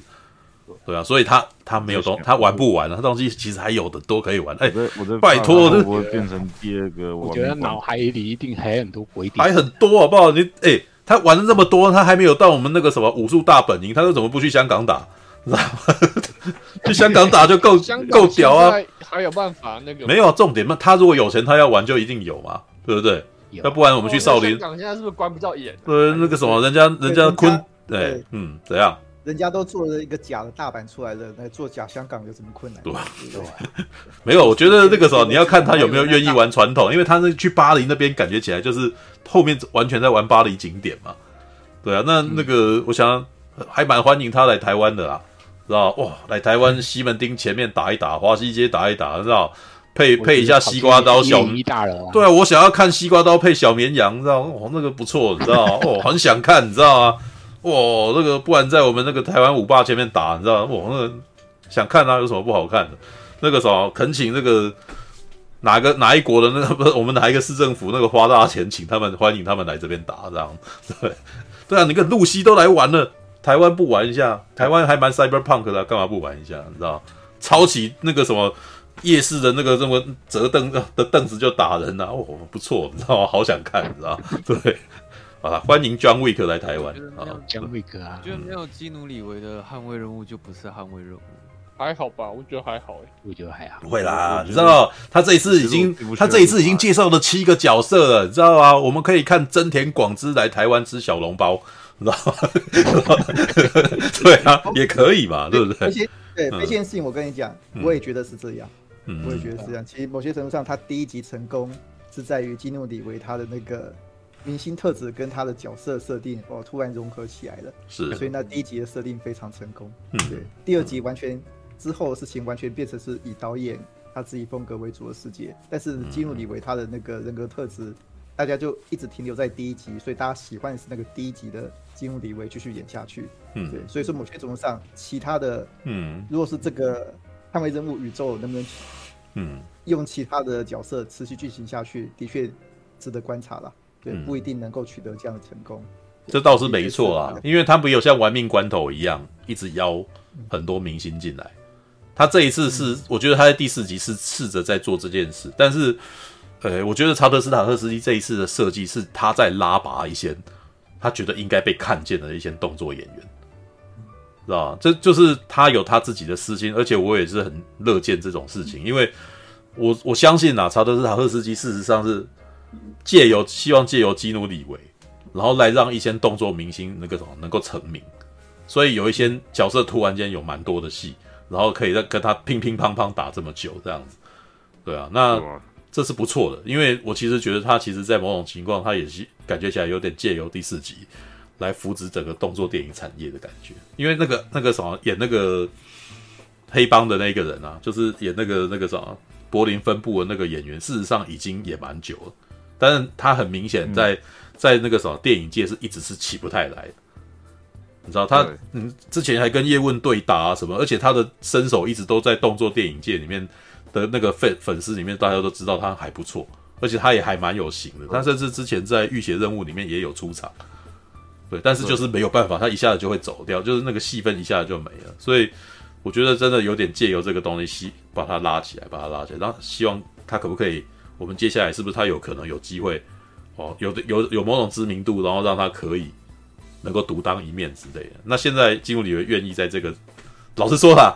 对啊，所以他他没有东，他玩不完了，他东西其实还有的多可以玩。哎，我的拜托，会不会变成第二个？我觉得脑海里一定还很多鬼点，还很多好不好？你哎，他玩了这么多，他还没有到我们那个什么武术大本营，他又怎么不去香港打？知道吗？去香港打就够 够屌啊！还有办法那个？没有重点嘛？他如果有钱，他要玩就一定有嘛，对不对？要不然我们去少林。香港现在是不是关不到眼？对，那个什么，人家人家坤，对，嗯，怎样？人家都做了一个假的大阪出来的，那做假香港有什么困难？对吧？没有，我觉得那个时候你要看他有没有愿意玩传统，因为他那去巴黎那边感觉起来就是后面完全在玩巴黎景点嘛。对啊，那那个我想还蛮欢迎他来台湾的啦。知道哇，来台湾西门町前面打一打，华西街打一打，知道配配一下西瓜刀小，对啊，我想要看西瓜刀配小绵羊，知道哦，那个不错，你知道哦，很想看，你知道吗？哦，那个不然在我们那个台湾五霸前面打，你知道哦，那个想看啊，有什么不好看的？那个什么，恳请那个哪个哪一国的那个不是我们哪一个市政府那个花大钱请他们欢迎他们来这边打，这样 对对啊，你看露西都来玩了。台湾不玩一下，台湾还蛮 cyberpunk 的，干嘛不玩一下？你知道，抄起那个什么夜市的那个什么折凳的凳子就打人啊，哦，不错，你知道吗？好想看，你知道？对，啊，欢迎 John Wick 来台湾啊，John Wick 啊，就没有基努里维的捍卫任务就不是捍卫任务，还好吧？我觉得还好哎，我觉得还好，不会啦，你知道，他这一次已经他这一次已经介绍了七个角色了，你知道吗？我们可以看真田广之来台湾吃小笼包。知道 对啊，也可以嘛，对不对？而且对，这件事情我跟你讲，我也觉得是这样，我也觉得是这样。其实某些程度上，他第一集成功是在于基努里维他的那个明星特质跟他的角色设定哦，突然融合起来了。是，所以那第一集的设定非常成功。对，第二集完全之后的事情完全变成是以导演他自己风格为主的世界，但是基努里维他的那个人格特质，大家就一直停留在第一集，所以大家喜欢的是那个第一集的。基努里维继续演下去，嗯，对，所以说某些程度上，其他的，嗯，如果是这个捍卫任务宇宙能不能，嗯，用其他的角色持续进行下去，的确值得观察了，对，不一定能够取得这样的成功。这倒是没错啊，因为他没有像玩命关头一样一直邀很多明星进来，他这一次是，我觉得他在第四集是试着在做这件事，但是，呃，我觉得查德斯塔特斯基这一次的设计是他在拉拔一些。他觉得应该被看见的一些动作演员，知道吧？这就是他有他自己的私心，而且我也是很乐见这种事情，因为我我相信啊，查德斯塔赫斯基事实上是借由希望借由基努里维，然后来让一些动作明星那个什么能够成名，所以有一些角色突然间有蛮多的戏，然后可以跟跟他乒乒乓乓打这么久这样子，对啊，那这是不错的，因为我其实觉得他其实在某种情况他也是。感觉起来有点借由第四集来扶植整个动作电影产业的感觉，因为那个那个什么演那个黑帮的那个人啊，就是演那个那个什么柏林分部的那个演员，事实上已经也蛮久了，但是他很明显在、嗯、在那个什么电影界是一直是起不太来。的，你知道他嗯之前还跟叶问对打啊什么，而且他的身手一直都在动作电影界里面的那个粉粉丝里面，大家都知道他还不错。而且他也还蛮有型的，他甚至之前在《浴血任务》里面也有出场，对，但是就是没有办法，他一下子就会走掉，就是那个戏份一下子就没了。所以我觉得真的有点借由这个东西，把他拉起来，把他拉起来，然后希望他可不可以，我们接下来是不是他有可能有机会，哦，有的有有某种知名度，然后让他可以能够独当一面之类的。那现在基努里愿意在这个，老实说啦，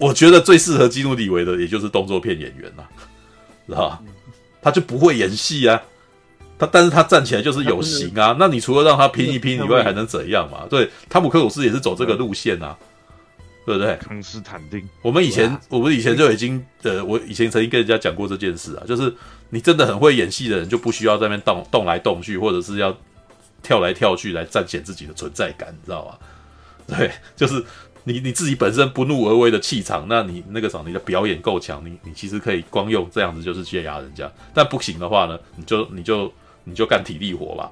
我觉得最适合基努里维的也就是动作片演员啦，知道吧？他就不会演戏啊，他但是他站起来就是有型啊。那你除了让他拼一拼以外，还能怎样嘛？对，汤姆克鲁斯也是走这个路线啊，对不对？康斯坦丁，我们以前我们以前就已经呃，我以前曾经跟人家讲过这件事啊，就是你真的很会演戏的人，就不需要在那边动动来动去，或者是要跳来跳去来彰显自己的存在感，你知道吗？对，就是你你自己本身不怒而威的气场，那你那个啥，你的表演够强，你你其实可以光用这样子就是去压人家，但不行的话呢，你就你就你就干体力活吧。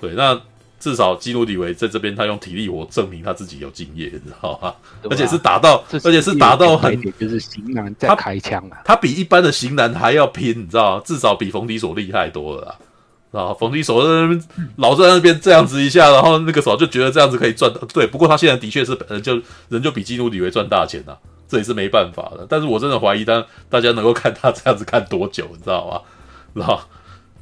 对，那。至少基努里维在这边，他用体力活证明他自己有敬业，你知道吗？而且是打到，而且是打到很，就是型男在开枪啊，他比一般的型男还要拼，你知道吗？至少比冯迪索厉害多了啦，知道冯迪索在那边老在那边这样子一下，然后那个时候就觉得这样子可以赚到。对，不过他现在的确是人就人就比基努里维赚大钱呐，这也是没办法的。但是我真的怀疑，当大家能够看他这样子看多久，你知道吗？然后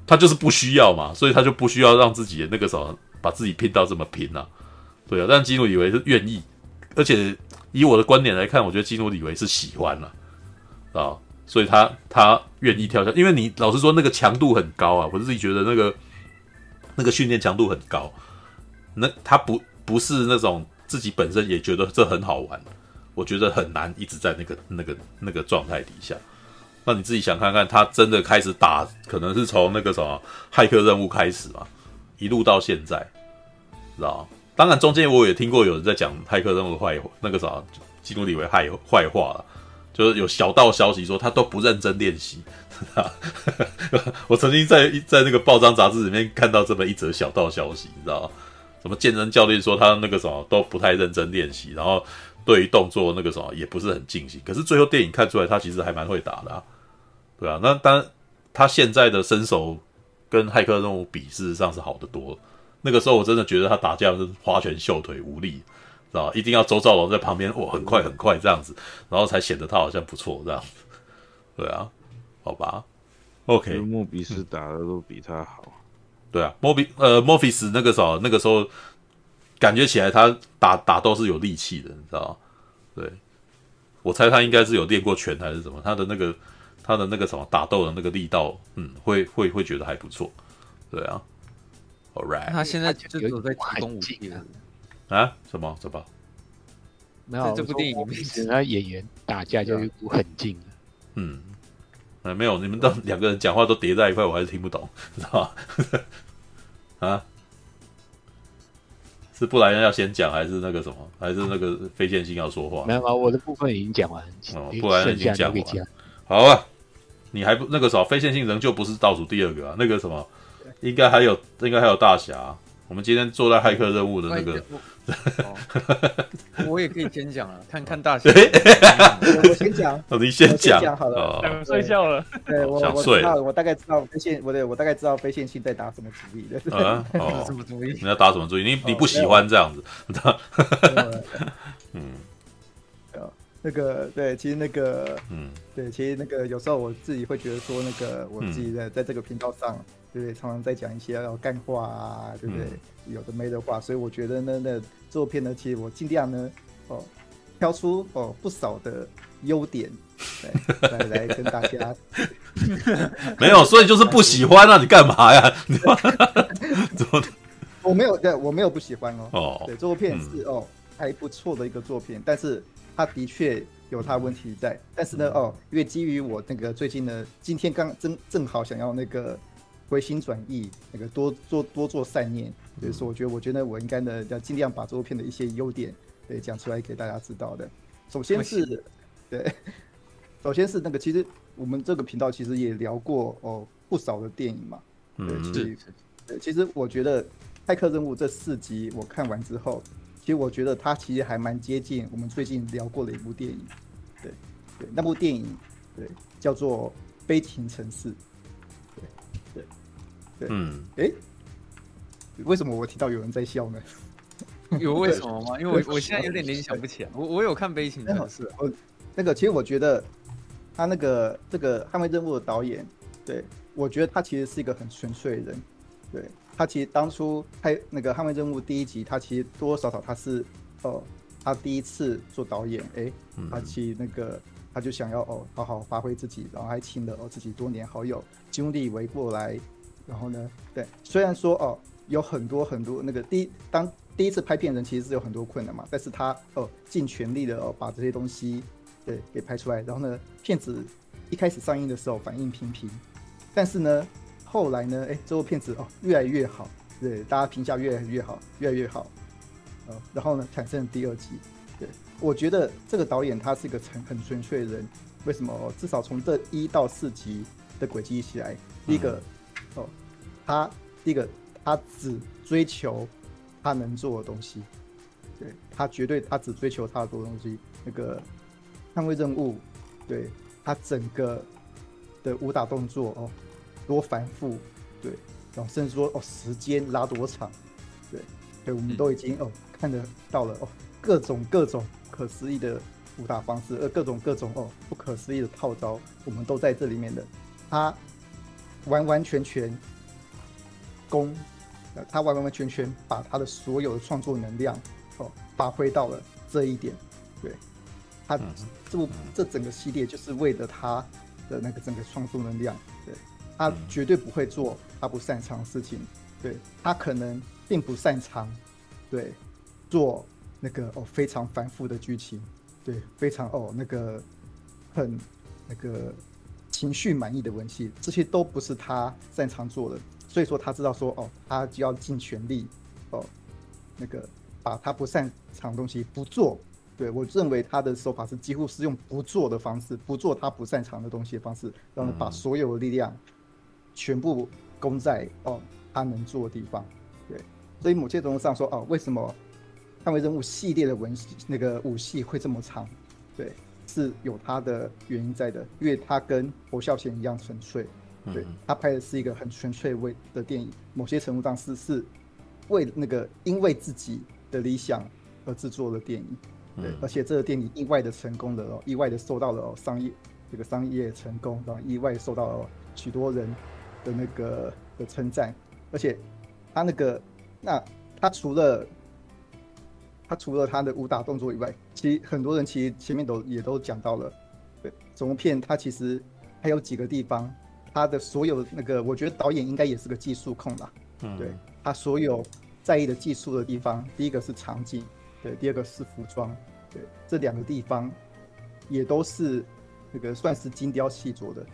他就是不需要嘛，所以他就不需要让自己的那个什么。把自己拼到这么拼呐、啊，对啊，但基努里维是愿意，而且以我的观点来看，我觉得基努里维是喜欢了啊，啊，所以他他愿意跳下，因为你老实说那个强度很高啊，我自己觉得那个那个训练强度很高，那他不不是那种自己本身也觉得这很好玩，我觉得很难一直在那个那个那个状态底下，那你自己想看看，他真的开始打，可能是从那个什么骇客任务开始嘛。一路到现在，知道？当然中间我也听过有人在讲骇客任务坏那个啥，基努里维坏坏话了，就是有小道消息说他都不认真练习。我曾经在在那个报章杂志里面看到这么一则小道消息，你知道？什么健身教练说他那个什么都不太认真练习，然后对于动作那个什么也不是很尽兴。可是最后电影看出来他其实还蛮会打的，啊，对啊。那当他现在的身手。跟骇客任务比，事实上是好得多。那个时候我真的觉得他打架是花拳绣腿无力，知道？一定要周兆龙在旁边，哇，很快很快这样子，然后才显得他好像不错这样子。对啊，好吧，OK。莫比斯打的都比他好。对啊，莫比呃莫比斯那个时候那个时候感觉起来他打打斗是有力气的，你知道？对，我猜他应该是有练过拳还是什么，他的那个。他的那个什么打斗的那个力道，嗯，会会会觉得还不错，对啊，All right。他现在就有在提供武器了啊？什么什么？没有，这部电影里面，他演员打架就一股狠劲。嗯，啊，没有，你们都两个人讲话都叠在一块，我还是听不懂，知道吧？啊？是布莱恩要先讲，还是那个什么？还是那个非线性要说话？没有啊，我的部分已经讲完。哦，布莱恩已经讲完。好啊。你还不那个什么非线性仍旧不是倒数第二个啊？那个什么，应该还有，应该还有大侠。我们今天做在骇客任务的那个，我也可以先讲了，看看大小。我先讲，你先讲好了。睡觉了，对我我知道，我大概知道非线，我对我大概知道非线性在打什么主意的。啊，什么主意？你要打什么主意？你你不喜欢这样子？嗯。那个对，其实那个，嗯，对，其实那个有时候我自己会觉得说，那个我自己在在这个频道上，对不对？常常在讲一些要干话啊，对不对？有的没的话，所以我觉得呢，那作片呢，其实我尽量呢，哦，挑出哦不少的优点，对，来来跟大家。没有，所以就是不喜欢啊！你干嘛呀？怎么？我没有，对，我没有不喜欢哦。哦，对，这部片是哦还不错的一个作品，但是。他的确有他问题在，但是呢，哦，因为基于我那个最近呢，今天刚正正好想要那个回心转意，那个多做多做善念，所以说我觉得，我觉得我应该呢要尽量把这部片的一些优点对讲出来给大家知道的。首先是，对，首先是那个，其实我们这个频道其实也聊过哦不少的电影嘛，对，其实，对，其实我觉得《骇客任务》这四集我看完之后。其实我觉得它其实还蛮接近我们最近聊过的一部电影，对，对，那部电影对叫做《悲情城市》，对，嗯，哎，为什么我提到有人在笑呢？有为什么吗？因为我我现在有点联想不起来。我我有看《悲情城市》，我那个其实我觉得他那个这个《捍卫任务》的导演，对，我觉得他其实是一个很纯粹的人，对。他其实当初拍那个《捍卫任务》第一集，他其实多多少少他是哦，他第一次做导演，哎、欸，他其实那个他就想要哦好好发挥自己，然后还请了哦自己多年好友基努里维过来，然后呢，对，虽然说哦有很多很多那个第一当第一次拍片人其实是有很多困难嘛，但是他哦尽全力的哦把这些东西对给拍出来，然后呢片子一开始上映的时候反应平平，但是呢后来呢哎这部片子哦越来越好，对大家评价越来越好，越来越好，呃然后呢产生了第二集，对我觉得这个导演他是一个很很纯粹的人，为什么？至少从这一到四集的轨迹一起来，第一个他第一个他只追求。他能做的东西，对他绝对，他只追求他的多东西。那个捍卫任务，对他整个的武打动作哦，多繁复，对，然后甚至说哦，时间拉多长，对，对，我们都已经哦看得到了哦，各种各种不可思议的武打方式，呃，各种各种哦不可思议的套招，我们都在这里面的，他完完全全攻。他完完全全把他的所有的创作能量哦发挥到了这一点，对，他这部这整个系列就是为了他的那个整个创作能量，对，他绝对不会做他不擅长的事情，对，他可能并不擅长，对，做那个哦非常繁复的剧情，对，非常哦那个很那个情绪满意的文戏，这些都不是他擅长做的。所以说他知道说哦，他就要尽全力哦，那个把他不擅长的东西不做。对，我认为他的手法是几乎是用不做的方式，不做他不擅长的东西的方式，然后把所有的力量全部攻在哦他能做的地方。对，所以某些程度上说哦，为什么捍卫任务系列的文那个武戏会这么长？对，是有他的原因在的，因为他跟侯孝贤一样纯粹。对，他拍的是一个很纯粹为的电影，某些程度上是是为那个因为自己的理想而制作的电影，对，而且这个电影意外的成功了哦，意外的受到了商业这个商业成功，然后意外受到了许多人的那个的称赞，而且他那个那他除了他除了他的武打动作以外，其实很多人其实前面都也都讲到了，对，整部片它其实还有几个地方。他的所有那个，我觉得导演应该也是个技术控吧。嗯，对，他所有在意的技术的地方，第一个是场景，对，第二个是服装，对，这两个地方也都是那个算是精雕细琢的。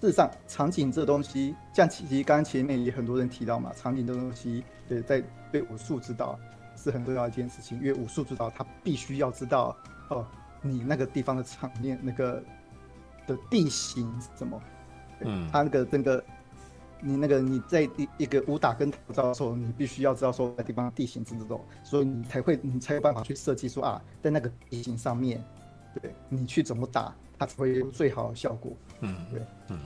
事实上，场景这东西，像其实刚刚前面也很多人提到嘛，场景这东西，对，在对武术指导是很重要一件事情，因为武术指导他必须要知道哦，你那个地方的场面那个的地形是什么。嗯，他那个整个，你那个你在一一个武打跟打造的时候，你必须要知道说那地方地形是这种，所以你才会你才有办法去设计说啊，在那个地形上面，对，你去怎么打，它才会有最好的效果。嗯，对，嗯，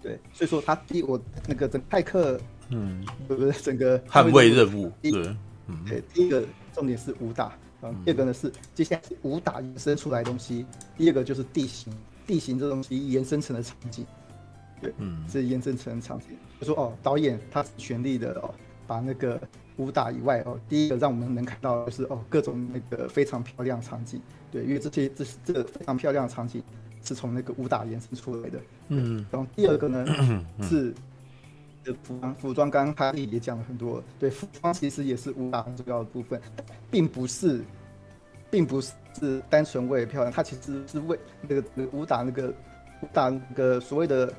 对，所以说他第我那个整派克，嗯，对不是？整个捍卫任务，对，嗯，对，第一个重点是武打，嗯，第二个呢是接下来是武打延伸出来的东西，第二个就是地形，地形这东西延伸成的场景。对，嗯，是延伸成场景。就说哦，导演他全力的哦，把那个武打以外哦，第一个让我们能看到的就是哦，各种那个非常漂亮场景。对，因为这些这这个非常漂亮的场景是从那个武打延伸出来的。嗯，然后第二个呢 是服装，服装刚刚他也讲了很多。对，服装其实也是武打很重要的部分，并不是，并不是单纯为了漂亮，它其实是为那个那个武打那个武打那个所谓的。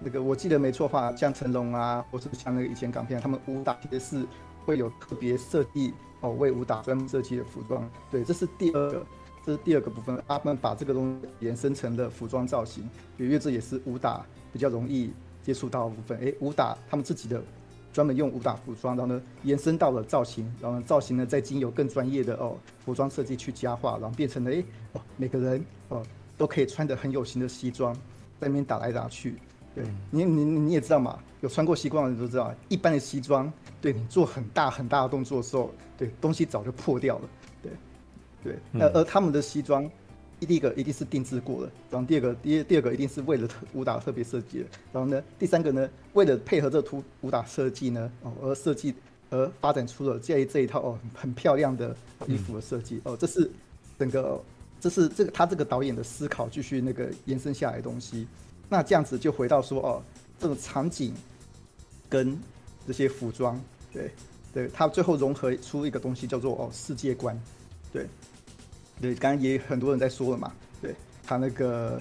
那个我记得没错话，像成龙啊，或是像那个以前港片，他们武打其实是会有特别设计哦，为武打专门设计的服装。对，这是第二个，这是第二个部分。他们把这个东西延伸成了服装造型，因为这也是武打比较容易接触到的部分。诶，武打他们自己的专门用武打服装，然后呢延伸到了造型，然后造型呢再经由更专业的哦服装设计去加化，然后变成了诶哦每个人哦都可以穿的很有型的西装，在那边打来打去。对。你，你你也知道嘛，有穿过西装的人都知道，一般的西装，对你做很大很大的动作的时候，对东西早就破掉了，对，对，那、嗯、而他们的西装，第一个一定是定制过的，然后第二个第第二个一定是为了特武打特别设计的，然后呢，第三个呢，为了配合这图武打设计呢，哦而设计而发展出了这这一套哦很漂亮的衣服的设计，嗯、哦，这是整个这是这个他这个导演的思考继续那个延伸下来的东西。那这样子就回到说哦，这种场景跟这些服装，对，对，它最后融合出一个东西叫做哦世界观，对，对，刚刚也很多人在说了嘛，对他那个，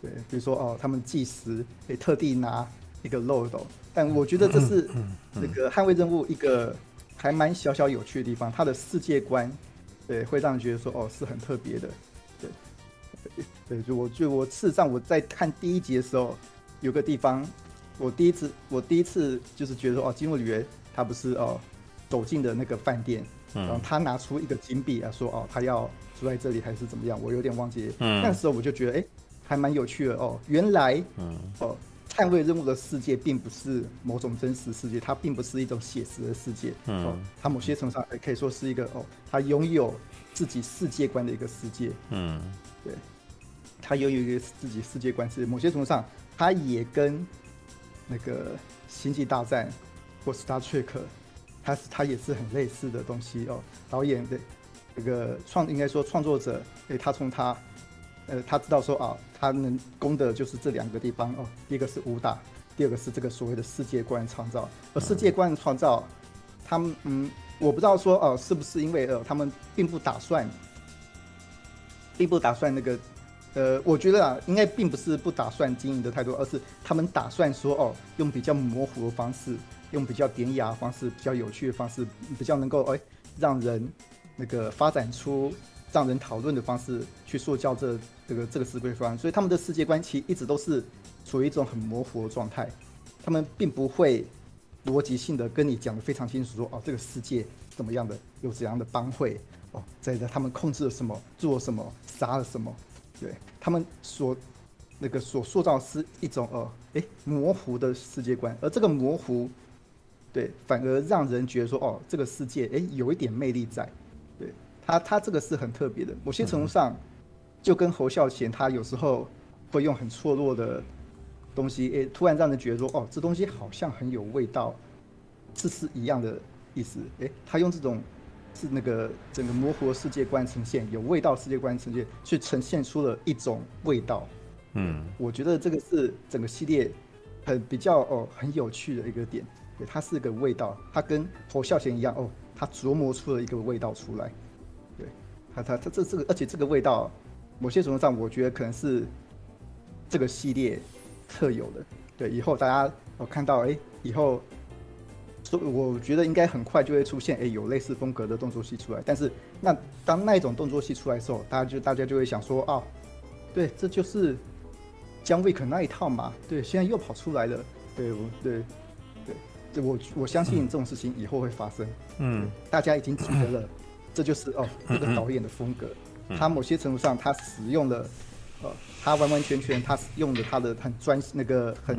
对，比如说哦，他们计时诶特地拿一个漏斗，但我觉得这是那个捍卫任务一个还蛮小小有趣的地方，它的世界观，对，会让人觉得说哦是很特别的，对，对，就我就我事实上我在看第一集的时候，有个地方。我第一次，我第一次就是觉得说，哦，金木里维他不是哦走进的那个饭店，嗯，然后他拿出一个金币啊，说哦，他要住在这里还是怎么样？我有点忘记。嗯，那时候我就觉得，哎，还蛮有趣的哦。原来，嗯，哦，捍卫任务的世界并不是某种真实世界，它并不是一种写实的世界。嗯，哦，它某些程度上也可以说是一个哦，它拥有自己世界观的一个世界。嗯，对，他拥有一个自己世界观，是某些程度上，他也跟。那个《星际大战》或《Star Trek》，它是它也是很类似的东西哦。导演的这个创应该说创作者，诶，他从他呃他知道说啊，他能攻的就是这两个地方哦。第一个是武打，第二个是这个所谓的世界观创造。而世界观创造，他们嗯，我不知道说哦，是不是因为呃他们并不打算，并不打算那个。呃，我觉得啊，应该并不是不打算经营的太多，而是他们打算说哦，用比较模糊的方式，用比较典雅的方式，比较有趣的方式，比较能够哎让人那个发展出让人讨论的方式去塑造这这个这个世界观。所以他们的世界观其实一直都是处于一种很模糊的状态，他们并不会逻辑性的跟你讲的非常清楚说，哦这个世界怎么样的，有怎样的帮会哦，在在他们控制了什么，做了什么，杀了什么。对他们所那个所塑造是一种呃，诶模糊的世界观，而这个模糊，对，反而让人觉得说哦，这个世界诶有一点魅力在，对他他这个是很特别的，某些程度上就跟侯孝贤他有时候会用很错落的东西，诶突然让人觉得说哦，这东西好像很有味道，这是一样的意思，诶他用这种。是那个整个模糊的世界观呈现，有味道世界观呈现，去呈现出了一种味道。嗯，我觉得这个是整个系列很比较哦很有趣的一个点。对，它是个味道，它跟侯孝贤一样哦，他琢磨出了一个味道出来。对，它它它这这个，而且这个味道，某些程度上我觉得可能是这个系列特有的。对，以后大家我看到哎，以后。我觉得应该很快就会出现，哎，有类似风格的动作戏出来。但是，那当那一种动作戏出来的时候，大家就大家就会想说，啊，对，这就是姜维可那一套嘛。对，现在又跑出来了。对，我，对，对，我我相信这种事情以后会发生。嗯，大家已经记得了，这就是哦，这个导演的风格。他某些程度上，他使用了，呃，他完完全全他用了他的很专那个很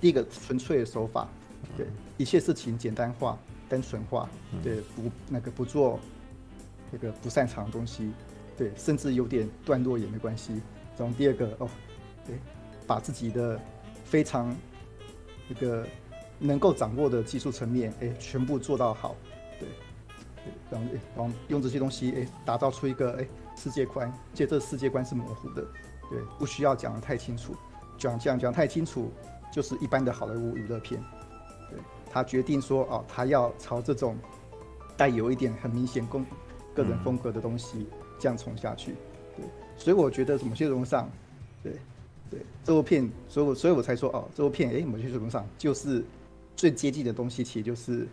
第一个纯粹的手法。对，一切事情简单化、单纯化，对，不那个不做那个不擅长的东西，对，甚至有点段落也没关系。然后第二个哦，对，把自己的非常那个能够掌握的技术层面，哎，全部做到好，对，对，然后然后用这些东西，哎，打造出一个哎世界观，这这世界观是模糊的，对，不需要讲得太清楚，讲讲讲太清楚，就是一般的好莱坞娱乐片。他决定说：“哦，他要朝这种带有一点很明显个个人风格的东西这样冲下去。”对，所以我觉得某些程度上，对对，这部片，所以我所以我才说哦，这部片哎，某些程度上就是最接近的东西，其实就是《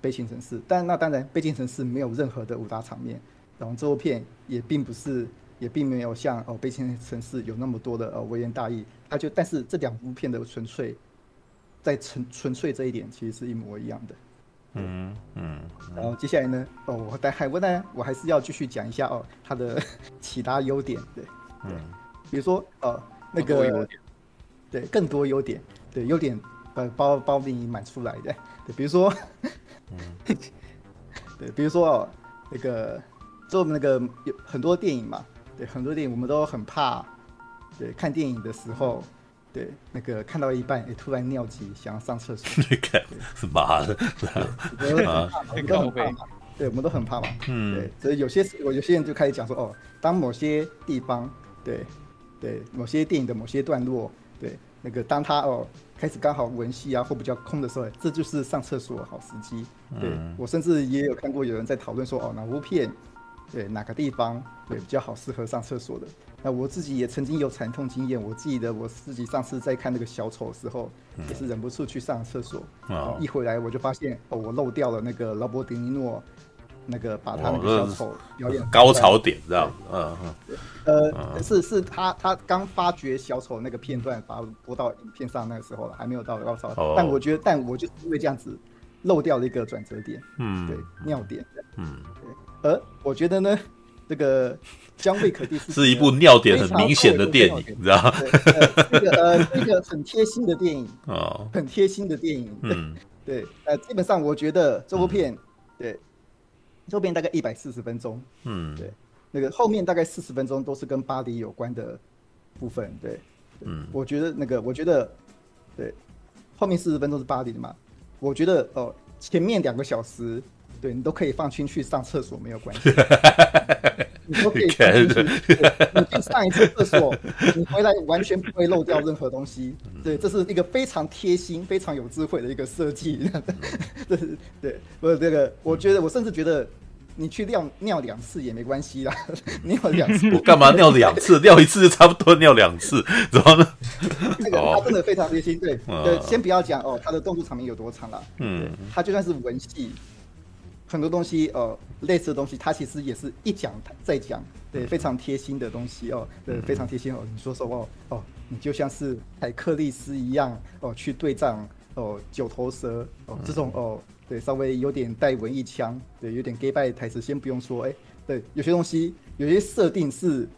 悲情城市》。但那当然，《悲情城市》没有任何的武打场面，然后这部片也并不是，也并没有像哦《悲情城市》有那么多的呃微言大义。他就但是这两部片的纯粹。在纯纯粹这一点，其实是一模一样的。嗯嗯。然后接下来呢？哦，我但海温呢，我还是要继续讲一下哦，它的 其他优点。对，嗯，比如说呃，那个，对，更多优点，对，优点呃包包给你满出来的。对，比如说，嗯，对，比如说哦，那个做那个有很多电影嘛，对，很多电影我们都很怕，对，看电影的时候。对，那个看到一半，哎，突然尿急，想要上厕所。你看，是妈的，我们都很怕嘛。对，我们都很怕嘛。嗯，对，所以有些我有些人就开始讲说，哦，当某些地方，对，对，某些电影的某些段落，对，那个当他哦开始刚好文戏啊或比较空的时候，这就是上厕所的好时机。对、嗯、我甚至也有看过有人在讨论说，哦，哪部片，对哪个地方对比较好适合上厕所的。那我自己也曾经有惨痛经验，我记得我自己上次在看那个小丑的时候，嗯、也是忍不住去上厕所，哦、一回来我就发现哦，我漏掉了那个劳勃·迪尼诺。那个把他那个小丑表演高潮点这样，嗯嗯，呃，是是他他刚发掘小丑那个片段，把它播到影片上那个时候了，还没有到高潮。哦、但我觉得，但我就是因为这样子漏掉了一个转折点，嗯，对，尿点，嗯，对。而我觉得呢，这个姜维可第四是一部尿点很明显的电影，你知道吗？这个呃，一个很贴心的电影，哦，很贴心的电影，嗯，对，呃，基本上我觉得这部片，对。后边大概一百四十分钟，嗯，对，那个后面大概四十分钟都是跟巴黎有关的部分，对，对嗯，我觉得那个，我觉得，对，后面四十分钟是巴黎的嘛，我觉得哦，前面两个小时，对你都可以放心去上厕所没有关系，你都可以去，你去上一次厕所，你回来完全不会漏掉任何东西，对，这是一个非常贴心、非常有智慧的一个设计，这是对，不是这个，我觉得我甚至觉得。你去尿尿两次也没关系啦，尿两次。我干嘛尿两次？尿一次就差不多尿两次，怎么呢？这个他真的非常贴心，对对，先不要讲哦，他的动作场面有多长了，嗯，他就算是文戏，很多东西呃，类似的东西，它其实也是一讲再讲，对，非常贴心的东西哦，对，非常贴心哦。你说说哦哦，你就像是海克利斯一样哦，去对战哦九头蛇哦这种哦。对，稍微有点带文艺腔，对，有点 gay 拜台词，先不用说。哎，对，有些东西，有些设定是，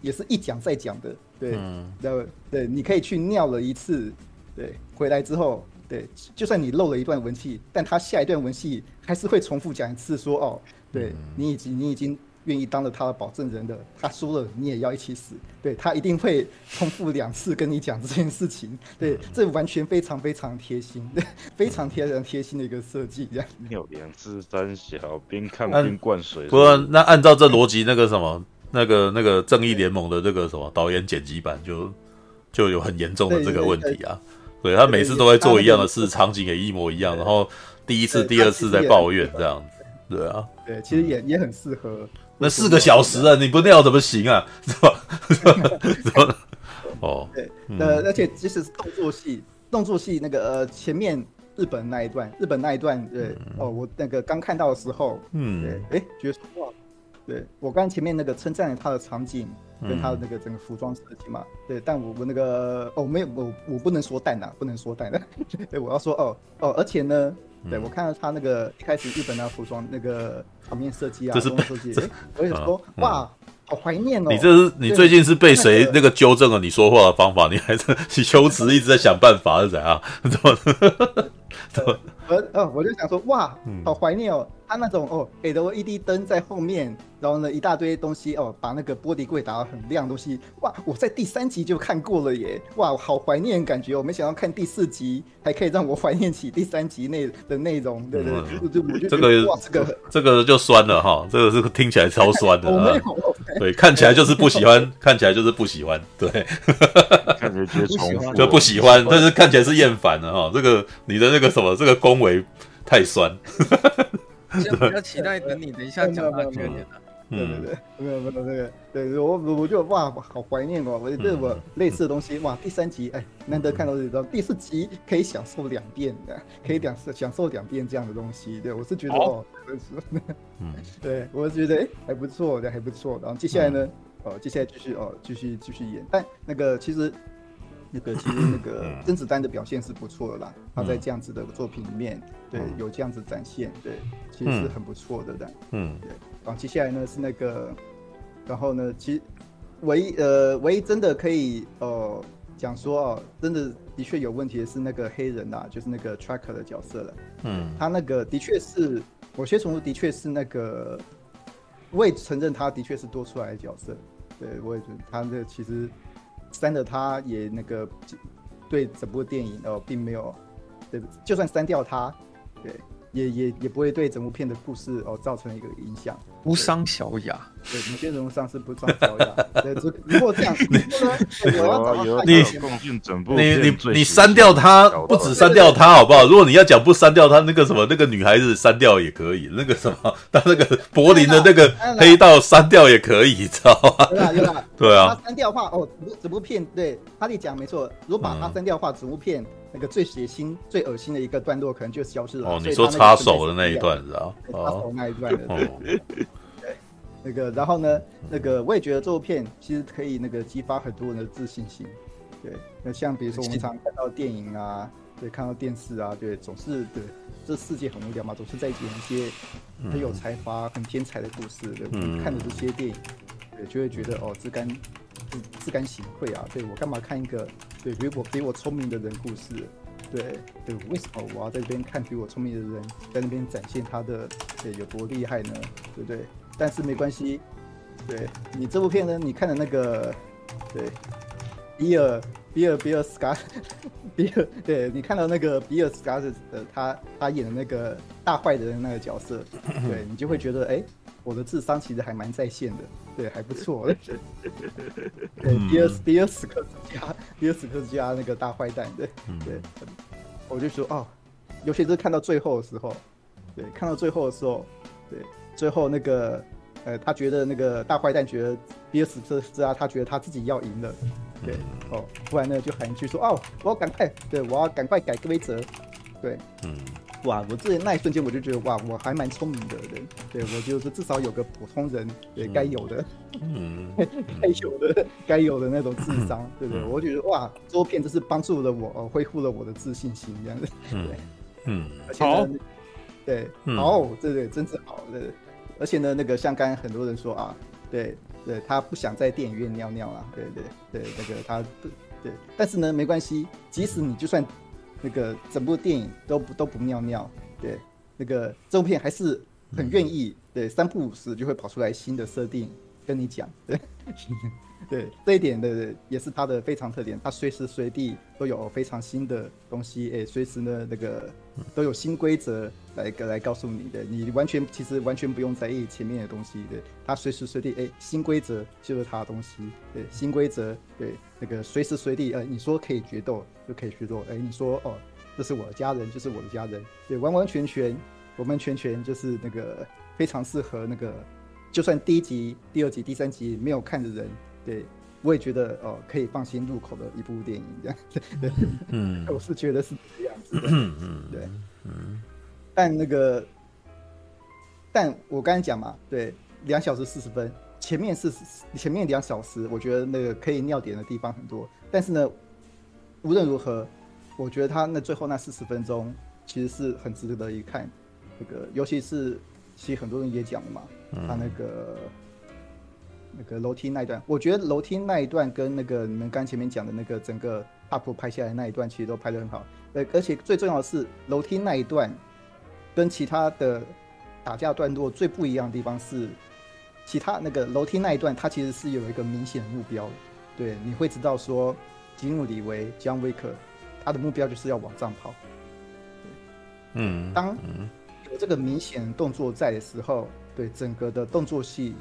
也是一讲再讲的。对，嗯、后，对，你可以去尿了一次，对，回来之后，对，就算你漏了一段文戏，但他下一段文戏还是会重复讲一次，说哦，对你已经，你已经。愿意当了他的保证人的，他输了你也要一起死。对，他一定会重复两次跟你讲这件事情。对，这完全非常非常贴心，非常贴人贴心的一个设计。这样尿两次三小，边看边灌水。不过那按照这逻辑，那个什么，那个那个正义联盟的这个什么导演剪辑版就就有很严重的这个问题啊。对，他每次都会做一样的事，场景也一模一样，然后第一次、第二次在抱怨这样子。对啊，对，其实也也很适合。那四个小时啊，你不尿怎么行啊？是吧？是吧？哦，对，呃，而且即使是动作戏，动作戏那个呃前面日本那一段，日本那一段，对，哦，我那个刚看到的时候，嗯，对，哎，觉得哇，对我刚前面那个称赞他的场景跟他的那个整个服装设计嘛，对，但我我那个哦没有我我不能说淡呐，不能说淡的，对，我要说哦哦，而且呢。对，我看到他那个一开始日本的服装那个场面设计啊，这是设计，我也说哇，好怀念哦。你这是你最近是被谁那个纠正了你说话的方法？你还是你修辞一直在想办法是怎样？怎么？怎 么？呃呃，我就想说哇，好怀念哦。他那种哦，LED 灯在后面，然后呢一大堆东西哦，把那个玻璃柜打得很亮的东西，哇！我在第三集就看过了耶，哇，好怀念感觉。我没想到看第四集还可以让我怀念起第三集内的内容，对对，对，我就这个哇，这个这个就酸了哈，这个是听起来超酸的。我没有，对，看起来就是不喜欢，看起来就是不喜欢，对，看起来觉得重复，就不喜欢，但是看起来是厌烦的哈。这个你的那个什么，这个恭维太酸。就比较期待等你等一下讲他缺点的，对对对，没有没有这个，对我我就哇，好怀念哦，我这我类似的东西哇，第三集哎，难得看到这种，第四集可以享受两遍的，可以两次享受两遍这样的东西，对我是觉得哦，嗯，对我是觉得哎还不错的还不错，然后接下来呢，哦接下来继续哦继续继续演，但那个其实。那个其实那个甄子丹的表现是不错的啦，他在这样子的作品里面，对，有这样子展现，对，其实是很不错的的，嗯，对。然后接下来呢是那个，然后呢，其实唯一呃唯一真的可以呃讲说哦，真的的确有问题的是那个黑人呐，就是那个 Tracker 的角色了，嗯，他那个的确是，某些程度的确是那个，我也承认他的确是多出来的角色，对，我也觉得他这其实。删了，他也那个对整部电影哦，并没有对，就算删掉他，对，也也也不会对整部片的故事哦造成一个影响，无伤小雅。对，某些人物上是不伤小雅。对，如果这样，你你你你你删掉他，不止删掉他，好不好？如果你要讲不删掉他，那个什么那个女孩子删掉也可以，那个什么，他那个柏林的那个黑道删掉也可以，你知道吗？对啊，对啊，对啊。他删掉的话，哦，整部片对哈利讲没错，如果把他删掉的话，整部片那个最血腥、最恶心的一个段落可能就消失了。哦，你说插手的那一段是吧？插手那一段的。那个，然后呢？那个，我也觉得这部片其实可以那个激发很多人的自信心。对，那像比如说我们常看到电影啊，对，看到电视啊，对，总是对这世界很无聊嘛，总是在演一些很有才华、很天才的故事。对，我们看的这些电影，对，就会觉得哦，自甘自自甘形秽啊！对，我干嘛看一个对比我比我聪明的人故事？对对，为什么我要在这边看比我聪明的人在那边展现他的对有多厉害呢？对不对？但是没关系，对你这部片呢，你看的那个，对，比尔比尔比尔斯卡，比尔，对你看到那个比尔斯卡的他他演的那个大坏人的那个角色，对你就会觉得，哎，我的智商其实还蛮在线的，对，还不错。对，比尔比尔斯克加比尔斯克加那个大坏蛋，对对，我就说哦，尤其是看到最后的时候，对，看到最后的时候，对。最后那个，呃，他觉得那个大坏蛋觉得比尔史克斯啊，他觉得他自己要赢了，对，哦，突然呢就喊一句说，哦，我要赶快，对，我要赶快改规则，对，嗯，哇，我这那一瞬间我就觉得，哇，我还蛮聪明的人，对，我就是至少有个普通人也该有的，嗯，该有的 该有的那种智商，对不对？我觉得哇，这部片真是帮助了我，恢复了我的自信心，这样子，对，嗯，好，对，好，对对，真是好，对。而且呢，那个像刚刚很多人说啊，对对，他不想在电影院尿尿啊，对对对，那个他不对，但是呢，没关系，即使你就算那个整部电影都不都不尿尿，对，那个这部片还是很愿意，对，三不五时就会跑出来新的设定跟你讲，对。对这一点的也是他的非常特点，他随时随地都有非常新的东西，哎，随时呢那个都有新规则来个来告诉你的，你完全其实完全不用在意前面的东西，对，他随时随地哎新规则就是他的东西，对，新规则对那个随时随地呃你说可以决斗就可以决斗，哎你说哦这是我的家人就是我的家人，对，完完全全完完全全就是那个非常适合那个就算第一集、第二集、第三集没有看的人。对，我也觉得哦，可以放心入口的一部电影，这样。对，嗯，我是觉得是这样子的，对，嗯，但那个，但我刚才讲嘛，对，两小时四十分，前面是前面两小时，我觉得那个可以尿点的地方很多，但是呢，无论如何，我觉得他那最后那四十分钟其实是很值得一看，那个尤其是其实很多人也讲了嘛，他那个。那个楼梯那一段，我觉得楼梯那一段跟那个你们刚前面讲的那个整个 UP 拍下来那一段，其实都拍得很好。呃，而且最重要的是楼梯那一段跟其他的打架段落最不一样的地方是，其他那个楼梯那一段它其实是有一个明显的目标。对，你会知道说吉努李维 John Wick 他的目标就是要往上跑。嗯，当有这个明显动作在的时候，对整个的动作戏。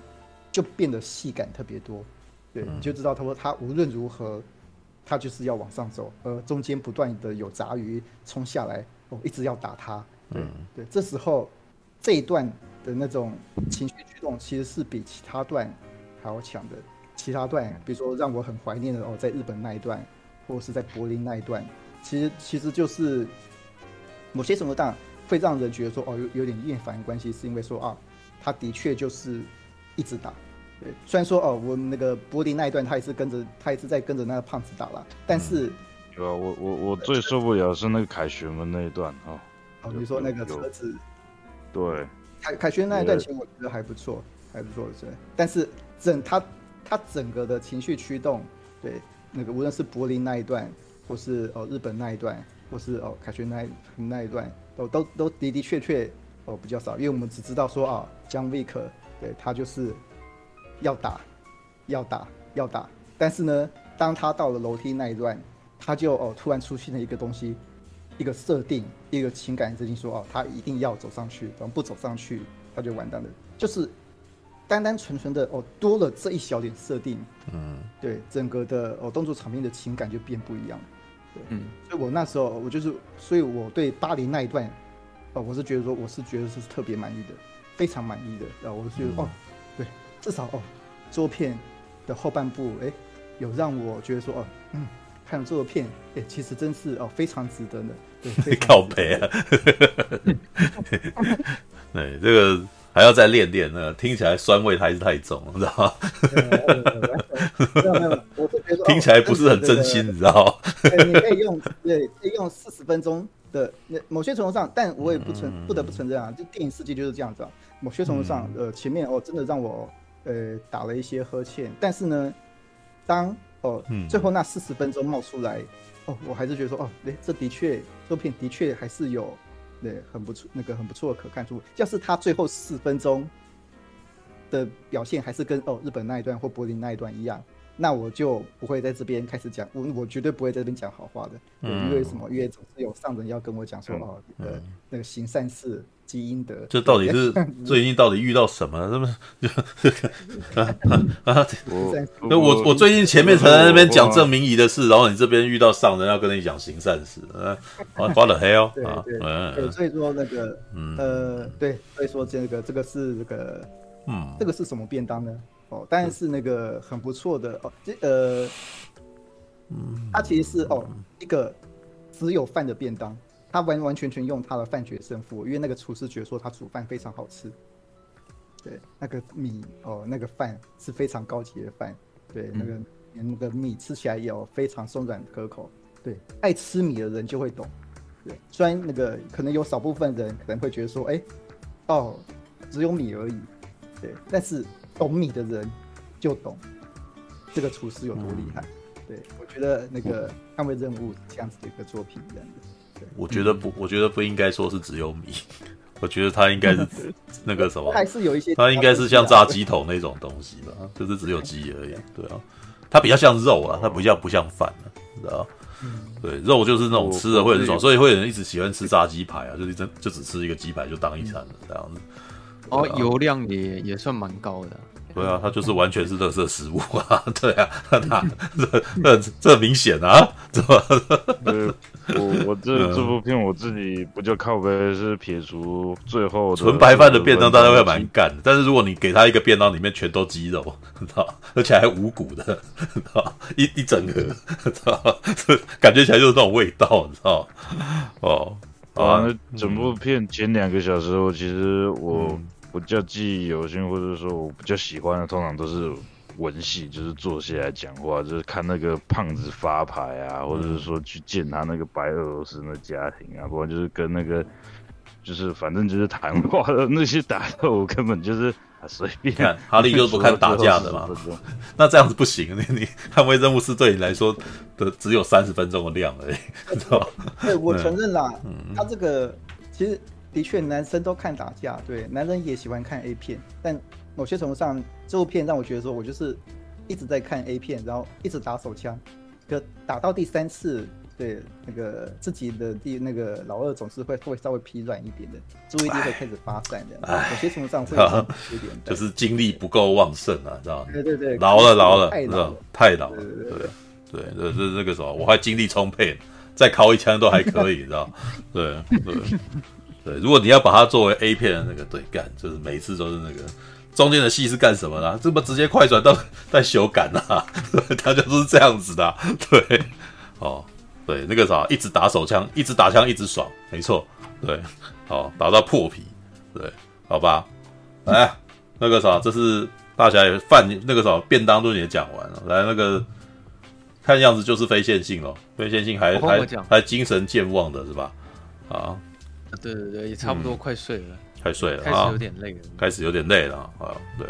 就变得戏感特别多，对，你就知道他说他无论如何，他就是要往上走，而中间不断的有杂鱼冲下来，哦，一直要打他，对对，这时候这一段的那种情绪驱动其实是比其他段还要强的。其他段，比如说让我很怀念的哦，在日本那一段，或者是在柏林那一段，其实其实就是某些什么段会让人觉得说哦有有点厌烦关系，是因为说啊，他的确就是一直打。对，虽然说哦，我们那个柏林那一段，他也是跟着，他也是在跟着那个胖子打了，但是，对啊，我我我最受不了是那个凯旋门那一段啊。哦，你说那个车子，对，凯凯旋那一段其实我觉得还不错，还不错，对。但是整他他整个的情绪驱动，对，那个无论是柏林那一段，或是哦日本那一段，或是哦凯旋那那一段，都都都的的确确哦比较少，因为我们只知道说啊，John Wick，对他就是。要打，要打，要打。但是呢，当他到了楼梯那一段，他就哦突然出现了一个东西，一个设定，一个情感设定，说哦他一定要走上去，然后不走上去他就完蛋了。就是单单纯纯的哦，多了这一小点设定，嗯，对，整个的哦动作场面的情感就变不一样，对，嗯，所以我那时候我就是，所以我对巴黎那一段，哦，我是觉得说我是觉得是特别满意的，非常满意的，然后我就觉得、嗯、哦，对，至少哦，这部片的后半部，哎，有让我觉得说哦，嗯，看了这部片，哎，其实真是哦非常值得的，对，靠北啊，对这个。还要再练练，那个听起来酸味还是太重，你知道吗？听起来不是很真心，你知道吗？你可以用对，可以用四十分钟的那某些程度上，但我也不承不得不承认啊，就电影世界就是这样子啊。某些程度上，呃，前面哦真的让我呃打了一些呵欠，但是呢，当哦最后那四十分钟冒出来，哦，我还是觉得说哦，对，这的确这片的确还是有。对，很不错，那个很不错的可看出，要是他最后四分钟的表现还是跟哦日本那一段或柏林那一段一样，那我就不会在这边开始讲，我我绝对不会在这边讲好话的，嗯、因为什么？因为总是有上人要跟我讲说、嗯、哦，呃，那个行善事。积阴德，这到底是 最近到底遇到什么？这么就啊 啊啊！我我我最近前面才在那边讲证明仪的事，然后你这边遇到上人要跟你讲行善事，啊，发了黑哦啊！对，所以说那个呃，对，所以说这个这个是这个嗯，这个是什么便当呢？哦，但是那个很不错的哦，这呃，嗯，它其实是哦一个只有饭的便当。他完完全全用他的饭决胜负，因为那个厨师觉得说他煮饭非常好吃。对，那个米哦，那个饭是非常高级的饭。对，那个那个米吃起来也有非常松软可口。对，爱吃米的人就会懂。对，虽然那个可能有少部分人可能会觉得说，哎，哦，只有米而已。对，但是懂米的人就懂这个厨师有多厉害。对，我觉得那个捍卫任务这样子的一个作品，这样的。我觉得不，我觉得不应该说是只有米，我觉得它应该是 那个什么，还是有一些，它应该是像炸鸡头那种东西吧，就是只有鸡而已，对啊，它比较像肉啊，它比较不像饭啊，知道对，肉就是那种吃的会很爽，所以会有人一直喜欢吃炸鸡排啊，就是真就只吃一个鸡排就当一餐了这样子。哦，油量也也算蛮高的。对啊，它就是完全是垃圾食物啊！对啊，那这这这明显啊，怎么？我我这这部片我自己不就靠北是撇除最后纯白饭的便当，大家会蛮干的。但是如果你给他一个便当，里面全都鸡肉，知道？而且还无骨的，知道？一一整个，知道？感觉起来就是那种味道，你知道？哦，啊，那整部片前两个小时，我其实我。比较记忆犹新，或者说我比较喜欢的，通常都是文戏，就是坐下来讲话，就是看那个胖子发牌啊，或者是说去见他那个白俄罗斯的家庭啊，不然就是跟那个，就是反正就是谈话的那些打斗，我根本就是随便。看哈利就是不看打架的嘛，那这样子不行，你你捍卫任务是对你来说的只有三十分钟的量而已，知道吧？对，我承认啦，嗯、他这个其实。的确，男生都看打架，对，男人也喜欢看 A 片。但某些程度上，这部片让我觉得说，我就是一直在看 A 片，然后一直打手枪，可打到第三次，对那个自己的第那个老二总是会会稍微疲软一点的，注意力会开始发散的。某些程度上会有点，就是精力不够旺盛啊，知道吗？对对对，老了老了，太老了，太老了，对对对，这这这个什么，我还精力充沛，再敲一枪都还可以，知道？对对。对，如果你要把它作为 A 片的那个对干，就是每次都是那个中间的戏是干什么呢？这么直接快转到在修改啊，他就是这样子的、啊。对，哦，对，那个啥，一直打手枪，一直打枪，一直爽，没错。对，好，打到破皮。对，好吧。来，那个啥，这是大侠饭那个啥便当都也讲完了。来，那个看样子就是非线性咯，非线性还还还精神健忘的是吧？啊。对对对，也差不多快睡了，嗯、快睡了，开始有点累了，开始有点累了啊！对，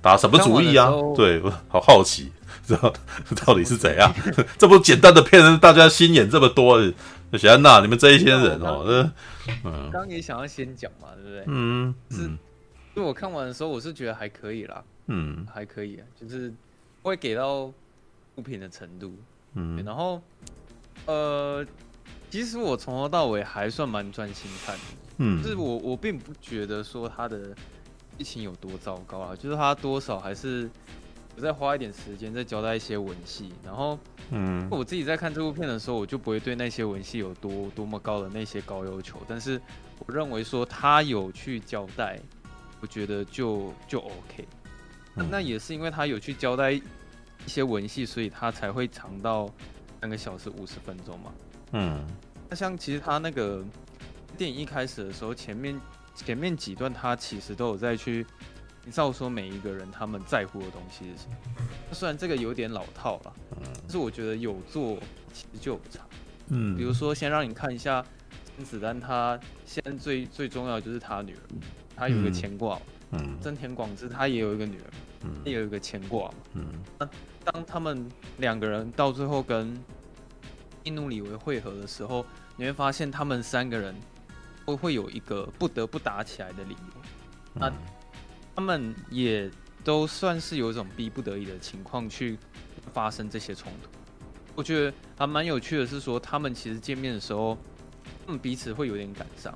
打什么主意啊？对，好好奇，知道到底是怎样？这不简单的骗人，大家心眼这么多，小安娜，你们这一些人哦，嗯，刚也想要先讲嘛，对不对？嗯，是，就我看完的时候，我是觉得还可以啦，嗯，还可以啊，就是会给到物品的程度，嗯，然后，呃。其实我从头到尾还算蛮专心看的，嗯，就是我我并不觉得说他的疫情有多糟糕啊，就是他多少还是我再花一点时间再交代一些文戏，然后嗯，我自己在看这部片的时候，我就不会对那些文戏有多多么高的那些高要求，但是我认为说他有去交代，我觉得就就 OK，那，那也是因为他有去交代。一些文戏，所以他才会长到三个小时五十分钟嘛。嗯，那像其实他那个电影一开始的时候，前面前面几段他其实都有在去营造说每一个人他们在乎的东西是什么。虽然这个有点老套了，但是我觉得有做其实就有差。嗯，比如说先让你看一下甄子丹，他现在最最重要的就是他女儿，他有一个牵挂。嗯，真田广志他也有一个女儿，嗯，也有一个牵挂。嗯，那。当他们两个人到最后跟印度里维会合的时候，你会发现他们三个人都会有一个不得不打起来的理由。那他们也都算是有一种逼不得已的情况去发生这些冲突。我觉得还蛮有趣的是说，他们其实见面的时候，他们彼此会有点感伤，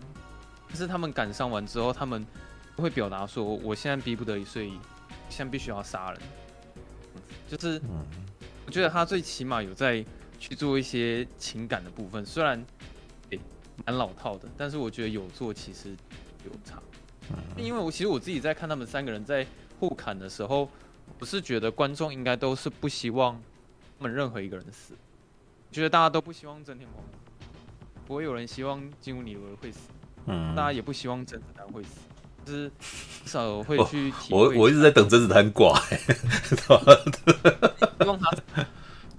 但是他们感伤完之后，他们会表达说：“我现在逼不得已，所以现在必须要杀人。”就是，我觉得他最起码有在去做一些情感的部分，虽然诶蛮老套的，但是我觉得有做其实有差。因为我其实我自己在看他们三个人在互砍的时候，我是觉得观众应该都是不希望他们任何一个人死，觉得大家都不希望真田广之，不会有人希望金乌里维会死，嗯。大家也不希望甄子丹会死。就是至少会 去体会。我我一直在等甄子丹挂，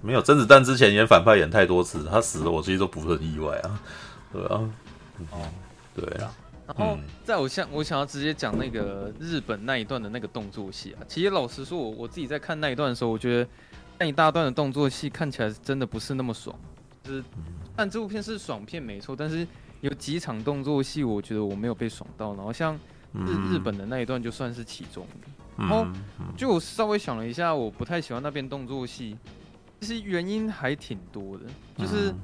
没有甄子丹之前演反派演太多次，他死了我其实都不是很意外啊。对啊，哦，对啊。然后在我想我想要直接讲那个日本那一段的那个动作戏啊，其实老实说，我我自己在看那一段的时候，我觉得那一大段的动作戏看起来真的不是那么爽。就是但这部片是爽片没错，但是有几场动作戏，我觉得我没有被爽到。然后像。日日本的那一段就算是其中，然后就我稍微想了一下，我不太喜欢那边动作戏，其实原因还挺多的，就是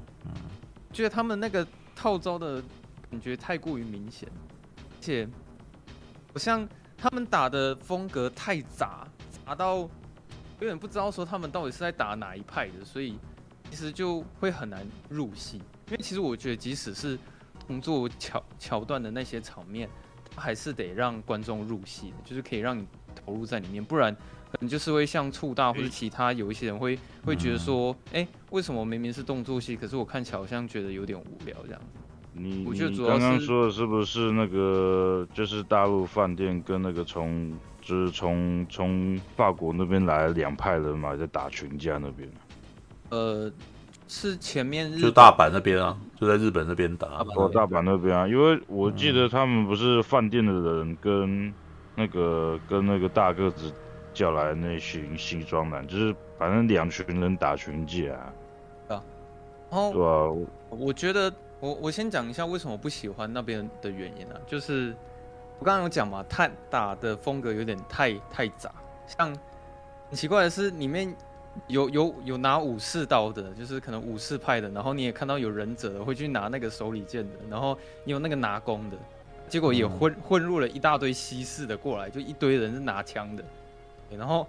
觉得他们那个套招的感觉太过于明显，而且好像他们打的风格太杂，杂到有点不知道说他们到底是在打哪一派的，所以其实就会很难入戏。因为其实我觉得，即使是动作桥桥段的那些场面。还是得让观众入戏，就是可以让你投入在里面，不然可能就是会像触大或者其他有一些人会会觉得说，哎、欸，为什么明明是动作戏，可是我看起来好像觉得有点无聊这样。你我觉得主要是刚刚说的是不是那个就是大陆饭店跟那个从就是从从法国那边来两派人嘛在打群架那边？呃。是前面日就大阪那边啊，就在日本那边打。哦，大阪那边啊，因为我记得他们不是饭店的人跟那个跟那个大个子叫来那群西装男，就是反正两群人打群架啊。啊，然后对啊，我觉得我我先讲一下为什么不喜欢那边的原因啊，就是我刚刚有讲嘛，他打的风格有点太太杂，像很奇怪的是里面。有有有拿武士刀的，就是可能武士派的，然后你也看到有忍者的会去拿那个手里剑的，然后你有那个拿弓的，结果也混混入了一大堆西式的过来，就一堆人是拿枪的，然后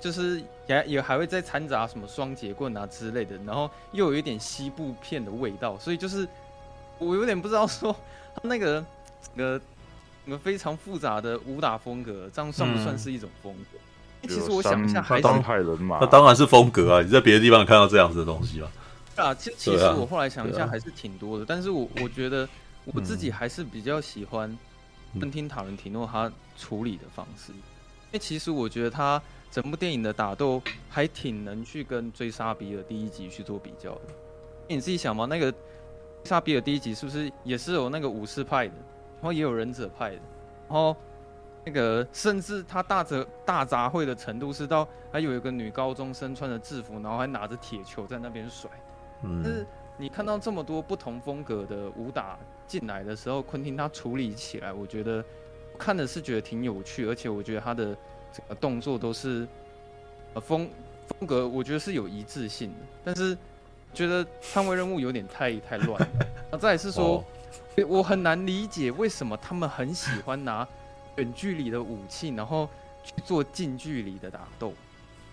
就是也也还会再掺杂什么双截棍啊之类的，然后又有一点西部片的味道，所以就是我有点不知道说他那个整个非常复杂的武打风格，这样算不算是一种风格？其实我想一下，还是当派人马，那当然是风格啊！你在别的地方看到这样子的东西吗？啊，其其实我后来想一下，还是挺多的。但是我我觉得我自己还是比较喜欢昆汀塔伦提诺他处理的方式，因为其实我觉得他整部电影的打斗还挺能去跟追杀比尔第一集去做比较的。你自己想嘛，那个追杀比尔第一集是不是也是有那个武士派的，然后也有忍者派的，然后。那个甚至他大杂大杂烩的程度是到还有一个女高中生穿着制服，然后还拿着铁球在那边甩。嗯，但是你看到这么多不同风格的武打进来的时候，昆汀他处理起来，我觉得看的是觉得挺有趣，而且我觉得他的整个动作都是呃风风格，我觉得是有一致性的。但是觉得捍卫任务有点太太乱。那再来是说，我很难理解为什么他们很喜欢拿。远距离的武器，然后去做近距离的打斗。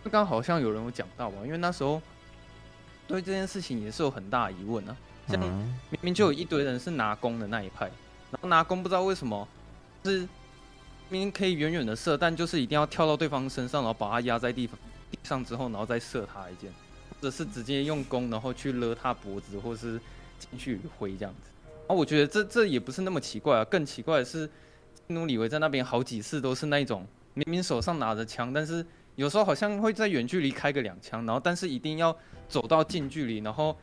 刚刚好像有人有讲到吧，因为那时候对这件事情也是有很大疑问啊。像明明就有一堆人是拿弓的那一派，然后拿弓不知道为什么是明明可以远远的射，但就是一定要跳到对方身上，然后把他压在地方地上之后，然后再射他一箭，或者是直接用弓然后去勒他脖子，或者是进去挥这样子。啊，我觉得这这也不是那么奇怪啊，更奇怪的是，努里维在那边好几次都是那种明明手上拿着枪，但是有时候好像会在远距离开个两枪，然后但是一定要走到近距离，然后。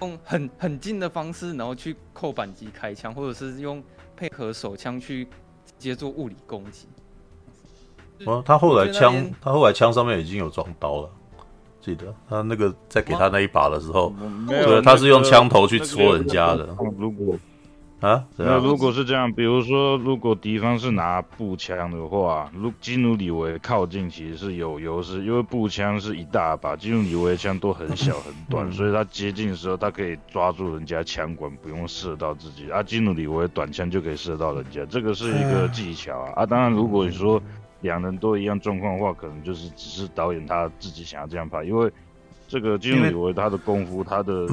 用很很近的方式，然后去扣扳机开枪，或者是用配合手枪去接做物理攻击。哦，他后来枪，他后来枪上面已经有装刀了，记得他那个在给他那一把的时候，对，他是用枪头去戳人家的。如果啊，那如果是这样，比如说，如果敌方是拿步枪的话，如基努里维靠近其实是有优势，因为步枪是一大把，基努里维枪都很小很短，嗯、所以他接近的时候，他可以抓住人家枪管，不用射到自己。啊，基努里维短枪就可以射到人家，这个是一个技巧啊。啊，当然，如果你说两人都一样状况的话，可能就是只是导演他自己想要这样拍，因为这个基努里维他的功夫，他的。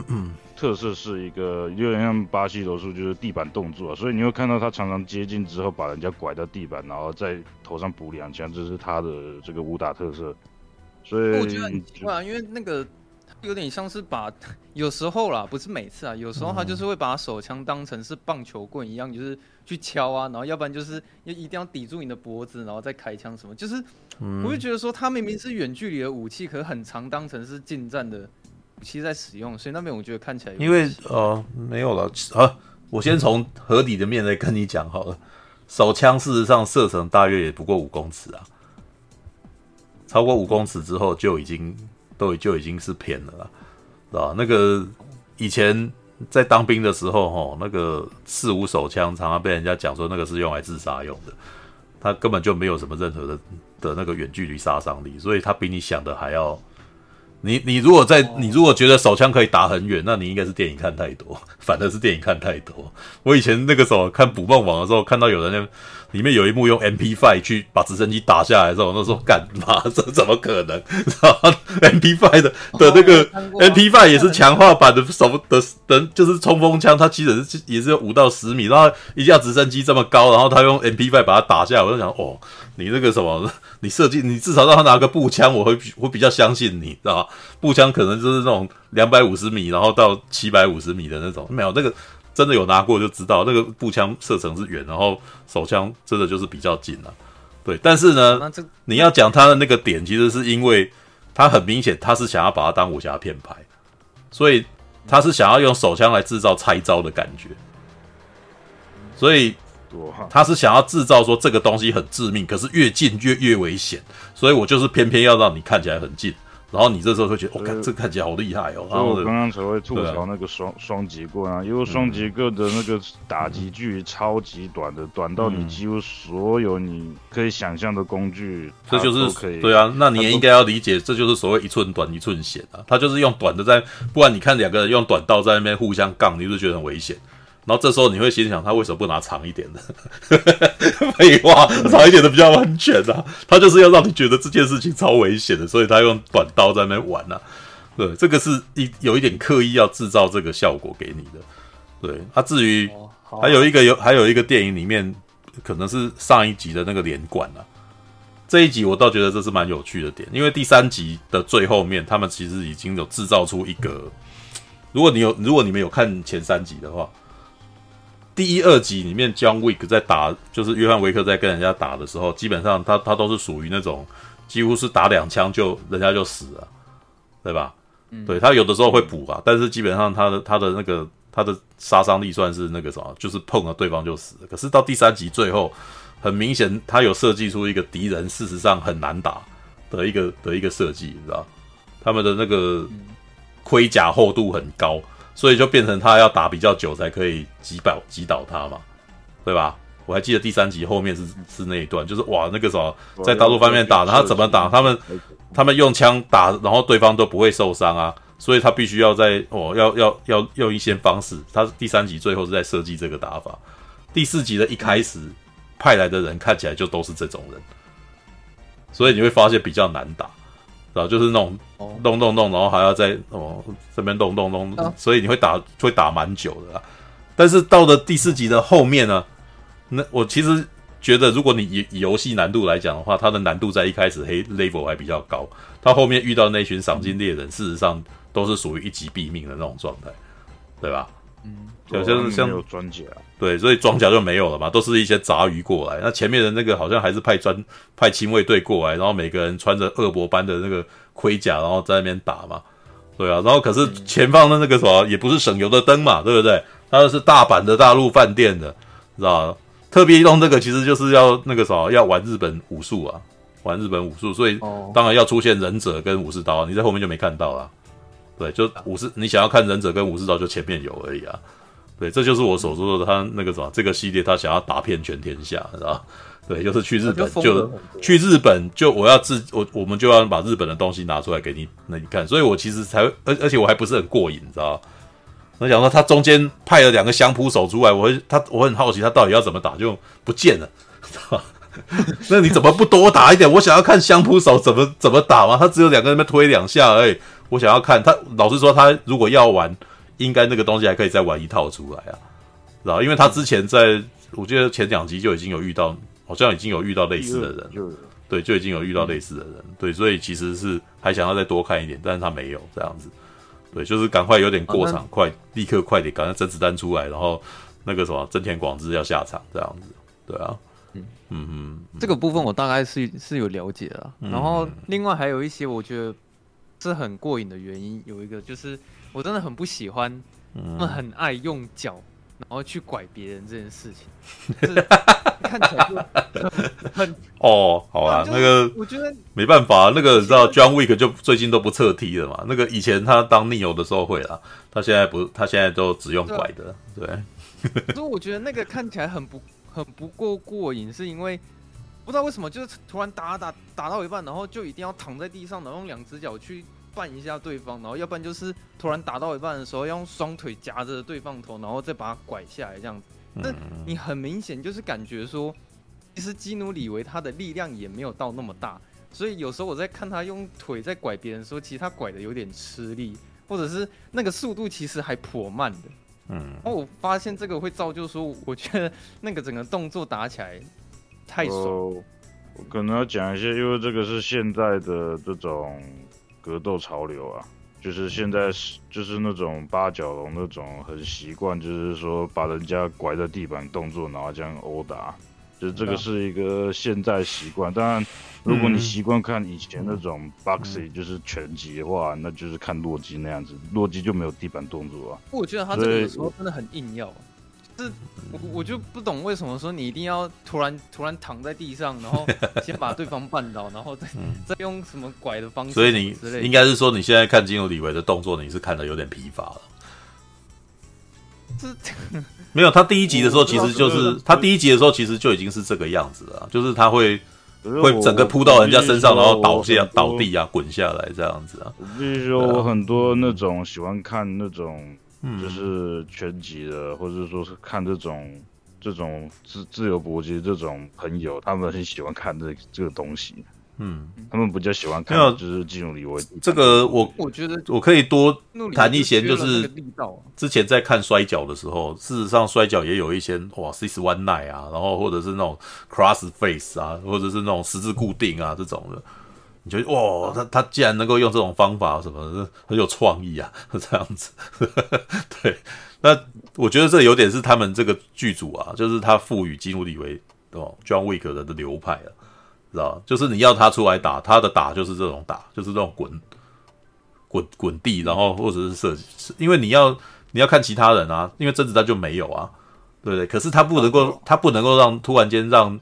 特色是一个有点像巴西柔术，就是地板动作，所以你会看到他常常接近之后把人家拐到地板，然后在头上补两枪，这是他的这个武打特色。所以我觉得很奇怪，因为那个有点像是把 有时候啦，不是每次啊，有时候他就是会把手枪当成是棒球棍一样，就是去敲啊，然后要不然就是要一定要抵住你的脖子，然后再开枪什么，就是我就觉得说他明明是远距离的武器，可是很常当成是近战的。武器在使用，所以那边我觉得看起来，因为呃没有了啊，我先从合理的面来跟你讲好了。手枪事实上射程大约也不过五公尺啊，超过五公尺之后就已经都就已经是偏了啦，是吧？那个以前在当兵的时候，哈，那个四五手枪常常被人家讲说那个是用来自杀用的，它根本就没有什么任何的的那个远距离杀伤力，所以它比你想的还要。你你如果在你如果觉得手枪可以打很远，那你应该是电影看太多，反而是电影看太多。我以前那个时候看《捕梦网》的时候，看到有人那里面有一幕用 MP5 去把直升机打下来的时候，那时候干嘛？这怎么可能？MP5 的的那个 MP5 也是强化版的什么的的，就是冲锋枪，它其实是也是有五到十米，然后一架直升机这么高，然后他用 MP5 把它打下来，我就想哦。你那个什么，你设计，你至少让他拿个步枪，我会我比较相信你，知道吧？步枪可能就是那种两百五十米，然后到七百五十米的那种，没有那个真的有拿过就知道，那个步枪射程是远，然后手枪真的就是比较近了。对，但是呢，你要讲他的那个点，其实是因为他很明显他是想要把它当武侠片拍，所以他是想要用手枪来制造拆招的感觉，所以。他是想要制造说这个东西很致命，可是越近越越危险，所以我就是偏偏要让你看起来很近，然后你这时候会觉得，我看这看起来好厉害哦。然后我刚刚才会吐槽那个双双节棍啊，因为双节棍的那个打击距离超级短的，短到你几乎所有你可以想象的工具，这就是可以对啊。那你也应该要理解，这就是所谓一寸短一寸险啊。他就是用短的在，不然你看两个人用短刀在那边互相杠，你是不是觉得很危险？然后这时候你会心想，他为什么不拿长一点的？废话，长一点的比较安全啊。他就是要让你觉得这件事情超危险的，所以他用短刀在那边玩啊。对，这个是一有一点刻意要制造这个效果给你的。对，他、啊、至于还有一个有还有一个电影里面，可能是上一集的那个连贯啊。这一集我倒觉得这是蛮有趣的点，因为第三集的最后面，他们其实已经有制造出一个，如果你有如果你们有看前三集的话。第一、二集里面，John Wick 在打，就是约翰维克在跟人家打的时候，基本上他他都是属于那种，几乎是打两枪就人家就死了，对吧？嗯、对他有的时候会补啊，但是基本上他的他的那个他的杀伤力算是那个什么，就是碰了对方就死了。可是到第三集最后，很明显他有设计出一个敌人事实上很难打的一个的一个设计，你知道？他们的那个盔甲厚度很高。所以就变成他要打比较久才可以击倒击倒他嘛，对吧？我还记得第三集后面是是那一段，就是哇那个什么在大陆方面打，他怎么打？他们他们用枪打，然后对方都不会受伤啊，所以他必须要在哦要要要用一些方式。他第三集最后是在设计这个打法，第四集的一开始派来的人看起来就都是这种人，所以你会发现比较难打，然后就是那种弄弄弄，然后还要再哦这边动动动，所以你会打会打蛮久的啦。但是到了第四集的后面呢，那我其实觉得，如果你以以游戏难度来讲的话，它的难度在一开始黑 level 还比较高，它后面遇到那群赏金猎人，事实上都是属于一击毙命的那种状态，对吧？嗯，就像像有装甲，对，所以装甲就没有了嘛，都是一些杂鱼过来。那前面的那个好像还是派专派亲卫队过来，然后每个人穿着恶魔般的那个盔甲，然后在那边打嘛，对啊。然后可是前方的那个什么也不是省油的灯嘛，对不对？它是大阪的大陆饭店的，知道吧？特别用这个其实就是要那个啥，要玩日本武术啊，玩日本武术，所以当然要出现忍者跟武士刀，你在后面就没看到啦。对，就武士，你想要看忍者跟武士刀，就前面有而已啊。对，这就是我所说的他那个什么，这个系列他想要打遍全天下，知道吧？对，就是去日本就去日本就我要自我我们就要把日本的东西拿出来给你那你看，所以我其实才会而而且我还不是很过瘾，你知道。我想说，他中间派了两个相扑手出来，我会他我很好奇他到底要怎么打，就不见了，那你怎么不多打一点？我想要看相扑手怎么怎么打嘛，他只有两个人推两下而已。我想要看他，老实说，他如果要玩，应该那个东西还可以再玩一套出来啊，知道？因为他之前在我记得前两集就已经有遇到，好像已经有遇到类似的人，对，就已经有遇到类似的人，对，所以其实是还想要再多看一点，但是他没有这样子。对，就是赶快有点过场，快立刻快点，赶快甄子丹出来，然后那个什么真田广之要下场这样子，对啊，嗯。嗯嗯，这个部分我大概是是有了解的，然后另外还有一些我觉得是很过瘾的原因，有一个就是我真的很不喜欢他们很爱用脚。然后去拐别人这件事情，看起来就很哦，好啊，那个我觉得没办法，那个你知道，John Wick 就最近都不侧踢了嘛。那个以前他当 Neo 的时候会啦，他现在不，他现在都只用拐的，对。所以我觉得那个看起来很不很不够过瘾，是因为不知道为什么，就是突然打打打到一半，然后就一定要躺在地上，然后用两只脚去。绊一下对方，然后要不然就是突然打到一半的时候，要用双腿夹着对方头，然后再把他拐下来这样子。那你很明显就是感觉说，其实基努里维他的力量也没有到那么大，所以有时候我在看他用腿在拐别人的时候，其实他拐的有点吃力，或者是那个速度其实还颇慢的。嗯，然后我发现这个会造就说，我觉得 那个整个动作打起来太爽。我可能要讲一下，因为这个是现在的这种。格斗潮流啊，就是现在是就是那种八角笼那种很习惯，就是说把人家拐在地板动作，然后这样殴打，就是这个是一个现在习惯。当然，如果你习惯看以前那种 boxing，就是拳击的话，那就是看洛基那样子，洛基就没有地板动作啊。我觉得他这个时候真的很硬要。是，我我就不懂为什么说你一定要突然突然躺在地上，然后 先把对方绊倒，然后再、嗯、再用什么拐的方式。所以你应该是说你现在看基努李维的动作，你是看的有点疲乏了。这 没有，他第一集的时候其实就是他第一集的时候其实就已经是这个样子了，就是他会会整个扑到人家身上，然后倒下倒地啊，滚下来这样子啊。我必须说，我很多那种喜欢看那种。就是拳击的，或者说是看这种这种自自由搏击这种朋友，他们很喜欢看这这个东西。嗯，他们比较喜欢看，就是基努李维。这个我我觉得我可以多谈一些，就是之前在看摔跤的时候，事实上摔跤也有一些哇，six one nine 啊，然后或者是那种 cross face 啊，或者是那种十字固定啊这种的。你觉得哇，他他既然能够用这种方法，什么很有创意啊，这样子。对，那我觉得这有点是他们这个剧组啊，就是他赋予基努里维哦，John Wick 的流派啊，知道就是你要他出来打，他的打就是这种打，就是这种滚滚滚地，然后或者是射击，因为你要你要看其他人啊，因为甄子丹就没有啊，对不对？可是他不能够，他不能够让突然间让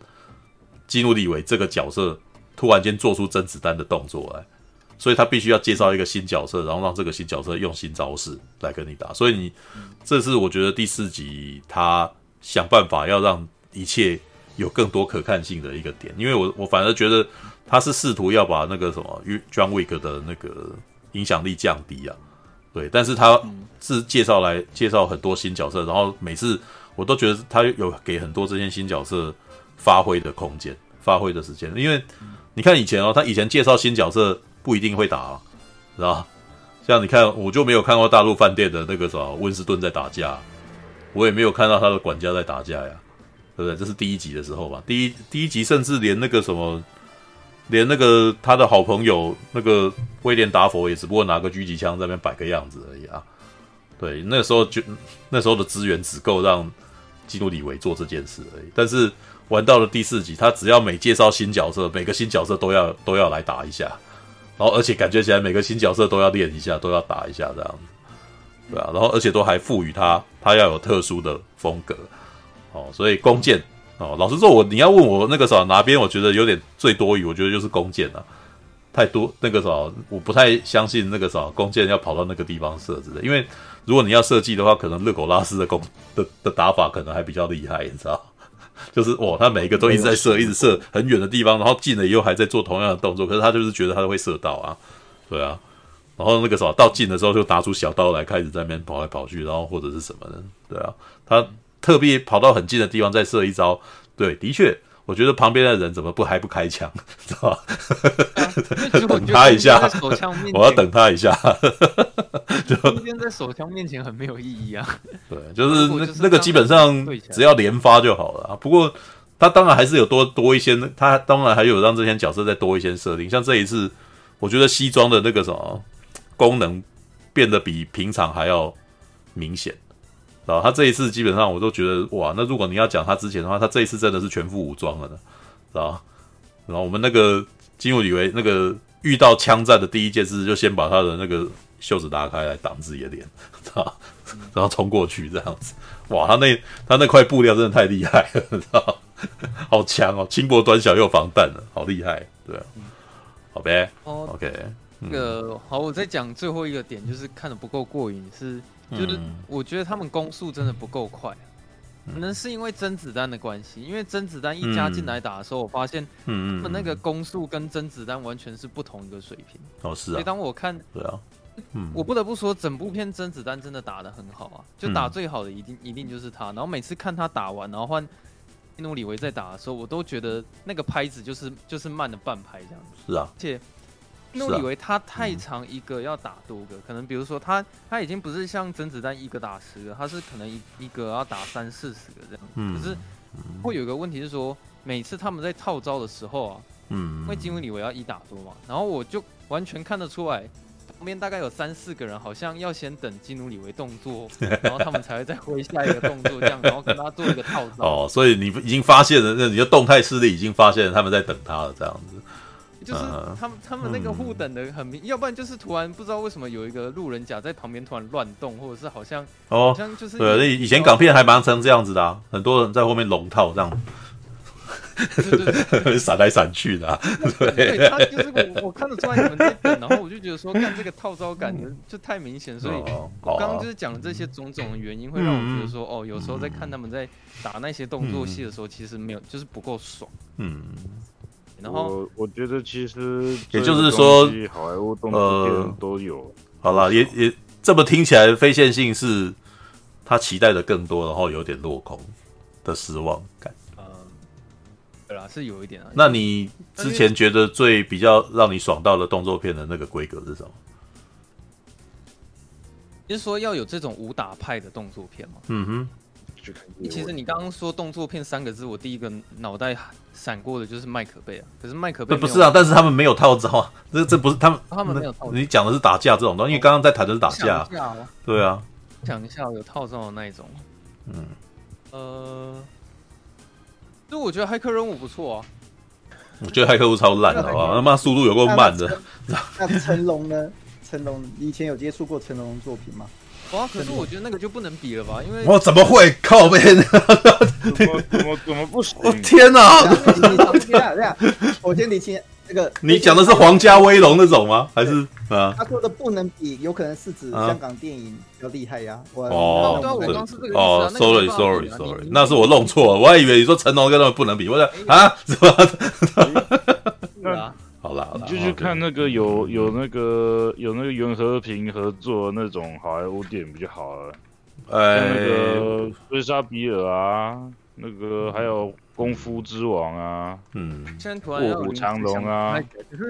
基努里维这个角色。突然间做出甄子丹的动作来，所以他必须要介绍一个新角色，然后让这个新角色用新招式来跟你打。所以你，这是我觉得第四集他想办法要让一切有更多可看性的一个点。因为我我反而觉得他是试图要把那个什么 John Wick 的那个影响力降低啊，对。但是他是介绍来介绍很多新角色，然后每次我都觉得他有给很多这些新角色。发挥的空间、发挥的时间。因为你看以前哦，他以前介绍新角色不一定会打，啊，知道吧？像你看，我就没有看过大陆饭店的那个什么温斯顿在打架，我也没有看到他的管家在打架呀，对不对？这是第一集的时候吧，第一第一集甚至连那个什么。连那个他的好朋友那个威廉达佛也只不过拿个狙击枪在那边摆个样子而已啊。对，那时候就那时候的资源只够让基努里维做这件事而已。但是玩到了第四集，他只要每介绍新角色，每个新角色都要都要来打一下，然后而且感觉起来每个新角色都要练一下，都要打一下这样子，对啊，然后而且都还赋予他他要有特殊的风格哦，所以弓箭。哦，老实说，我你要问我那个啥哪边，我觉得有点最多余，我觉得就是弓箭了，太多那个啥，我不太相信那个啥弓箭要跑到那个地方设置的，因为如果你要设计的话，可能勒狗拉斯的弓的的打法可能还比较厉害，你知道？就是哦，他每一个都一直在射，一直射很远的地方，然后近了以后还在做同样的动作，可是他就是觉得他都会射到啊，对啊，然后那个啥到近的时候就拿出小刀来开始在那边跑来跑去，然后或者是什么的，对啊，他。特别跑到很近的地方再射一招，对，的确，我觉得旁边的人怎么不还不开枪，知道吧？等他一下，我要等他一下。就中间在手枪面前很没有意义啊。对，就是那那个基本上只要连发就好了啊。不过他当然还是有多多一些，他当然还有让这些角色再多一些设定。像这一次，我觉得西装的那个什么功能变得比平常还要明显。啊，他这一次基本上我都觉得哇，那如果你要讲他之前的话，他这一次真的是全副武装了呢，知道？然后我们那个金武以为那个遇到枪战的第一件事，就先把他的那个袖子拉开来挡自己的脸，知道？然后冲过去这样子，哇，他那他那块布料真的太厉害了，知道？好强哦，轻薄短小又防弹的，好厉害，对啊，好呗，OK，那个好，我再讲最后一个点，就是看的不够过瘾是。就是我觉得他们攻速真的不够快，可能是因为甄子丹的关系。因为甄子丹一加进来打的时候，我发现，嗯，他们那个攻速跟甄子丹完全是不同一个水平。哦，是啊。所以当我看，对啊，嗯，我不得不说，整部片甄子丹真的打的很好啊，就打最好的一定一定就是他。然后每次看他打完，然后换基努里维在打的时候，我都觉得那个拍子就是就是慢了半拍这样子。是啊，而且。我以为他太长，一个要打多个，可能比如说他他已经不是像甄子丹一个打十个，他是可能一一个要打三四十个这样。可是会有一个问题是说，每次他们在套招的时候啊，嗯，因为基努里维要一打多嘛，然后我就完全看得出来，旁边大概有三四个人好像要先等基努里维动作，然后他们才会再挥下一个动作这样，然后跟他做一个套招。哦，所以你已经发现了，那你的动态视力已经发现了他们在等他了这样子。就是他们，他们那个互等的很明，要不然就是突然不知道为什么有一个路人甲在旁边突然乱动，或者是好像哦，好像就是对，以前港片还蛮成这样子的啊，很多人在后面龙套这样，闪来闪去的，对，他就是我我看得出来你们在等，然后我就觉得说看这个套招感觉就太明显，所以我刚刚就是讲了这些种种的原因，会让我觉得说哦，有时候在看他们在打那些动作戏的时候，其实没有就是不够爽，嗯。然后我我觉得其实也就是说，好莱坞动作片都有。呃、好了，也也这么听起来，非线性是他期待的更多，然后有点落空的失望感。嗯，对啦，是有一点啊。那你之前觉得最比较让你爽到的动作片的那个规格是什么？就是说要有这种武打派的动作片吗？嗯哼。其实你刚刚说动作片三个字，我第一个脑袋闪过的就是麦可贝啊。可是麦可贝不是啊，但是他们没有套招啊。这这不是他们，他们没有套招。你讲的是打架这种东西，因为刚刚在谈的是打架。对啊，讲一下有套招的那一种。嗯，呃，就我觉得骇客任务不错啊。我觉得骇客任务超烂的，好吧？他妈速度有够慢的。那成龙呢？成龙以前有接触过成龙的作品吗？哇！可是我觉得那个就不能比了吧，因为我怎么会靠背呢？怎么怎么怎么不行？我天哪！我先理清这个，你讲的是皇家威龙那种吗？还是啊？他说的不能比，有可能是指香港电影比较厉害呀。哦，对啊，我刚是这个哦，sorry sorry sorry，那是我弄错了，我还以为你说成龙跟他们不能比，我说啊，怎么？好啦，好啦，就去看那个有有那个有那个袁和平合作那种好莱坞电影比较好了，哎，像那个《追杀比尔》啊，那个还有功夫之王啊，嗯，卧虎藏龙啊，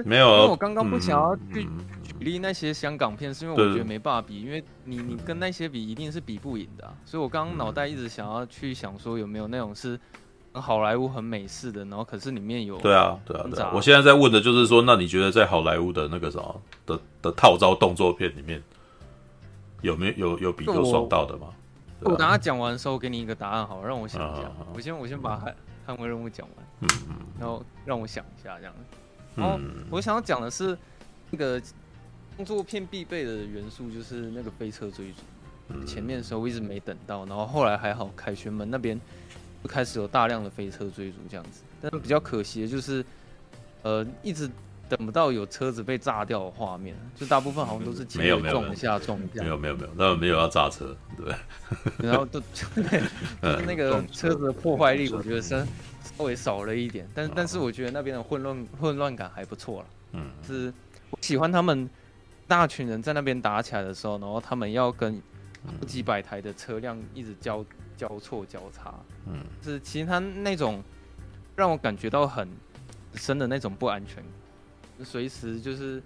没有，因为我刚刚不想要去举例那些香港片，是因为我觉得没办法比，因为你你跟那些比一定是比不赢的，啊，所以我刚刚脑袋一直想要去想说有没有那种是好莱坞很美式的，然后可是里面有对啊对啊对啊，我现在在问的就是说，那你觉得在好莱坞的那个什么的的套招动作片里面，有没有有有比较爽到的吗？我等他讲完的时候，给你一个答案，好，让我想一下。我先我先把捍捍卫任务讲完，嗯嗯，然后让我想一下这样。然后我想要讲的是，那个动作片必备的元素就是那个飞车追逐。前面的时候我一直没等到，然后后来还好，凯旋门那边就开始有大量的飞车追逐这样子。但是比较可惜的就是，呃，一直。等不到有车子被炸掉的画面，就大部分好像都是撞一下撞一下。没有没有没有，那没有要炸车，对。然后都 那个车子的破坏力，我觉得是稍微少了一点，但但是我觉得那边的混乱混乱感还不错了。嗯，是我喜欢他们大群人在那边打起来的时候，然后他们要跟几百台的车辆一直交交错交叉。嗯，是其实他那种让我感觉到很深的那种不安全感。随时就是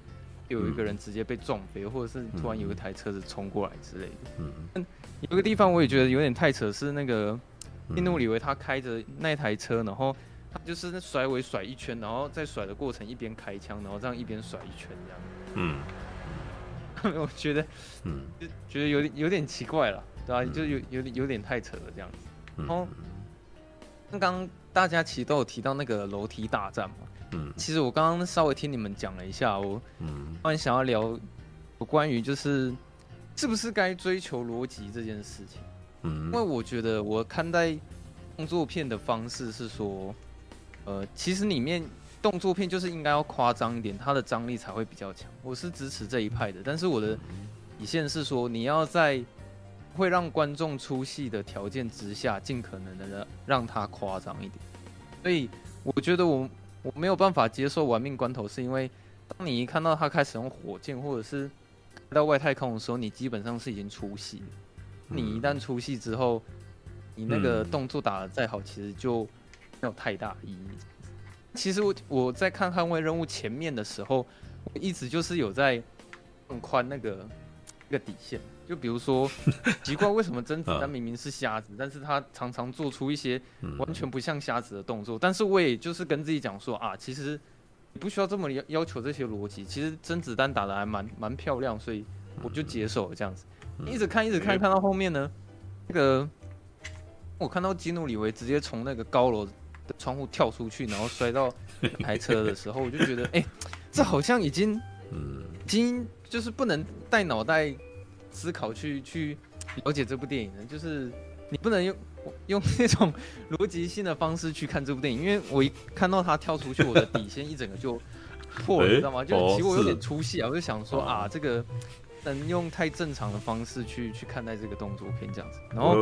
有一个人直接被撞飞，或者是突然有一台车子冲过来之类的。嗯，有个地方我也觉得有点太扯，是那个印度里维他开着那台车，然后他就是甩尾甩一圈，然后在甩的过程一边开枪，然后这样一边甩一圈这样。嗯，我觉得，嗯，就觉得有点有点奇怪了，对吧？就有有点有点太扯了这样子。然后刚刚大家其实都有提到那个楼梯大战嘛。嗯，其实我刚刚稍微听你们讲了一下，我嗯，突然想要聊有关于就是是不是该追求逻辑这件事情。嗯，因为我觉得我看待动作片的方式是说，呃，其实里面动作片就是应该要夸张一点，它的张力才会比较强。我是支持这一派的，但是我的底线是说，你要在会让观众出戏的条件之下，尽可能的让让它夸张一点。所以我觉得我。我没有办法接受玩命关头，是因为当你一看到他开始用火箭，或者是到外太空的时候，你基本上是已经出戏。你一旦出戏之后，你那个动作打得再好，其实就没有太大意义。其实我我在看《捍卫任务》前面的时候，我一直就是有在放宽那个那个底线。就比如说，奇怪为什么甄子丹明明是瞎子，但是他常常做出一些完全不像瞎子的动作。但是我也就是跟自己讲说啊，其实你不需要这么要要求这些逻辑。其实甄子丹打得还蛮蛮漂亮，所以我就接受了这样子。一直看一直看，看到后面呢，那个我看到基努里维直接从那个高楼的窗户跳出去，然后摔到台车的时候，我就觉得，哎、欸，这好像已经，已经就是不能带脑袋。思考去去了解这部电影呢，就是你不能用用那种逻辑性的方式去看这部电影，因为我一看到他跳出去，我的底线一整个就破了，你知道吗？就其实我有点出戏啊，我就想说啊，这个能用太正常的方式去去看待这个动作片这样子。然后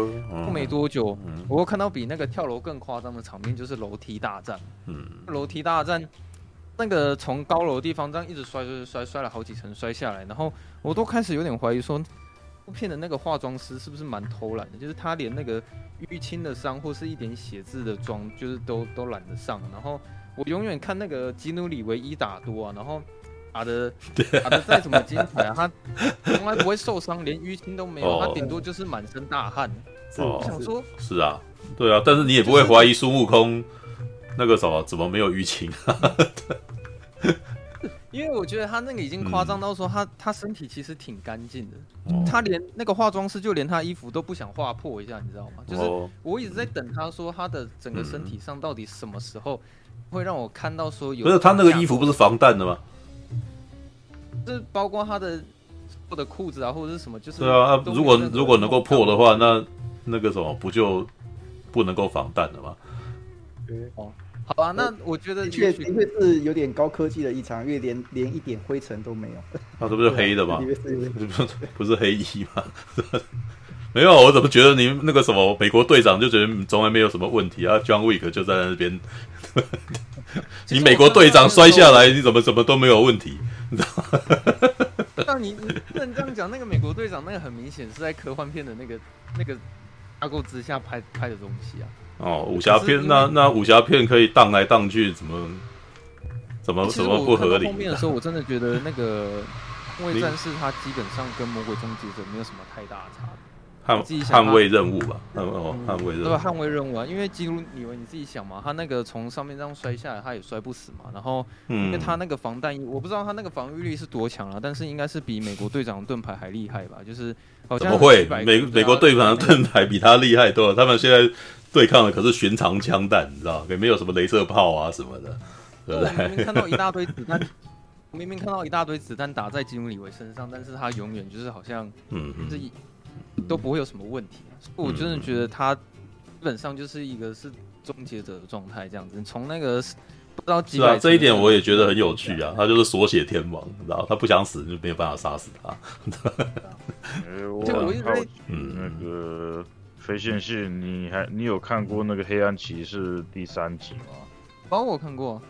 过没多久，我又看到比那个跳楼更夸张的场面，就是楼梯大战。嗯，楼梯大战。那个从高楼的地方这样一直摔摔摔摔了好几层摔下来，然后我都开始有点怀疑说，部片的那个化妆师是不是蛮偷懒的？就是他连那个淤青的伤或是一点血渍的妆，就是都都懒得上。然后我永远看那个基努里维一打多啊，然后打的 打的再怎么精彩啊，他从来不会受伤，连淤青都没有，他顶多就是满身大汗。我想说，是啊，对啊，但是你也不会怀疑孙悟空。那个什么怎么没有淤青？因为我觉得他那个已经夸张到说他、嗯、他身体其实挺干净的，哦、他连那个化妆师就连他衣服都不想划破一下，你知道吗？就是我一直在等他说他的整个身体上到底什么时候会让我看到说有。不是他那个衣服不是防弹的吗？是包括他的或者裤子啊或者是什么，就是对啊。如果如果能够破的话，那那个什么不就不能够防弹的吗？对哦。好吧，那我觉得的确的确是有点高科技的一场，因为连连一点灰尘都没有。啊，这不是黑的吗？不是不是黑衣吗？没有，我怎么觉得你那个什么美国队长就觉得从来没有什么问题啊？John Wick 就在那边，你美国队长摔下来，你怎么怎么都没有问题？你知道吗？那你你不能这样讲，那个美国队长那个很明显是在科幻片的那个那个架构之下拍拍的东西啊。哦，武侠片那那武侠片可以荡来荡去，怎么怎么怎么不合理？后面的时候，我真的觉得那个 《捍卫战士》它基本上跟《魔鬼终结者》没有什么太大的差别。捍捍卫任务吧，捍哦捍卫任务，对捍卫任务啊，因为基努李维你自己想嘛，他那个从上面这样摔下来，他也摔不死嘛。然后，因为他那个防弹衣，我不知道他那个防御力是多强啊，但是应该是比美国队长的盾牌还厉害吧？就是好像怎么会？美美国队长的盾牌比他厉害多了。他们现在对抗的可是寻常枪弹，你知道，也没有什么镭射炮啊什么的。对不对？明明看到一大堆子弹，明明看到一大堆子弹打在基努李维身上，但是他永远就是好像，嗯，就是。都不会有什么问题，所以我真的觉得他基本上就是一个是终结者的状态这样子。从那个不知道几百，这一点我也觉得很有趣啊。他就是锁血天王，你知道，他不想死就没有办法杀死他。就我一直嗯，那个非线性，你还你有看过那个黑暗骑士第三集吗？哦，我看过。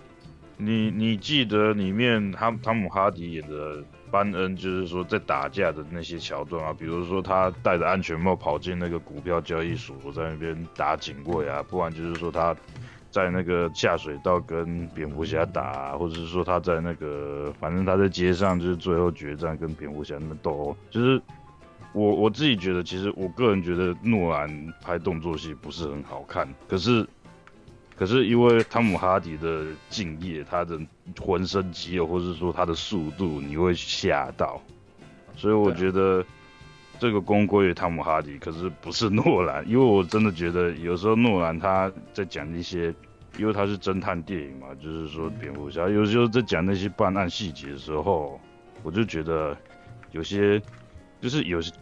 你你记得里面汤汤姆哈迪演的？班恩就是说在打架的那些桥段啊，比如说他戴着安全帽跑进那个股票交易所，在那边打警卫啊，不然就是说他在那个下水道跟蝙蝠侠打啊，或者是说他在那个反正他在街上就是最后决战跟蝙蝠侠那斗，就是我我自己觉得，其实我个人觉得诺兰拍动作戏不是很好看，可是。可是因为汤姆哈迪的敬业，他的浑身肌肉，或者说他的速度，你会吓到，所以我觉得这个功归于汤姆哈迪，可是不是诺兰，因为我真的觉得有时候诺兰他在讲一些，因为他是侦探电影嘛，就是说蝙蝠侠，有时候在讲那些办案细节的时候，我就觉得有些就是有些。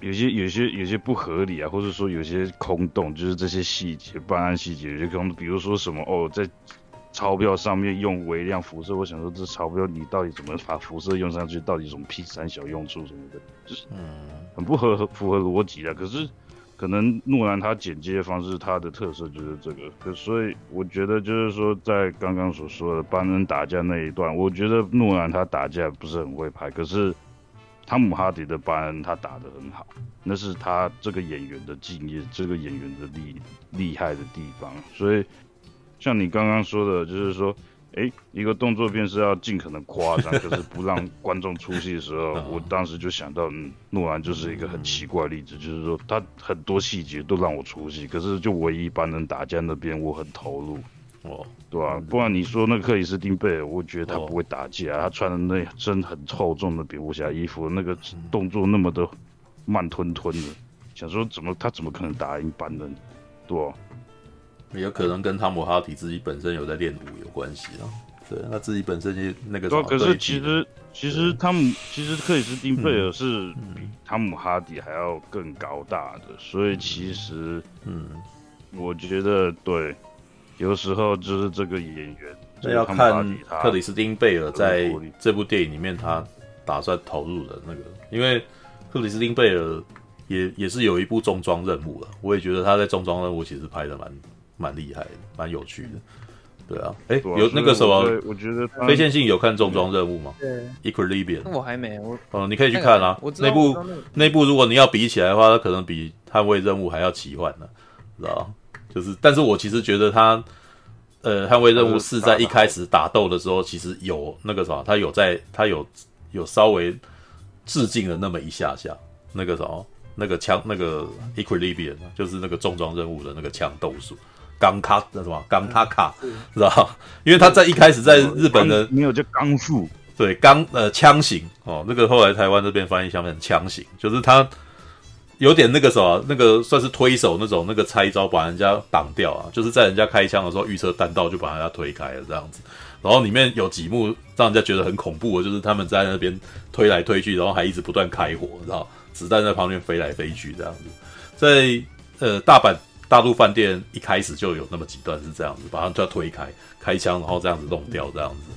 有些有些有些不合理啊，或者说有些空洞，就是这些细节，办案细节有些空洞，比如说什么哦，在钞票上面用微量辐射，我想说这钞票你到底怎么把辐射用上去，到底什么 P 三小用处什么的，就是嗯，很不合符合逻辑的。可是可能诺兰他剪接的方式，他的特色就是这个，可所以我觉得就是说，在刚刚所说的班恩打架那一段，我觉得诺兰他打架不是很会拍，可是。汤姆哈迪的班恩他打得很好，那是他这个演员的敬业，这个演员的厉厉害的地方。所以，像你刚刚说的，就是说，哎、欸，一个动作片是要尽可能夸张，可是不让观众出戏的时候，我当时就想到，诺兰就是一个很奇怪的例子，就是说他很多细节都让我出戏，可是就唯一班人打架那边我很投入。哦，对吧、啊？不然你说那个克里斯汀贝尔，我觉得他不会打架，他穿的那身很厚重的蝙蝠侠衣服，那个动作那么的慢吞吞的，想说怎么他怎么可能打赢班人？对、啊，有可能跟汤姆哈迪自己本身有在练武有关系啊。对，他自己本身就那个。对，可是其实其实汤姆其实克里斯汀贝尔是比汤姆哈迪还要更高大的，所以其实嗯，我觉得对。有时候就是这个演员，那要看克里斯汀贝尔在这部电影里面他打算投入的那个，因为克里斯汀贝尔也也是有一部重装任务了，我也觉得他在重装任务其实拍的蛮蛮厉害的，蛮有趣的。对啊，哎、欸，有那个什么，我觉得非线性有看重装任务吗？对，Equilibrium，我还没，我哦，你可以去看啊，那部那部如果你要比起来的话，它可能比捍卫任务还要奇幻呢，知道就是，但是我其实觉得他，呃，捍卫任务是在一开始打斗的时候，其实有那个什么，他有在，他有有稍微致敬了那么一下下，那个什么，那个枪，那个 Equilibrium，就是那个重装任务的那个枪斗术，钢卡那什么，钢塔卡，知道？因为他在一开始在日本的没有叫钢术，对，钢呃枪型哦，那个后来台湾这边翻译下面枪型，就是他。有点那个什么，那个算是推手那种那个拆招，把人家挡掉啊，就是在人家开枪的时候预测弹道就把人家推开了这样子。然后里面有几幕让人家觉得很恐怖，就是他们在那边推来推去，然后还一直不断开火，然后子弹在旁边飞来飞去这样子。在呃大阪大陆饭店一开始就有那么几段是这样子，把他们就要推开开枪，然后这样子弄掉这样子。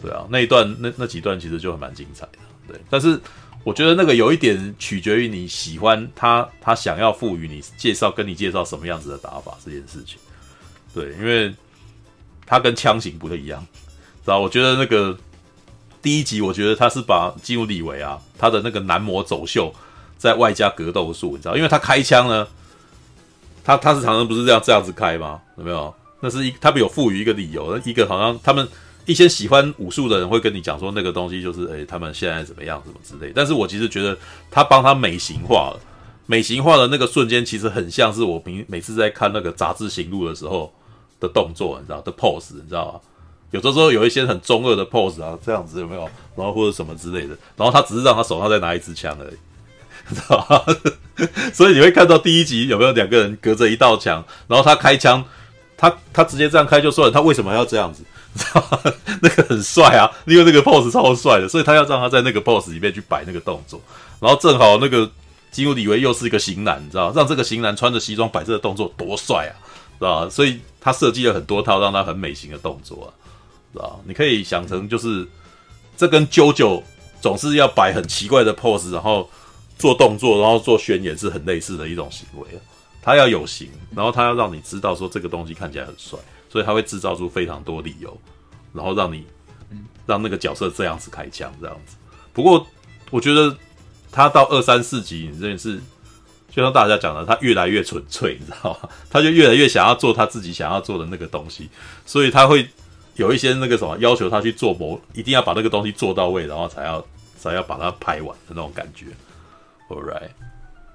对啊，那一段那那几段其实就还蛮精彩的。对，但是。我觉得那个有一点取决于你喜欢他，他想要赋予你介绍，跟你介绍什么样子的打法这件事情。对，因为他跟枪型不太一样，知道？我觉得那个第一集，我觉得他是把基努李维啊，他的那个男模走秀，在外加格斗术，你知道？因为他开枪呢，他他是常常不是这样这样子开吗？有没有？那是一他们有赋予一个理由，一个好像他们一些喜欢武术的人会跟你讲说那个东西就是诶、他们现在怎么样什么之类。但是我其实觉得他帮他美型化了，美型化的那个瞬间其实很像是我平每次在看那个杂志行录的时候的动作，你知道的 pose，你知道吗？有的时候有一些很中二的 pose 啊，这样子有没有？然后或者什么之类的，然后他只是让他手上再拿一支枪而已。知道吧？所以你会看到第一集有没有两个人隔着一道墙，然后他开枪，他他直接这样开就算了，他为什么要这样子？知道吧？那个很帅啊，因为那个 pose 超帅的，所以他要让他在那个 pose 里面去摆那个动作，然后正好那个基努里维又是一个型男，你知道，让这个型男穿着西装摆这个动作多帅啊，知道？所以他设计了很多套让他很美型的动作啊，知道？你可以想成就是这跟 JoJo 总是要摆很奇怪的 pose，然后。做动作，然后做宣言是很类似的一种行为。他要有型，然后他要让你知道说这个东西看起来很帅，所以他会制造出非常多理由，然后让你让那个角色这样子开枪这样子。不过我觉得他到二三四集，你真的是就像大家讲的，他越来越纯粹，你知道吗？他就越来越想要做他自己想要做的那个东西，所以他会有一些那个什么要求他去做某，一定要把那个东西做到位，然后才要才要把它拍完的那种感觉。All right，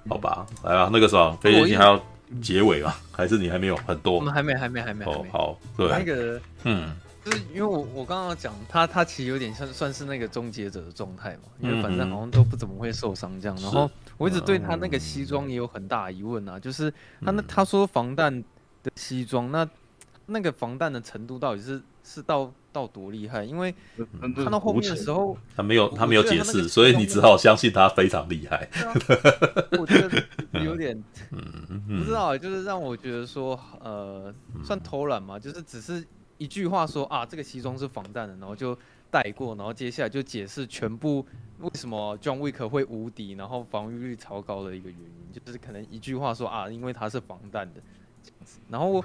好吧，来吧，那个时候飞行机还要结尾吧？还是你还没有很多？我们还没，还没，还没。哦，好，对，那个，嗯，就是因为我我刚刚讲他，他其实有点像算是那个终结者的状态嘛，因为反正好像都不怎么会受伤这样。然后我一直对他那个西装也有很大疑问啊，就是他那他说防弹的西装，那那个防弹的程度到底是是到？到多厉害？因为看到后面的时候，他没有他没有解释，所以你只好相信他非常厉害。我觉得有点，不知道，就是让我觉得说，呃，算偷懒嘛，就是只是一句话说啊，这个西装是防弹的，然后就带过，然后接下来就解释全部为什么 John Wick 会无敌，然后防御率超高的一个原因，就是可能一句话说啊，因为它是防弹的这样子，然后。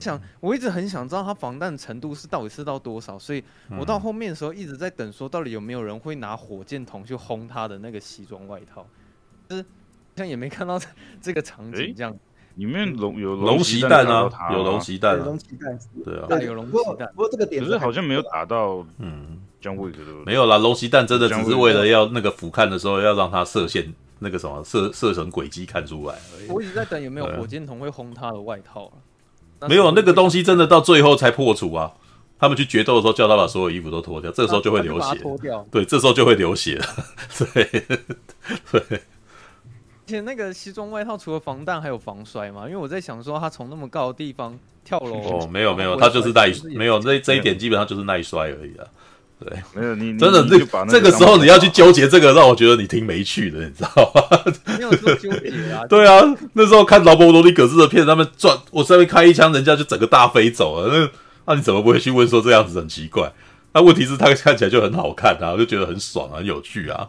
想，我一直很想知道它防弹程度是到底是到多少，所以我到后面的时候一直在等，说到底有没有人会拿火箭筒去轰他的那个西装外套，就是好像也没看到这个场景这样。里面龙有龙銑弹啊，有龙銑弹，龙銑弹，对啊，对有龙銑弹。不过这个点可是好像没有打到，嗯，John Wick 没有啦，龙銑弹真的只是为了要那个俯瞰的。时候要让它射线那个什么射射成轨迹看出来而已。我一直在等有没有火箭筒会轰他的外套没有那个东西，真的到最后才破除啊！他们去决斗的时候，叫他把所有衣服都脱掉，这个时候就会流血。脱掉，对，这时候就会流血了。对，对。而且那个西装外套除了防弹还有防摔嘛？因为我在想说，他从那么高的地方跳楼。哦，没有没有，他就是耐，没有这这一点基本上就是耐摔而已啊。对，没有你真的这这个时候你要去纠结这个，让我觉得你挺没趣的，你知道吗？没有说纠结啊。对啊，那时候看劳勃罗里葛斯的片，他们转我这边开一枪，人家就整个大飞走了。那那你怎么不会去问说这样子很奇怪？那问题是他看起来就很好看啊，我 就觉得很爽啊，很有趣啊。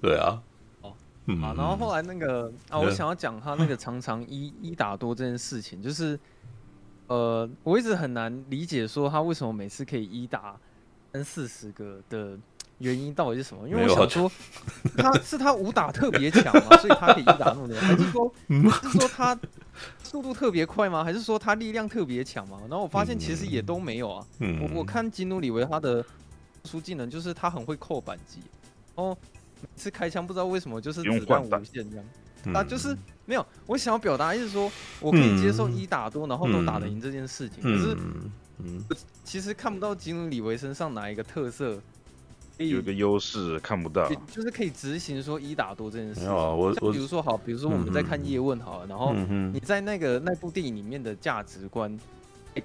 对啊。哦，嗯。然后后来那个啊，我想要讲他那个常常一一打多这件事情，就是呃，我一直很难理解说他为什么每次可以一打。三四十个的原因到底是什么？因为我想说，他是他武打特别强嘛？所以他可以一打那么多？还是说，是说他速度特别快吗？还是说他力量特别强吗？然后我发现其实也都没有啊。我我看基努里维他的出技能就是他很会扣扳机，哦，每次开枪不知道为什么就是子弹无限这样。啊，就是没有。我想要表达意思说，我可以接受一打多，然后都打得赢这件事情，可是。嗯，其实看不到基努里维身上哪一个特色，有一个优势看不到，就是可以执行说一打多这件事。没有啊，我我比如说好，比如说我们在看叶问好了，然后你在那个那部电影里面的价值观，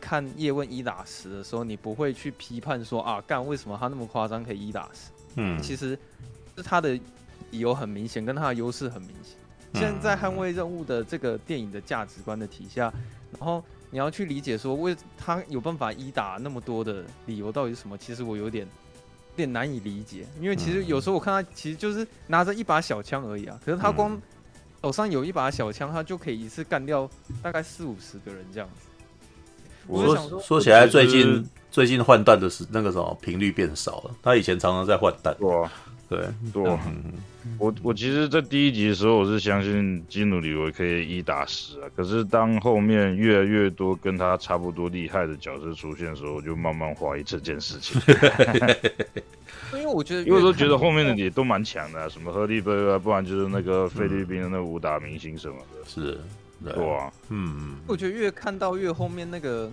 看叶问一打十的时候，你不会去批判说啊，干为什么他那么夸张可以一打十？嗯，其实是他的理由很明显，跟他的优势很明显。现在在捍卫任务的这个电影的价值观的体下，然后。你要去理解说，为他有办法一打那么多的理由到底是什么？其实我有点，有点难以理解。因为其实有时候我看他其实就是拿着一把小枪而已啊，可是他光手上有一把小枪，他就可以一次干掉大概四五十个人这样子。我说，说，说起来，最近最近换弹的是那个什么频率变少了。他以前常常在换弹，对，对、啊。我我其实，在第一集的时候，我是相信基努里维可以一打十啊。可是当后面越来越多跟他差不多厉害的角色出现的时候，我就慢慢怀疑这件事情。因为我觉得，因为我都觉得后面的也都蛮强的、啊，什么赫利贝啊，不然就是那个菲律宾的那武打明星什么的。嗯、是，对，对啊，嗯。我觉得越看到越后面那个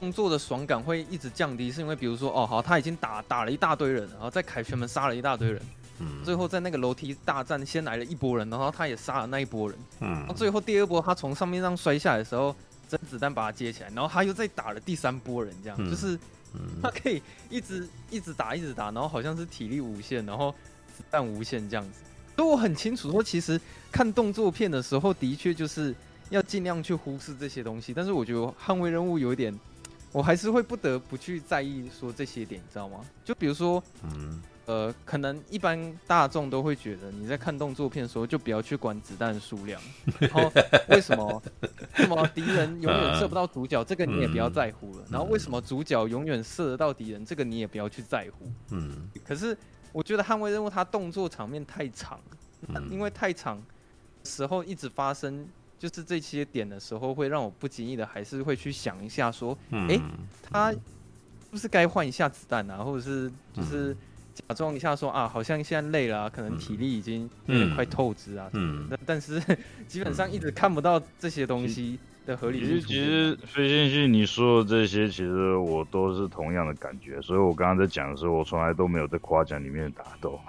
动作的爽感会一直降低，是因为比如说，哦，好，他已经打打了一大堆人，然后在凯旋门杀了一大堆人。嗯，最后在那个楼梯大战，先来了一波人，然后他也杀了那一波人。嗯，最后第二波他从上面上摔下来的时候，真子弹把他接起来，然后他又再打了第三波人，这样、嗯、就是他可以一直一直打一直打，然后好像是体力无限，然后子弹无限这样子。所以我很清楚说，其实看动作片的时候，的确就是要尽量去忽视这些东西。但是我觉得捍卫任务有一点，我还是会不得不去在意说这些点，你知道吗？就比如说，嗯。呃，可能一般大众都会觉得你在看动作片的时候就不要去管子弹数量，然后为什么？为什么敌人永远射不到主角？这个你也不要在乎了。然后为什么主角永远射得到敌人？这个你也不要去在乎。嗯。可是我觉得捍卫任务它动作场面太长，因为太长时候一直发生，就是这些点的时候，会让我不经意的还是会去想一下说，哎，他是不是该换一下子弹啊？或者是就是。假装一下说啊，好像现在累了，啊，可能体力已经有点快透支啊。嗯。但但是基本上一直看不到这些东西的合理性。其实其实飞行系你说的这些，其实我都是同样的感觉。所以我刚刚在讲的时候，我从来都没有在夸奖里面的打斗，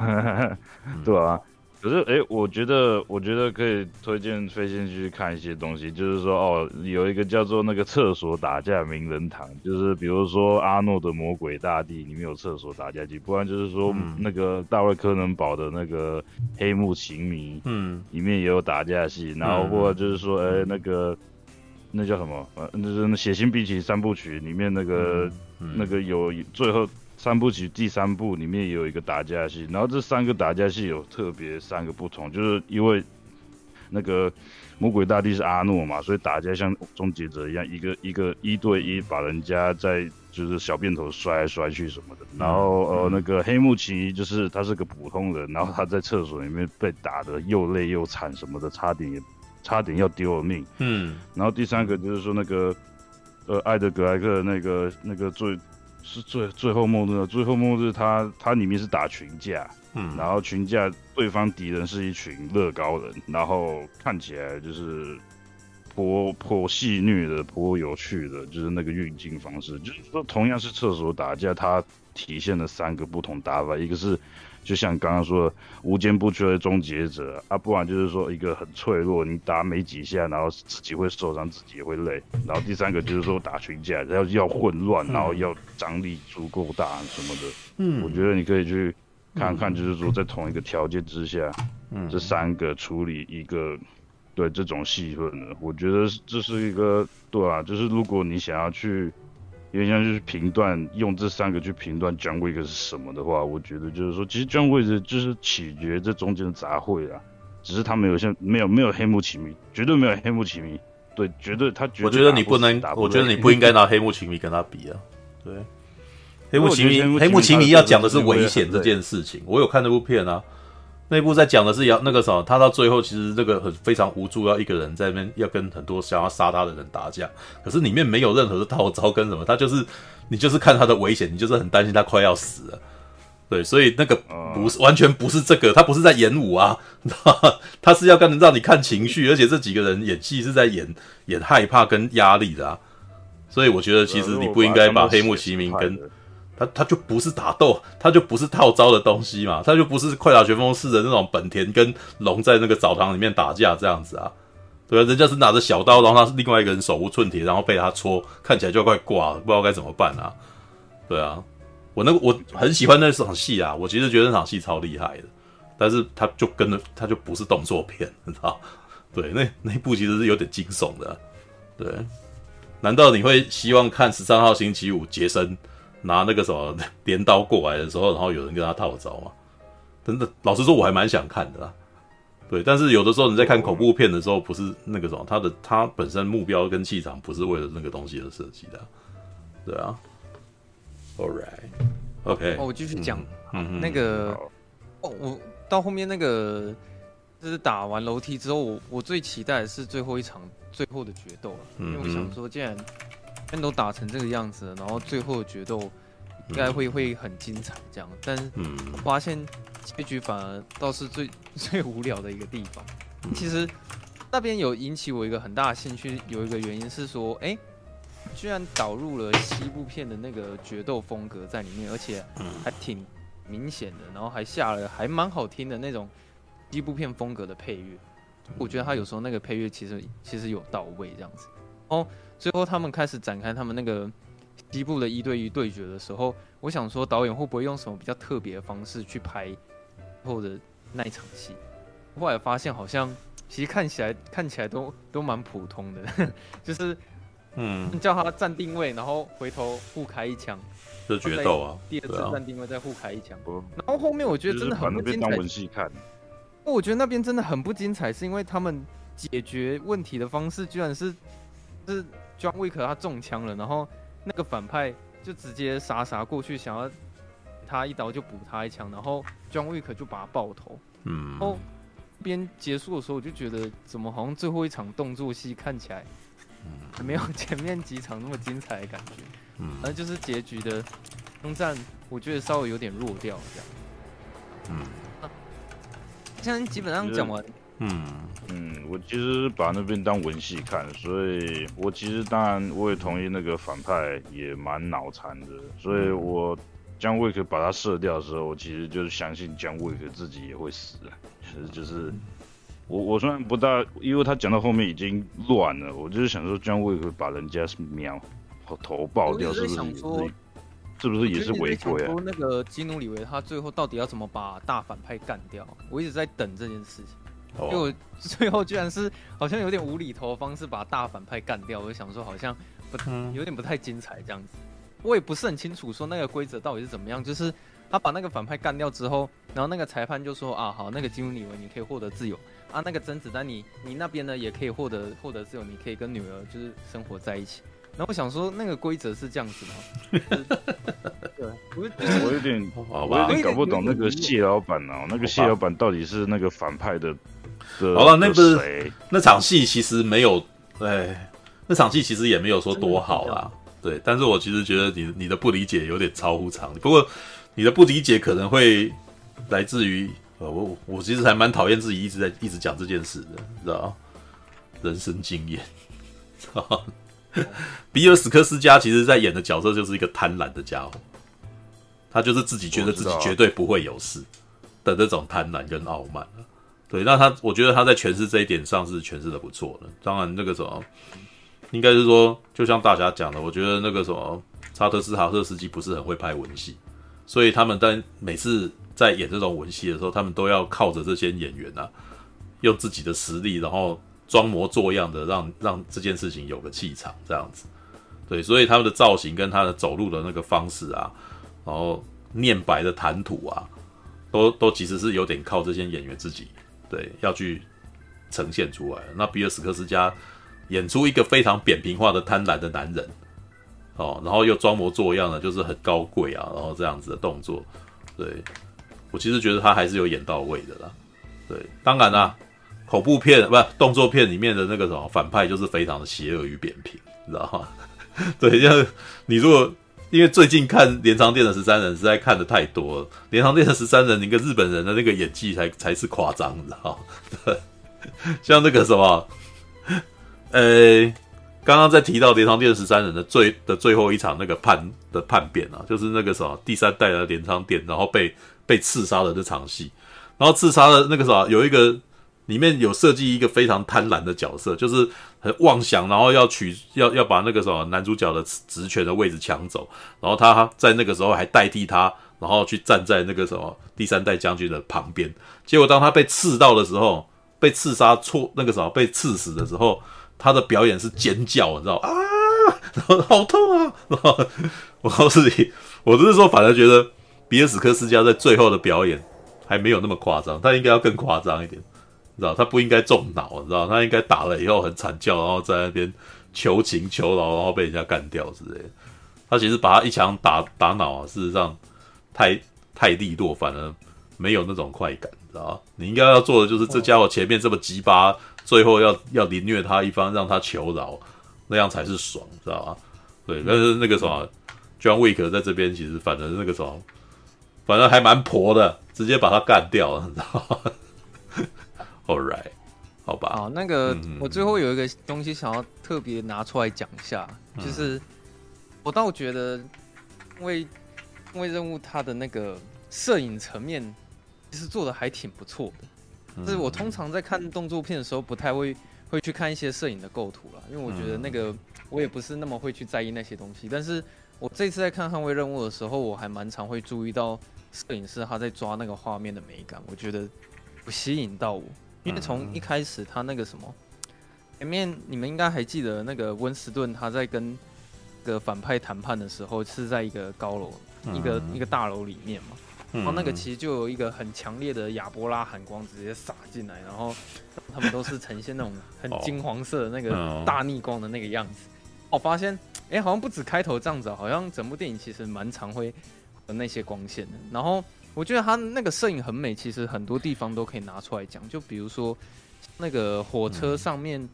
对啊。可是，哎、欸，我觉得，我觉得可以推荐飞仙去看一些东西，就是说，哦，有一个叫做那个厕所打架名人堂，就是比如说阿诺的魔鬼大帝里面有厕所打架机，不然就是说、嗯、那个大卫柯能堡的那个黑幕情迷，嗯，里面也有打架戏，然后或者就是说，哎、欸，那个那叫什么？呃，就是那血腥兵器三部曲里面那个、嗯、那个有最后。三部曲第三部里面也有一个打架戏，然后这三个打架戏有特别三个不同，就是因为那个魔鬼大帝是阿诺嘛，所以打架像终结者一样，一个一个一对一把人家在就是小便头摔来摔去什么的。然后呃那个黑木奇就是他是个普通人，然后他在厕所里面被打的又累又惨什么的，差点也差点要丢了命。嗯，然后第三个就是说那个呃艾德格莱克那个那个最。是最最后末日，最后末日他，他他里面是打群架，嗯，然后群架对方敌人是一群乐高人，然后看起来就是颇颇戏谑的，颇有趣的，就是那个运镜方式，就是说同样是厕所打架，它体现了三个不同打法，一个是。就像刚刚说的，无坚不摧的终结者啊，不然就是说一个很脆弱，你打没几下，然后自己会受伤，自己也会累。然后第三个就是说打群架，要要混乱，然后要张力足够大什么的。嗯，我觉得你可以去看看，就是说在同一个条件之下，嗯，这三个处理一个对这种戏份的，我觉得这是一个对啊，就是如果你想要去。因为像就是评断，用这三个去评断 John Wick 是什么的话，我觉得就是说，其实 John Wick 就是取决这中间的杂烩啊，只是他没有像没有没有黑幕情迷，绝对没有黑幕情迷，对，绝对他绝对。我觉得你不能，我觉得你不应该拿黑幕情迷跟他比啊，对，黑幕情迷，黑幕情迷要讲的是危险这件事情，我有看那部片啊。那部在讲的是要那个什么，他到最后其实这个很非常无助，要一个人在那边要跟很多想要杀他的人打架，可是里面没有任何的套招跟什么，他就是 你就是看他的危险，你就是很担心他快要死了，对，所以那个不是完全不是这个，他不是在演武啊，他是要跟让你看情绪，而且这几个人演戏是在演演害怕跟压力的啊，所以我觉得其实你不应该把黑幕齐名跟。他他就不是打斗，他就不是套招的东西嘛，他就不是快打旋风式的那种本田跟龙在那个澡堂里面打架这样子啊，对啊，人家是拿着小刀，然后他是另外一个人手无寸铁，然后被他戳，看起来就快挂了，不知道该怎么办啊，对啊，我那个我很喜欢那场戏啊，我其实觉得那场戏超厉害的，但是他就跟着他就不是动作片，你知道？对，那那部其实是有点惊悚的，对，难道你会希望看十三号星期五杰森？拿那个什么 镰刀过来的时候，然后有人跟他套招嘛？真的，老实说，我还蛮想看的啦。对，但是有的时候你在看恐怖片的时候，不是那个什么，他的他本身目标跟气场不是为了那个东西而设计的。对啊。All right. OK。哦，我继续讲。嗯。那个哦，我到后面那个就是打完楼梯之后，我我最期待的是最后一场最后的决斗了，因为我想说，既然都打成这个样子了，然后最后的决斗应该会会很精彩这样，但是发现结局反而倒是最 最无聊的一个地方。其实那边有引起我一个很大的兴趣，有一个原因是说，哎、欸，居然导入了西部片的那个决斗风格在里面，而且还挺。明显的，然后还下了还蛮好听的那种西部片风格的配乐，我觉得他有时候那个配乐其实其实有到位这样子。哦，最后他们开始展开他们那个西部的一对一对决的时候，我想说导演会不会用什么比较特别的方式去拍后的那一场戏？后来发现好像其实看起来看起来都都蛮普通的，就是嗯，叫他站定位，然后回头互开一枪。这决斗啊！第二次站定位再互开一枪，然后后面我觉得真的很不精彩。当文戏看，我觉得那边真的很不精彩，是因为他们解决问题的方式居然是是 John Wick 他中枪了，然后那个反派就直接傻傻过去想要他一刀就补他一枪，然后 John Wick 就把他爆头。嗯，然后边结束的时候我就觉得怎么好像最后一场动作戏看起来还没有前面几场那么精彩的感觉。嗯，反正就是结局的枪战，我觉得稍微有点弱掉这样。嗯，现在基本上讲完。嗯嗯，我其实把那边当文戏看，所以我其实当然我也同意那个反派也蛮脑残的，所以我将 Wick 把他射掉的时候，我其实就是相信将 Wick 自己也会死。其 实就是我我虽然不大，因为他讲到后面已经乱了，我就是想说将 Wick 把人家秒。头爆掉是不是？是不是也是违规啊？那个基努里维他最后到底要怎么把大反派干掉？我一直在等这件事情，结果最后居然是好像有点无厘头的方式把大反派干掉。我就想说好像不有点不太精彩这样子。我也不是很清楚说那个规则到底是怎么样。就是他把那个反派干掉之后，然后那个裁判就说啊好，那个基努里维你可以获得自由啊，那个甄子丹你你那边呢也可以获得获得自由，你可以跟女儿就是生活在一起。然后我想说，那个规则是这样子吗？对，我有点，我有点搞不懂那个谢老板啊，那个谢老板到底是那个反派的？好了，那不是那场戏其实没有，哎，那场戏其实也没有说多好啦。对，但是我其实觉得你你的不理解有点超乎常理。不过你的不理解可能会来自于，呃，我我其实还蛮讨厌自己一直在一直讲这件事的，你知道人生经验，比尔·史克斯加其实在演的角色就是一个贪婪的家伙，他就是自己觉得自己绝对不会有事的那种贪婪跟傲慢。对，那他我觉得他在诠释这一点上是诠释的不错的。当然，那个什么，应该是说，就像大家讲的，我觉得那个什么，查德斯·哈特斯基不是很会拍文戏，所以他们在每次在演这种文戏的时候，他们都要靠着这些演员啊，用自己的实力，然后。装模作样的让让这件事情有个气场，这样子，对，所以他们的造型跟他的走路的那个方式啊，然后念白的谈吐啊，都都其实是有点靠这些演员自己对要去呈现出来。那比尔史克斯加演出一个非常扁平化的贪婪的男人，哦，然后又装模作样的就是很高贵啊，然后这样子的动作，对，我其实觉得他还是有演到位的啦，对，当然啦。恐怖片不动作片里面的那个什么反派，就是非常的邪恶与扁平，你知道吗？对，就是你如果因为最近看《镰仓殿的十三人》实在看的太多了，《镰仓殿的十三人》一个日本人的那个演技才才是夸张，你知道吗？对，像那个什么，呃，刚刚在提到《镰仓殿十三人》的最的最后一场那个叛的叛变啊，就是那个什么第三代的镰仓殿，然后被被刺杀的这场戏，然后刺杀的那个什么有一个。里面有设计一个非常贪婪的角色，就是很妄想，然后要取要要把那个什么男主角的职权的位置抢走，然后他在那个时候还代替他，然后去站在那个什么第三代将军的旁边。结果当他被刺到的时候，被刺杀错那个什么被刺死的时候，他的表演是尖叫，你知道啊，好痛啊！然后我告诉你，我就是说，反而觉得比尔史克斯加在最后的表演还没有那么夸张，他应该要更夸张一点。知道他不应该中脑，你知道他应该打了以后很惨叫，然后在那边求情求饶，然后被人家干掉之类。他其实把他一枪打打脑啊，事实上太太利落，反而没有那种快感，知道吗？你应该要做的就是这家伙前面这么鸡巴，最后要要凌虐他一番，让他求饶，那样才是爽，知道吗？对，但是那个什么，John Wick 在这边其实反正那个什么，反正还蛮婆的，直接把他干掉了，你知道吗？All right，好吧。啊，那个、嗯、我最后有一个东西想要特别拿出来讲一下，嗯、就是我倒觉得，因为因为任务它的那个摄影层面其实做的还挺不错的，就是我通常在看动作片的时候不太会会去看一些摄影的构图了，因为我觉得那个。我也不是那么会去在意那些东西，但是我这次在看《捍卫任务》的时候，我还蛮常会注意到摄影师他在抓那个画面的美感，我觉得不吸引到我，因为从一开始他那个什么前面，你们应该还记得那个温斯顿他在跟个反派谈判的时候是在一个高楼、一个一个大楼里面嘛。然后那个其实就有一个很强烈的亚波拉寒光直接洒进来，然后他们都是呈现那种很金黄色的那个 大逆光的那个样子。我发现，哎、欸，好像不止开头这样子，好像整部电影其实蛮常会有那些光线的。然后我觉得他那个摄影很美，其实很多地方都可以拿出来讲。就比如说那个火车上面，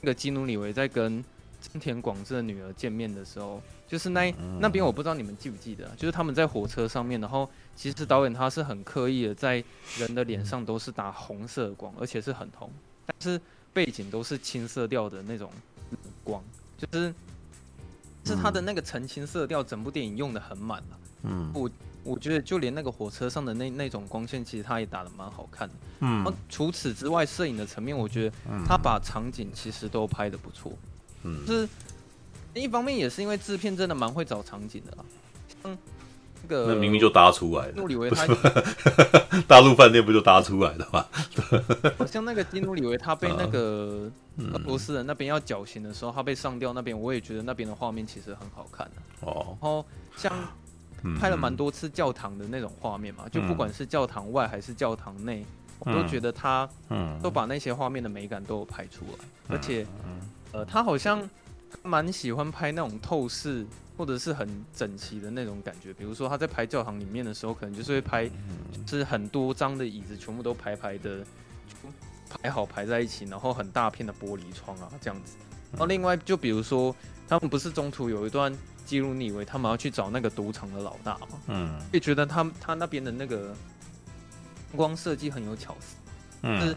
那个基努里维在跟真田广志的女儿见面的时候，就是那那边我不知道你们记不记得，就是他们在火车上面，然后其实导演他是很刻意的在人的脸上都是打红色的光，而且是很红，但是背景都是青色调的那种光。就是，是他的那个澄清色调，整部电影用的很满了。嗯，我我觉得就连那个火车上的那那种光线，其实他也打得蛮好看的。嗯，除此之外，摄影的层面，我觉得他把场景其实都拍得不错。嗯，就是一方面也是因为制片真的蛮会找场景的啦。嗯。那个那明明就搭出来的，努里维 他大陆饭店不就搭出来的吗？好 像那个基努里维他被那个俄罗斯人那边要绞刑的时候，他被上吊那边，我也觉得那边的画面其实很好看的。哦，然后像拍了蛮多次教堂的那种画面嘛，就不管是教堂外还是教堂内，我都觉得他都把那些画面的美感都有拍出来，而且呃，他好像蛮喜欢拍那种透视。或者是很整齐的那种感觉，比如说他在拍教堂里面的时候，可能就是会拍，就是很多张的椅子全部都排排的，排好排在一起，然后很大片的玻璃窗啊这样子。然后另外就比如说，他们不是中途有一段记录，你以为他们要去找那个赌场的老大吗？嗯，会觉得他他那边的那个光设计很有巧思，就是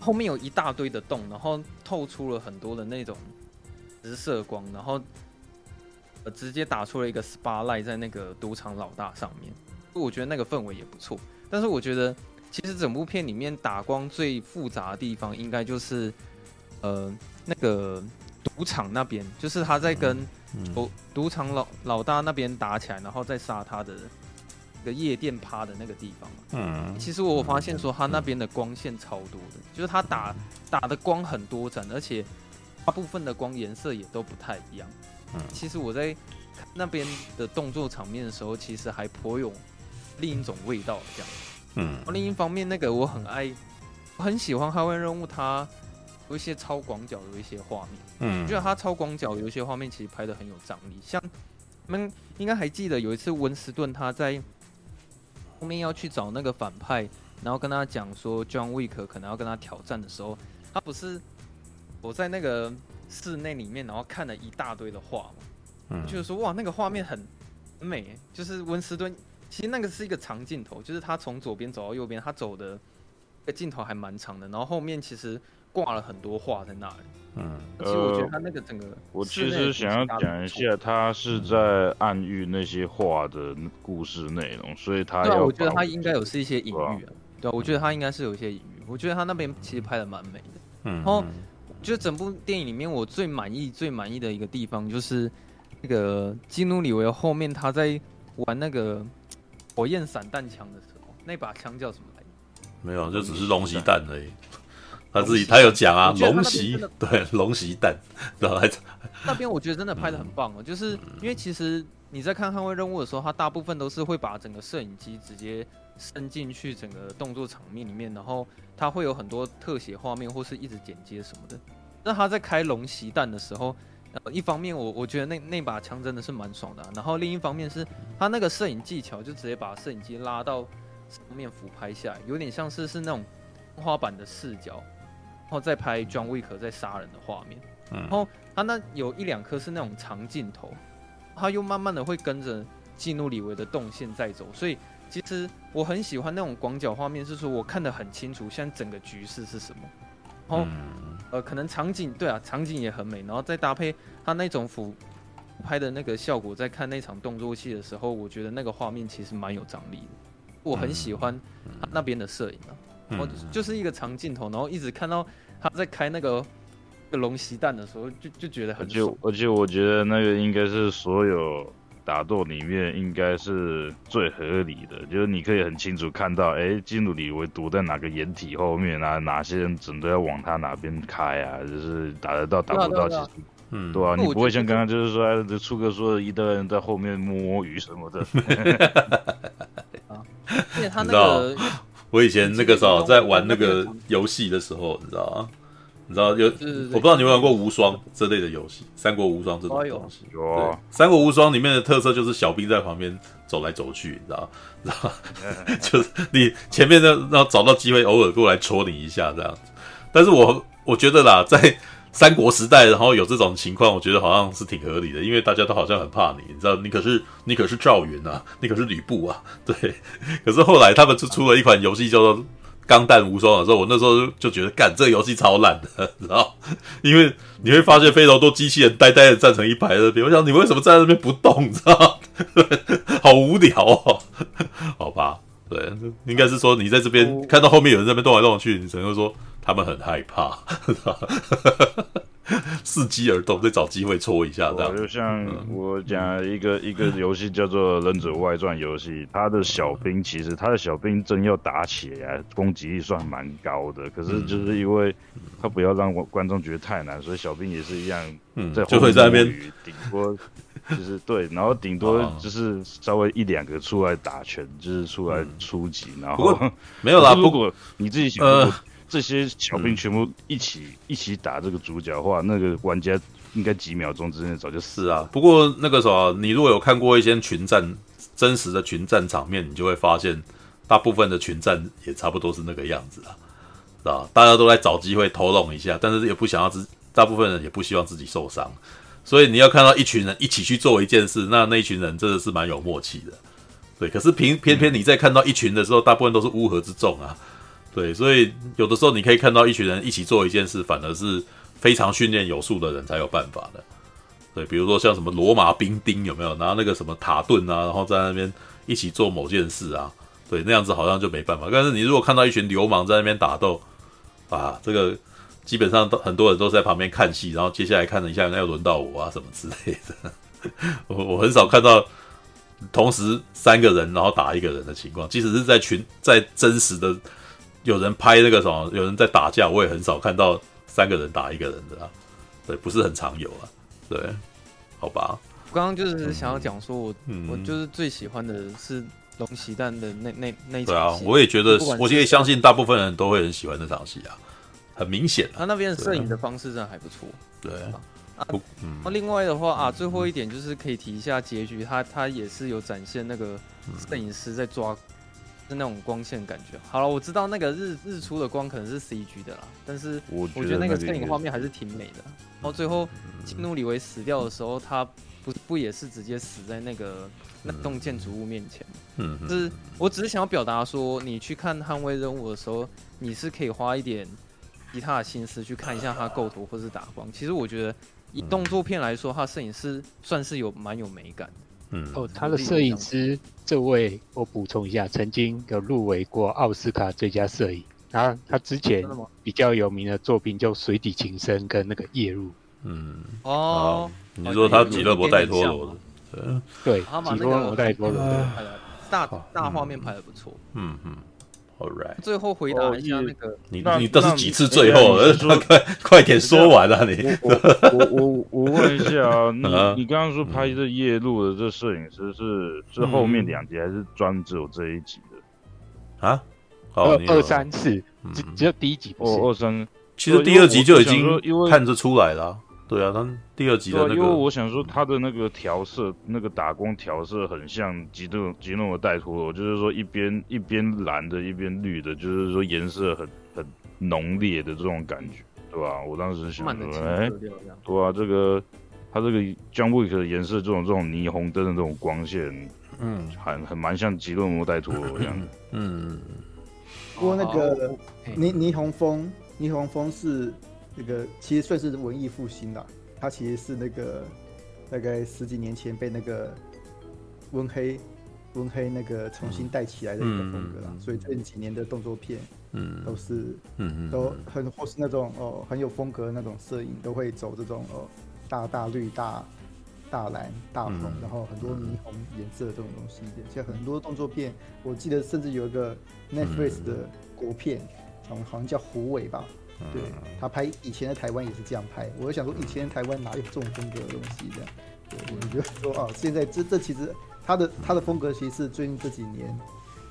后面有一大堆的洞，然后透出了很多的那种直射光，然后。直接打出了一个 spotlight 在那个赌场老大上面，我觉得那个氛围也不错。但是我觉得，其实整部片里面打光最复杂的地方，应该就是呃那个赌场那边，就是他在跟赌赌场老老大那边打起来，然后再杀他的一个夜店趴的那个地方。嗯，其实我发现说他那边的光线超多的，就是他打打的光很多盏，而且大部分的光颜色也都不太一样。嗯其实我在那边的动作场面的时候，其实还颇有另一种味道，这样。嗯。另一方面，那个我很爱，我很喜欢《捍卫任务》，它有一些超广角的一些画面。嗯。我觉得他超广角有一些画面其实拍的很有张力，像你们应该还记得有一次温斯顿他在后面要去找那个反派，然后跟他讲说 John Wick 可能要跟他挑战的时候，他不是我在那个。室内里面，然后看了一大堆的画嘛，嗯，就是说哇，那个画面很美，就是温斯顿，其实那个是一个长镜头，就是他从左边走到右边，他走的那个镜头还蛮长的，然后后面其实挂了很多画在那里，嗯，其实我觉得他那个整个，我其实想要讲一下，他是在暗喻那些画的故事内容，所以他要，对，我觉得他应该有是一些隐喻啊，对，我觉得他应该是有一些隐喻，我觉得他那边其实拍的蛮美的，嗯，然后。就整部电影里面，我最满意、最满意的一个地方，就是那个基努里维后面他在玩那个火焰散弹枪的时候，那把枪叫什么来着？没有，就只是龙息弹而已。他自己他有讲啊，龙袭 对龙袭弹，然后那边我觉得真的拍的很棒哦，就是因为其实你在看《捍卫任务》的时候，他大部分都是会把整个摄影机直接伸进去整个动作场面里面，然后。他会有很多特写画面，或是一直剪接什么的。那他在开龙袭弹的时候，呃，一方面我我觉得那那把枪真的是蛮爽的啊，然后另一方面是他那个摄影技巧，就直接把摄影机拉到上面俯拍下来，有点像是是那种天花板的视角，然后再拍 John Wick 在杀人的画面。然后他那有一两颗是那种长镜头，他又慢慢的会跟着基努里维的动线在走，所以其实我很喜欢那种广角画面，是说我看得很清楚，现在整个局势是什么。然后呃，可能场景对啊，场景也很美，然后再搭配他那种俯拍的那个效果，在看那场动作戏的时候，我觉得那个画面其实蛮有张力的。我很喜欢他那边的摄影啊，然后就是一个长镜头，然后一直看到他在开那个。个龙息弹的时候，就就觉得很爽。而且而且，我觉得那个应该是所有打斗里面应该是最合理的，就是你可以很清楚看到，哎，基努里维躲在哪个掩体后面啊，哪些人准备要往他哪边开啊，就是打得到打不到，其实，嗯，对啊，你不会像刚刚就是说，这初哥说的一堆人在后面摸摸鱼什么的。啊，因为他那个，我以前那个时候在玩那个 游戏的时候，你知道吗？你知道有，我不知道你有没有玩过无双这类的游戏，《三国无双》这种东西。有啊，《三国无双》里面的特色就是小兵在旁边走来走去，你知道？知道？就是你前面的，然后找到机会，偶尔过来戳你一下这样子。但是我我觉得啦，在三国时代，然后有这种情况，我觉得好像是挺合理的，因为大家都好像很怕你，你知道？你可是你可是赵云啊，你可是吕布啊，对。可是后来他们就出了一款游戏叫做。钢弹无双的时候，我那时候就觉得，干这个游戏超烂的，然后因为你会发现非常多机器人呆呆的站成一排在那边，我想你为什么站在那边不动，你知道好无聊哦，好吧，对，应该是说你在这边看到后面有人在那边动来动去，你只能说他们很害怕。伺机而动，再找机会戳一下，这样。就像我讲一个、嗯、一个 游戏叫做《忍者外传》游戏，他的小兵其实他的小兵真要打起来，攻击力算蛮高的。可是就是因为他不要让观众觉得太难，所以小兵也是一样，在就会在那边顶多 就是对，然后顶多就是稍微一两个出来打拳，就是出来出击，然后没有啦。如果你自己想。呃这些小兵全部一起、嗯、一起打这个主角的话，那个玩家应该几秒钟之内早就死啊。不过那个时候，你如果有看过一些群战真实的群战场面，你就会发现，大部分的群战也差不多是那个样子啊，是吧？大家都在找机会偷弄一下，但是也不想要自，大部分人也不希望自己受伤，所以你要看到一群人一起去做一件事，那那一群人真的是蛮有默契的。对，可是偏偏偏你在看到一群的时候，大部分都是乌合之众啊。对，所以有的时候你可以看到一群人一起做一件事，反而是非常训练有素的人才有办法的。对，比如说像什么罗马兵丁有没有拿那个什么塔顿啊，然后在那边一起做某件事啊？对，那样子好像就没办法。但是你如果看到一群流氓在那边打斗啊，这个基本上都很多人都在旁边看戏，然后接下来看了一下，那又轮到我啊什么之类的。我我很少看到同时三个人然后打一个人的情况，即使是在群在真实的。有人拍那个什么，有人在打架，我也很少看到三个人打一个人的啊，对，不是很常有啊，对，好吧。我刚刚就是想要讲说我，我、嗯、我就是最喜欢的是龙喜蛋的那那那一场戏。对啊，我也觉得，我也相信大部分人都会很喜欢那场戏啊，很明显、啊。他那边摄影的方式真的还不错。对，啊，另外的话啊，最后一点就是可以提一下结局，他他也是有展现那个摄影师在抓。是那种光线感觉。好了，我知道那个日日出的光可能是 CG 的啦，但是我觉得那个摄影画面还是挺美的。然后最后基努里维死掉的时候，他不不也是直接死在那个那栋建筑物面前？嗯，就是我只是想要表达说，你去看捍卫任务的时候，你是可以花一点其他的心思去看一下他构图或是打光。其实我觉得以动作片来说，他摄影师算是有蛮有美感的。嗯，哦，他的摄影师这位，我补充一下，曾经有入围过奥斯卡最佳摄影。然后他之前比较有名的作品就《水底情深》跟那个《夜入》。嗯，哦，你说他吉勒伯戴托罗的，对，吉勒伯戴托罗的，大大画面拍的不错。嗯嗯。Right. 最后回答一下那个，你你这是几次最后？快 快点说完啊！你我我我问一下啊，你你刚刚说拍这夜路的这摄影师是是后面两集还是专只有这一集的啊？二二三四，只只有第一集。哦，二三，其实第二集就已经看得出来了。对啊，他第二集的那个，因为我想说他的那个调色，那个打光调色很像吉诺吉诺的戴托罗，就是说一边一边蓝的，一边绿的，就是说颜色很很浓烈的这种感觉，对吧？我当时想说，哎，对啊，这个他这个 John Wick 的颜色，这种这种霓虹灯的这种光线，嗯，很很蛮像吉诺摩戴托罗这样的，嗯。不过那个霓霓虹风，霓虹风是。那个其实算是文艺复兴啦，它其实是那个大概十几年前被那个温黑温黑那个重新带起来的一个风格啦，嗯嗯、所以这几年的动作片，嗯，都是，嗯嗯，都很或是那种哦很有风格的那种摄影，都会走这种哦大大绿大大蓝大红，嗯、然后很多霓虹颜色的这种东西，像很多动作片，我记得甚至有一个 Netflix 的国片，好像好像叫虎尾吧。对，他拍以前的台湾也是这样拍，我就想说以前的台湾哪有这种风格的东西这样？对，我就说啊，现在这这其实他的他的风格其实是最近这几年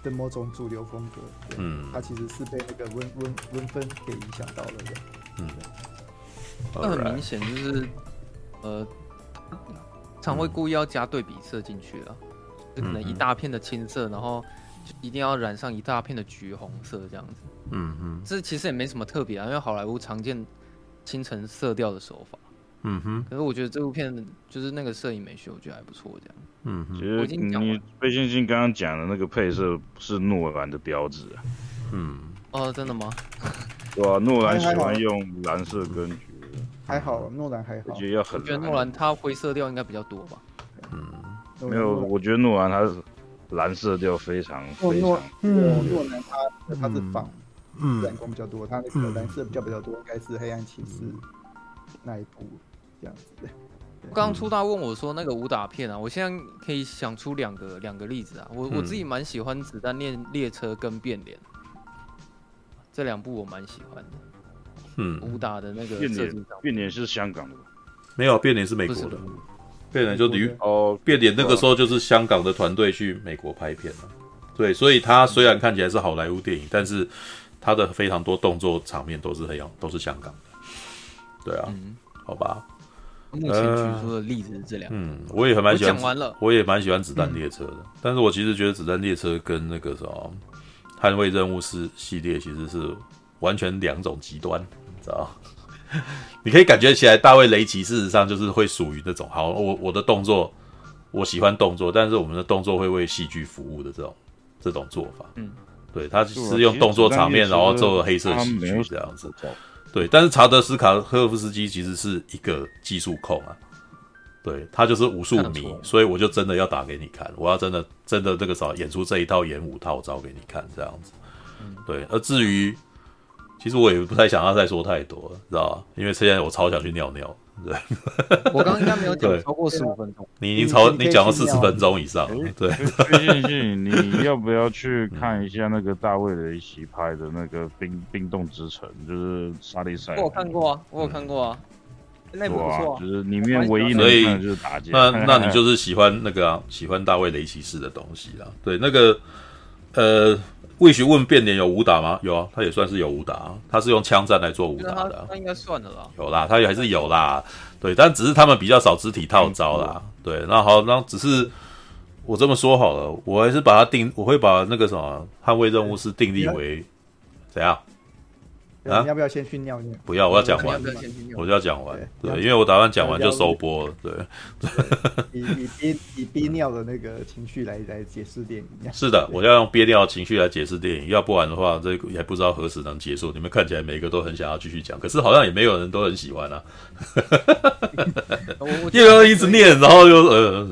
的某种主流风格。嗯，他其实是被那个温温温分给影响到了的。嗯，那很明显就是呃，常会故意要加对比色进去了，就可能一大片的青色，然后就一定要染上一大片的橘红色这样子。嗯嗯，这其实也没什么特别啊，因为好莱坞常见清晨色调的手法。嗯哼，可是我觉得这部片就是那个摄影美学，我觉得还不错，这样。嗯哼，其实你贝星星刚刚讲的那个配色是诺兰的标志啊。嗯，哦，真的吗？对啊，诺兰喜欢用蓝色跟橘。还好，诺兰还好。我觉得要很。我觉得诺兰他灰色调应该比较多吧。嗯，没有，我觉得诺兰他是蓝色调非常非常。诺，诺兰他他是仿。嗯，蓝光比较多，它那个蓝色比较比较多，应该是黑暗骑士那一部这样子。刚刚出道问我说那个武打片啊，我现在可以想出两个两个例子啊，我我自己蛮喜欢《子弹列列车》跟《变脸》这两部，我蛮喜欢的。嗯，武打的那个变脸，变脸是香港的吗？没有，变脸是美国的。变脸就旅哦，变脸那个时候就是香港的团队去美国拍片了。对，所以他虽然看起来是好莱坞电影，但是。他的非常多动作场面都是黑洋，都是香港的，对啊，嗯、好吧。目前举出的例子是这两，嗯，我也很蛮喜欢，讲完了，我也蛮喜欢子弹列车的，嗯、但是我其实觉得子弹列车跟那个什么捍卫任务是系列其实是完全两种极端，你知道？你可以感觉起来，大卫雷奇事实上就是会属于那种，好，我我的动作我喜欢动作，但是我们的动作会为戏剧服务的这种这种做法，嗯。对，他是用动作场面，然后做黑色喜剧这样子。对，但是查德斯卡赫夫斯基其实是一个技术控啊，对，他就是武术迷，所以我就真的要打给你看，我要真的真的这个时候演出这一套演武套招给你看这样子。对，而至于，其实我也不太想要再说太多了，知道吧？因为现在我超想去尿尿。对，我刚刚应该没有讲超过十五分钟。你已经超，你讲了四十分钟以上。对，毕竟你要不要去看一下那个大卫雷奇拍的那个冰冰冻之城，就是沙利塞。我有看过啊，我有看过啊，那部不错。就是里面唯一能就是打架。那那你就 是喜欢那个喜欢大卫雷奇式的东西啦。对，那个呃。魏询问变脸有武打吗？有啊，他也算是有武打，他是用枪战来做武打的。那应该算的啦。有啦，他也还是有啦。对，但只是他们比较少肢体套招啦。对，那好，那只是我这么说好了，我还是把它定，我会把那个什么捍卫任务是定义为怎样？啊，要不要先去尿尿？不要，我要讲完，我就要讲完。对，因为我打算讲完就收播了。对，以以憋以憋尿的那个情绪来来解释电影。是的，我要用憋尿的情绪来解释电影，要不然的话，这个也不知道何时能结束。你们看起来每个都很想要继续讲，可是好像也没有人都很喜欢啊。又要一直念，然后又呃，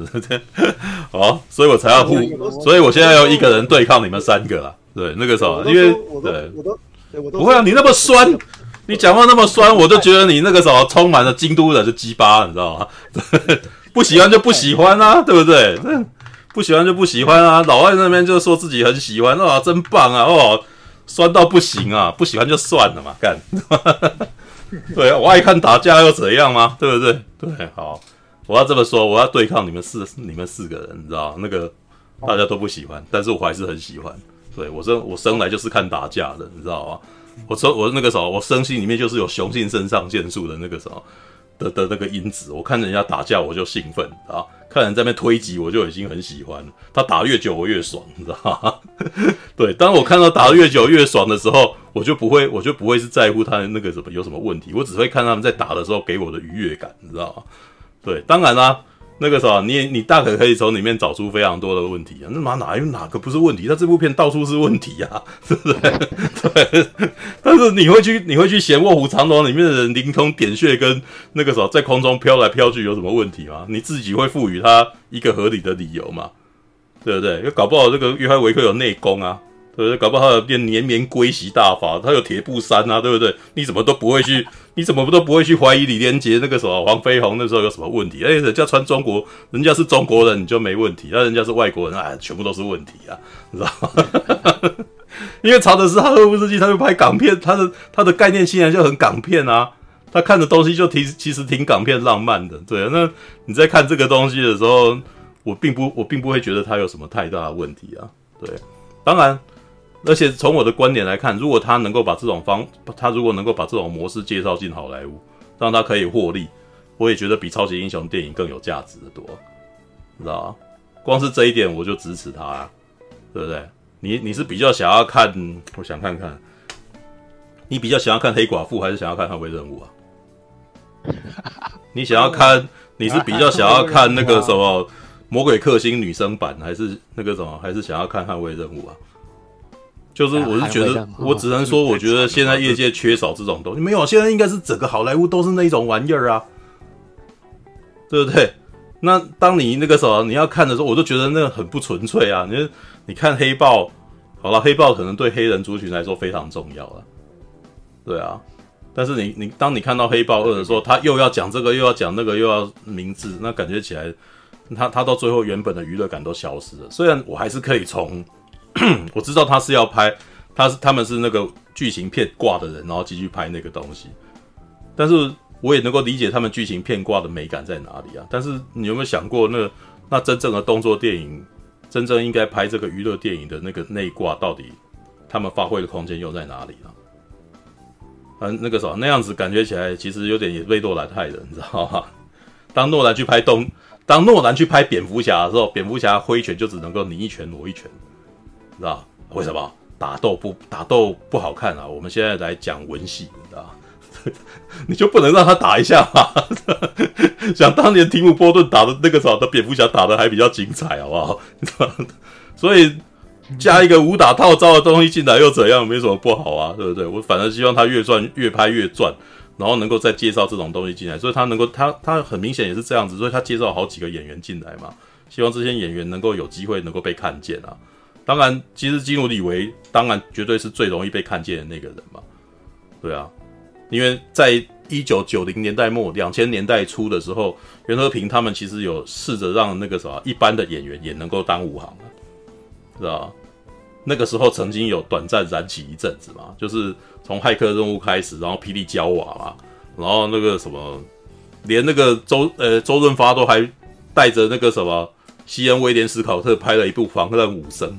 好，所以我才要互，所以我现在要一个人对抗你们三个了。对，那个时候，因为对。不会啊，你那么酸，你讲话那么酸，我就觉得你那个什么充满了京都人的鸡巴，你知道吗？不喜欢就不喜欢啊，对不对？不喜欢就不喜欢啊。老外那边就说自己很喜欢，哇，真棒啊！哦，酸到不行啊，不喜欢就算了嘛，干。对啊，我爱看打架又怎样吗？对不对？对，好，我要这么说，我要对抗你们四，你们四个人，你知道那个大家都不喜欢，但是我还是很喜欢。对，我生我生来就是看打架的，你知道吗？我说我那个时候，我生心里面就是有雄性肾上腺素的那个什么，的的那个因子。我看人家打架我就兴奋啊，看人在那边推挤我就已经很喜欢了。他打越久我越爽，你知道吗？对，当我看到打得越久越爽的时候，我就不会我就不会是在乎他的那个什么有什么问题，我只会看他们在打的时候给我的愉悦感，你知道吗？对，当然啦。那个啥，你你大可可以从里面找出非常多的问题啊！那妈哪有哪个不是问题？他这部片到处是问题啊，对 不对？对。但是你会去你会去嫌《卧虎藏龙》里面的人凌空点穴跟那个啥在空中飘来飘去有什么问题吗？你自己会赋予他一个合理的理由嘛？对不对？又搞不好这个约翰维克有内功啊。对不对？搞不好他有变连绵龟息大法，他有铁布衫啊，对不对？你怎么都不会去，你怎么都不会去怀疑李连杰那个什么黄飞鸿那时候有什么问题？哎，人家穿中国，人家是中国人，你就没问题；那人家是外国人，哎，全部都是问题啊，你知道吗？因为查德斯哈赫夫斯基他就拍港片，他的他的概念性然就很港片啊，他看的东西就挺其实挺港片浪漫的。对，那你在看这个东西的时候，我并不我并不会觉得他有什么太大的问题啊。对，当然。而且从我的观点来看，如果他能够把这种方，他如果能够把这种模式介绍进好莱坞，让他可以获利，我也觉得比超级英雄电影更有价值的多，知道吗？光是这一点我就支持他啊，对不对？你你是比较想要看，我想看看，你比较想要看黑寡妇还是想要看捍卫任务啊？你想要看，你是比较想要看那个 什么魔鬼克星女生版，还是那个什么，还是想要看捍卫任务啊？就是我是觉得，我只能说，我觉得现在业界缺少这种东西。没有，现在应该是整个好莱坞都是那种玩意儿啊，对不对？那当你那个时候你要看的时候，我就觉得那个很不纯粹啊。你你看黑豹，好了，黑豹可能对黑人族群来说非常重要了，对啊。但是你你当你看到黑豹二的时候，他又要讲这个，又要讲那个，又要名字，那感觉起来，他他到最后原本的娱乐感都消失了。虽然我还是可以从。我知道他是要拍，他是他们是那个剧情片挂的人，然后继续拍那个东西。但是我也能够理解他们剧情片挂的美感在哪里啊。但是你有没有想过，那那真正的动作电影，真正应该拍这个娱乐电影的那个内挂，到底他们发挥的空间又在哪里啊？嗯，那个什么那样子感觉起来，其实有点也被诺兰害的，你知道吗？当诺兰去拍东，当诺兰去拍蝙蝠侠的时候，蝙蝠侠挥拳就只能够你一拳我一拳。知道为什么打斗不打斗不好看啊？我们现在来讲文戏，你知道 你就不能让他打一下吗？想当年提姆波顿打的那个时候的蝙蝠侠打的还比较精彩，好不好？所以加一个武打套招的东西进来又怎样？没什么不好啊，对不对？我反而希望他越赚越拍越赚，然后能够再介绍这种东西进来，所以他能够他他很明显也是这样子，所以他介绍好几个演员进来嘛，希望这些演员能够有机会能够被看见啊。当然，其实基努李维当然绝对是最容易被看见的那个人嘛，对啊，因为在一九九零年代末、两千年代初的时候，袁和平他们其实有试着让那个什么一般的演员也能够当武行，知道那个时候曾经有短暂燃起一阵子嘛，就是从骇客任务开始，然后霹雳娇娃嘛，然后那个什么，连那个周呃周润发都还带着那个什么西恩威廉史考特拍了一部《防弹武僧》。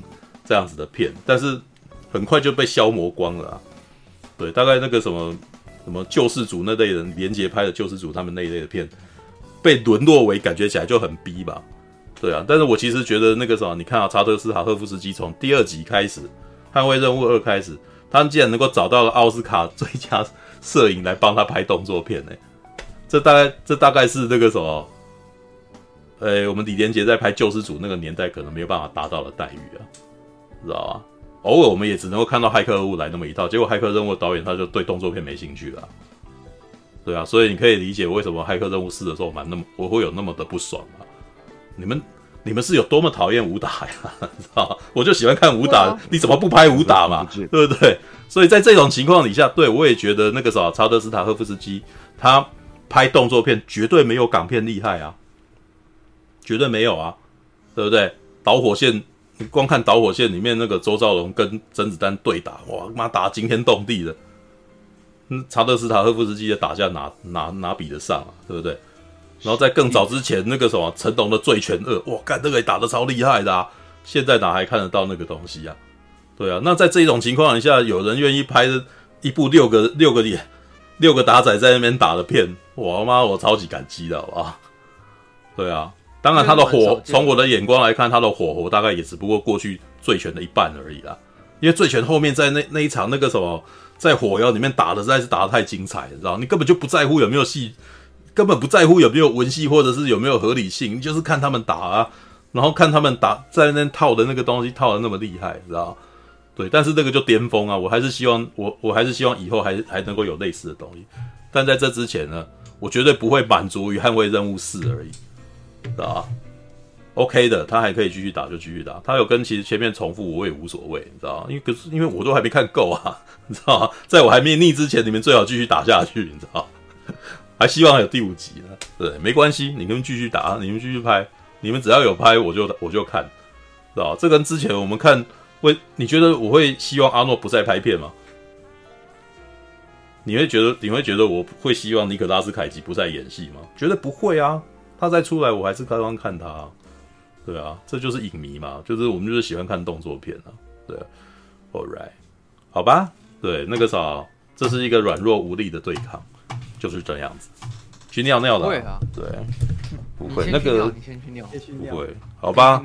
这样子的片，但是很快就被消磨光了啊。对，大概那个什么什么救世主那类人，连结拍的救世主他们那一类的片，被沦落为感觉起来就很逼吧。对啊，但是我其实觉得那个什么，你看啊，查德斯塔赫夫斯基从第二集开始，《捍卫任务二》开始，他们竟然能够找到了奥斯卡最佳摄影来帮他拍动作片呢。这大概这大概是那个什么，呃，我们李连杰在拍救世主那个年代可能没有办法达到的待遇啊。知道吧？偶尔我们也只能够看到骇客任务来那么一套，结果骇客任务导演他就对动作片没兴趣了，对啊，所以你可以理解为什么骇客任务四的时候蛮那么我会有那么的不爽啊！你们你们是有多么讨厌武打呀？知道吧？我就喜欢看武打，你怎么不拍武打嘛？对不对？所以在这种情况底下，对我也觉得那个啥，查德斯塔赫夫斯基他拍动作片绝对没有港片厉害啊，绝对没有啊，对不对？导火线。光看导火线里面那个周兆龙跟甄子丹对打，哇妈打惊天动地的。嗯，查德斯塔赫夫斯基的打架哪哪哪比得上啊？对不对？然后在更早之前那个什么成龙的醉拳二，哇，干这个也打得超厉害的啊！现在哪还看得到那个东西啊？对啊，那在这种情况下，有人愿意拍一部六个六个脸六个打仔在那边打的片，我他妈我超级感激的，好不好？对啊，当然他的火，从我的眼光来看，他的火候大概也只不过过去醉拳的一半而已啦。因为醉拳后面在那那一场那个什么，在火药里面打的实在是打得太精彩，你知道？你根本就不在乎有没有戏，根本不在乎有没有文戏或者是有没有合理性，你就是看他们打啊，然后看他们打在那套的那个东西套的那么厉害，知道？对，但是这个就巅峰啊！我还是希望我我还是希望以后还还能够有类似的东西，但在这之前呢，我绝对不会满足于捍卫任务四而已，知道吧？OK 的，他还可以继续打就继续打，他有跟其实前面重复我也无所谓，你知道？因为可是因为我都还没看够啊，你知道吗？在我还没腻之前，你们最好继续打下去，你知道？还希望还有第五集呢，对，没关系，你们继续打，你们继续拍，你们只要有拍我就我就看，知道吧？这跟之前我们看。会，你觉得我会希望阿诺不再拍片吗？你会觉得你会觉得我会希望尼可拉斯凯奇不再演戏吗？绝对不会啊！他再出来，我还是刚刚看他。对啊，这就是影迷嘛，就是我们就是喜欢看动作片啊。对，All right，好吧，对，那个啥，这是一个软弱无力的对抗，就是这样子。去尿尿了，会啊，对，不会，那个你先去尿，不会，好吧。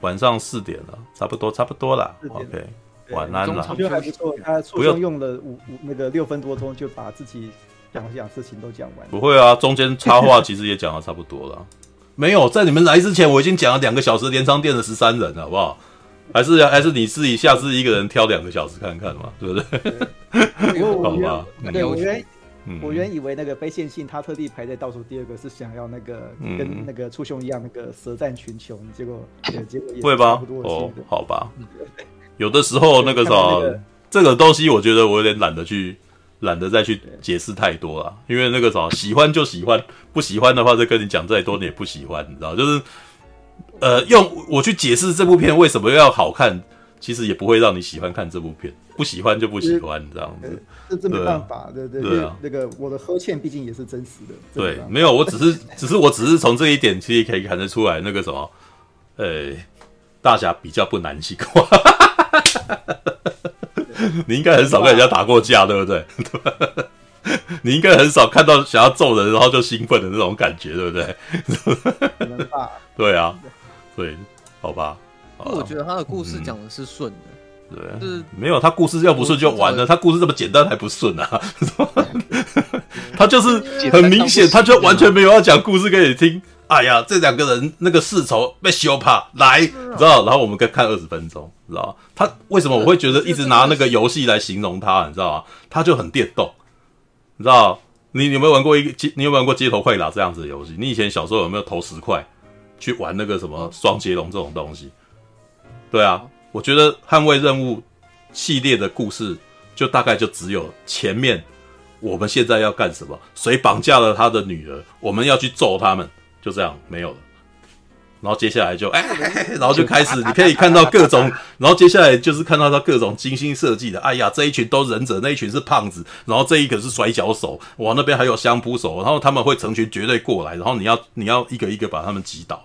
晚上四点了，差不多，差不多了。OK，晚安了。我觉得还不错，他初中用。了五五那个六分多钟就把自己想讲事情都讲完。不会啊，中间插话 其实也讲的差不多了。没有，在你们来之前我已经讲了两个小时连仓店的十三人了，好不好？还是还是你自己下次一个人挑两个小时看看嘛，对不对？好吧，对，我觉得。嗯、我原以为那个非线性，他特地排在倒数第二个，是想要那个跟那个初兄一样那个舌战群雄，结果 结果也会吧。哦，好吧。有的时候那个啥，那个、这个东西我觉得我有点懒得去，懒得再去解释太多了，因为那个什么，喜欢就喜欢，不喜欢的话再跟你讲再多你也不喜欢，你知道？就是呃，用我去解释这部片为什么要好看。其实也不会让你喜欢看这部片，不喜欢就不喜欢这样子，这这没办法，对对对啊，那个我的呵欠毕竟也是真实的。对，没有，我只是只是我只是从这一点其实可以看得出来，那个什么，呃，大侠比较不男性化，你应该很少跟人家打过架，对不对？你应该很少看到想要揍人然后就兴奋的那种感觉，对不对？对啊，对，好吧。我觉得他的故事讲的是顺的，嗯、对，是没有他故事要不顺就完了，他故事这么简单还不顺啊？他就是很明显，他就完全没有要讲故事给你听。哎呀，这两个人那个世仇被羞怕来，你知道？然后我们可以看二十分钟，知道他为什么我会觉得一直拿那个游戏来形容他？你知道吗？他就很电动，你知道？你有没有玩过一个街？你有没有玩过街头快打这样子的游戏？你以前小时候有没有投十块去玩那个什么双截龙这种东西？对啊，我觉得捍卫任务系列的故事就大概就只有前面，我们现在要干什么？谁绑架了他的女儿？我们要去揍他们，就这样没有了。然后接下来就哎，然后就开始，你可以看到各种，然后接下来就是看到他各种精心设计的。哎呀，这一群都忍者，那一群是胖子，然后这一个是摔跤手，哇，那边还有相扑手，然后他们会成群结队过来，然后你要你要一个一个把他们击倒。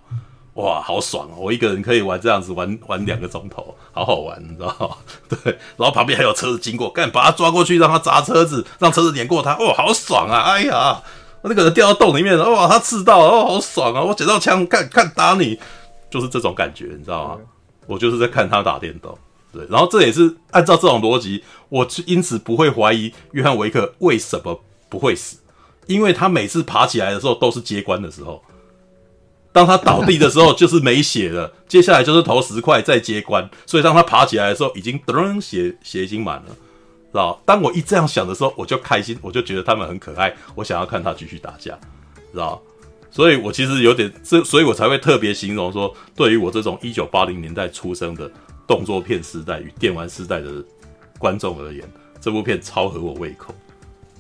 哇，好爽哦！我一个人可以玩这样子玩玩两个钟头，好好玩，你知道吗？对，然后旁边还有车子经过，赶紧把他抓过去，让他砸车子，让车子碾过他。哦，好爽啊！哎呀，那个人掉到洞里面了，哇，他刺到了，哦，好爽啊！我捡到枪，看看打你，就是这种感觉，你知道吗？我就是在看他打电动，对。然后这也是按照这种逻辑，我因此不会怀疑约翰维克为什么不会死，因为他每次爬起来的时候都是接关的时候。当他倒地的时候，就是没血了。接下来就是投十块再接关，所以当他爬起来的时候，已经噔血血已经满了，知道？当我一这样想的时候，我就开心，我就觉得他们很可爱，我想要看他继续打架，知道？所以我其实有点这，所以我才会特别形容说，对于我这种一九八零年代出生的动作片时代与电玩时代的观众而言，这部片超合我胃口，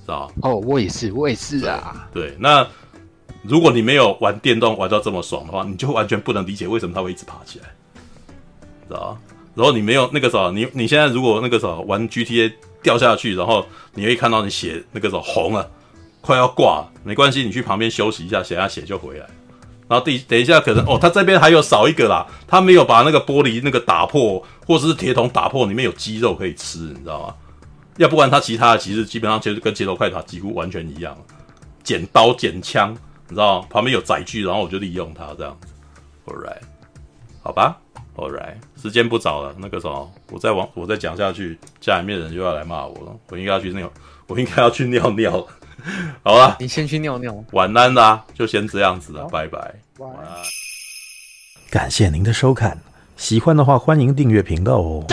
知道？哦，我也是，我也是啊。对，那。如果你没有玩电动玩到这么爽的话，你就完全不能理解为什么他会一直爬起来，知道？然后你没有那个啥，你你现在如果那个啥玩 GTA 掉下去，然后你会看到你血那个时候红了，快要挂，没关系，你去旁边休息一下，血下血就回来。然后第等一下可能哦，他这边还有少一个啦，他没有把那个玻璃那个打破，或者是铁桶打破，里面有鸡肉可以吃，你知道吗？要不然他其他的其实基本上其实跟街头快打几乎完全一样，剪刀剪枪，你知道旁边有载具，然后我就利用它这样子。All right，好吧，All right，时间不早了，那个什么，我再往我再讲下去，家里面人就要来骂我了，我应该要去尿，我应该要去尿尿。好了，你先去尿尿。晚安啦，就先这样子了，拜拜。晚安。感谢您的收看，喜欢的话欢迎订阅频道哦。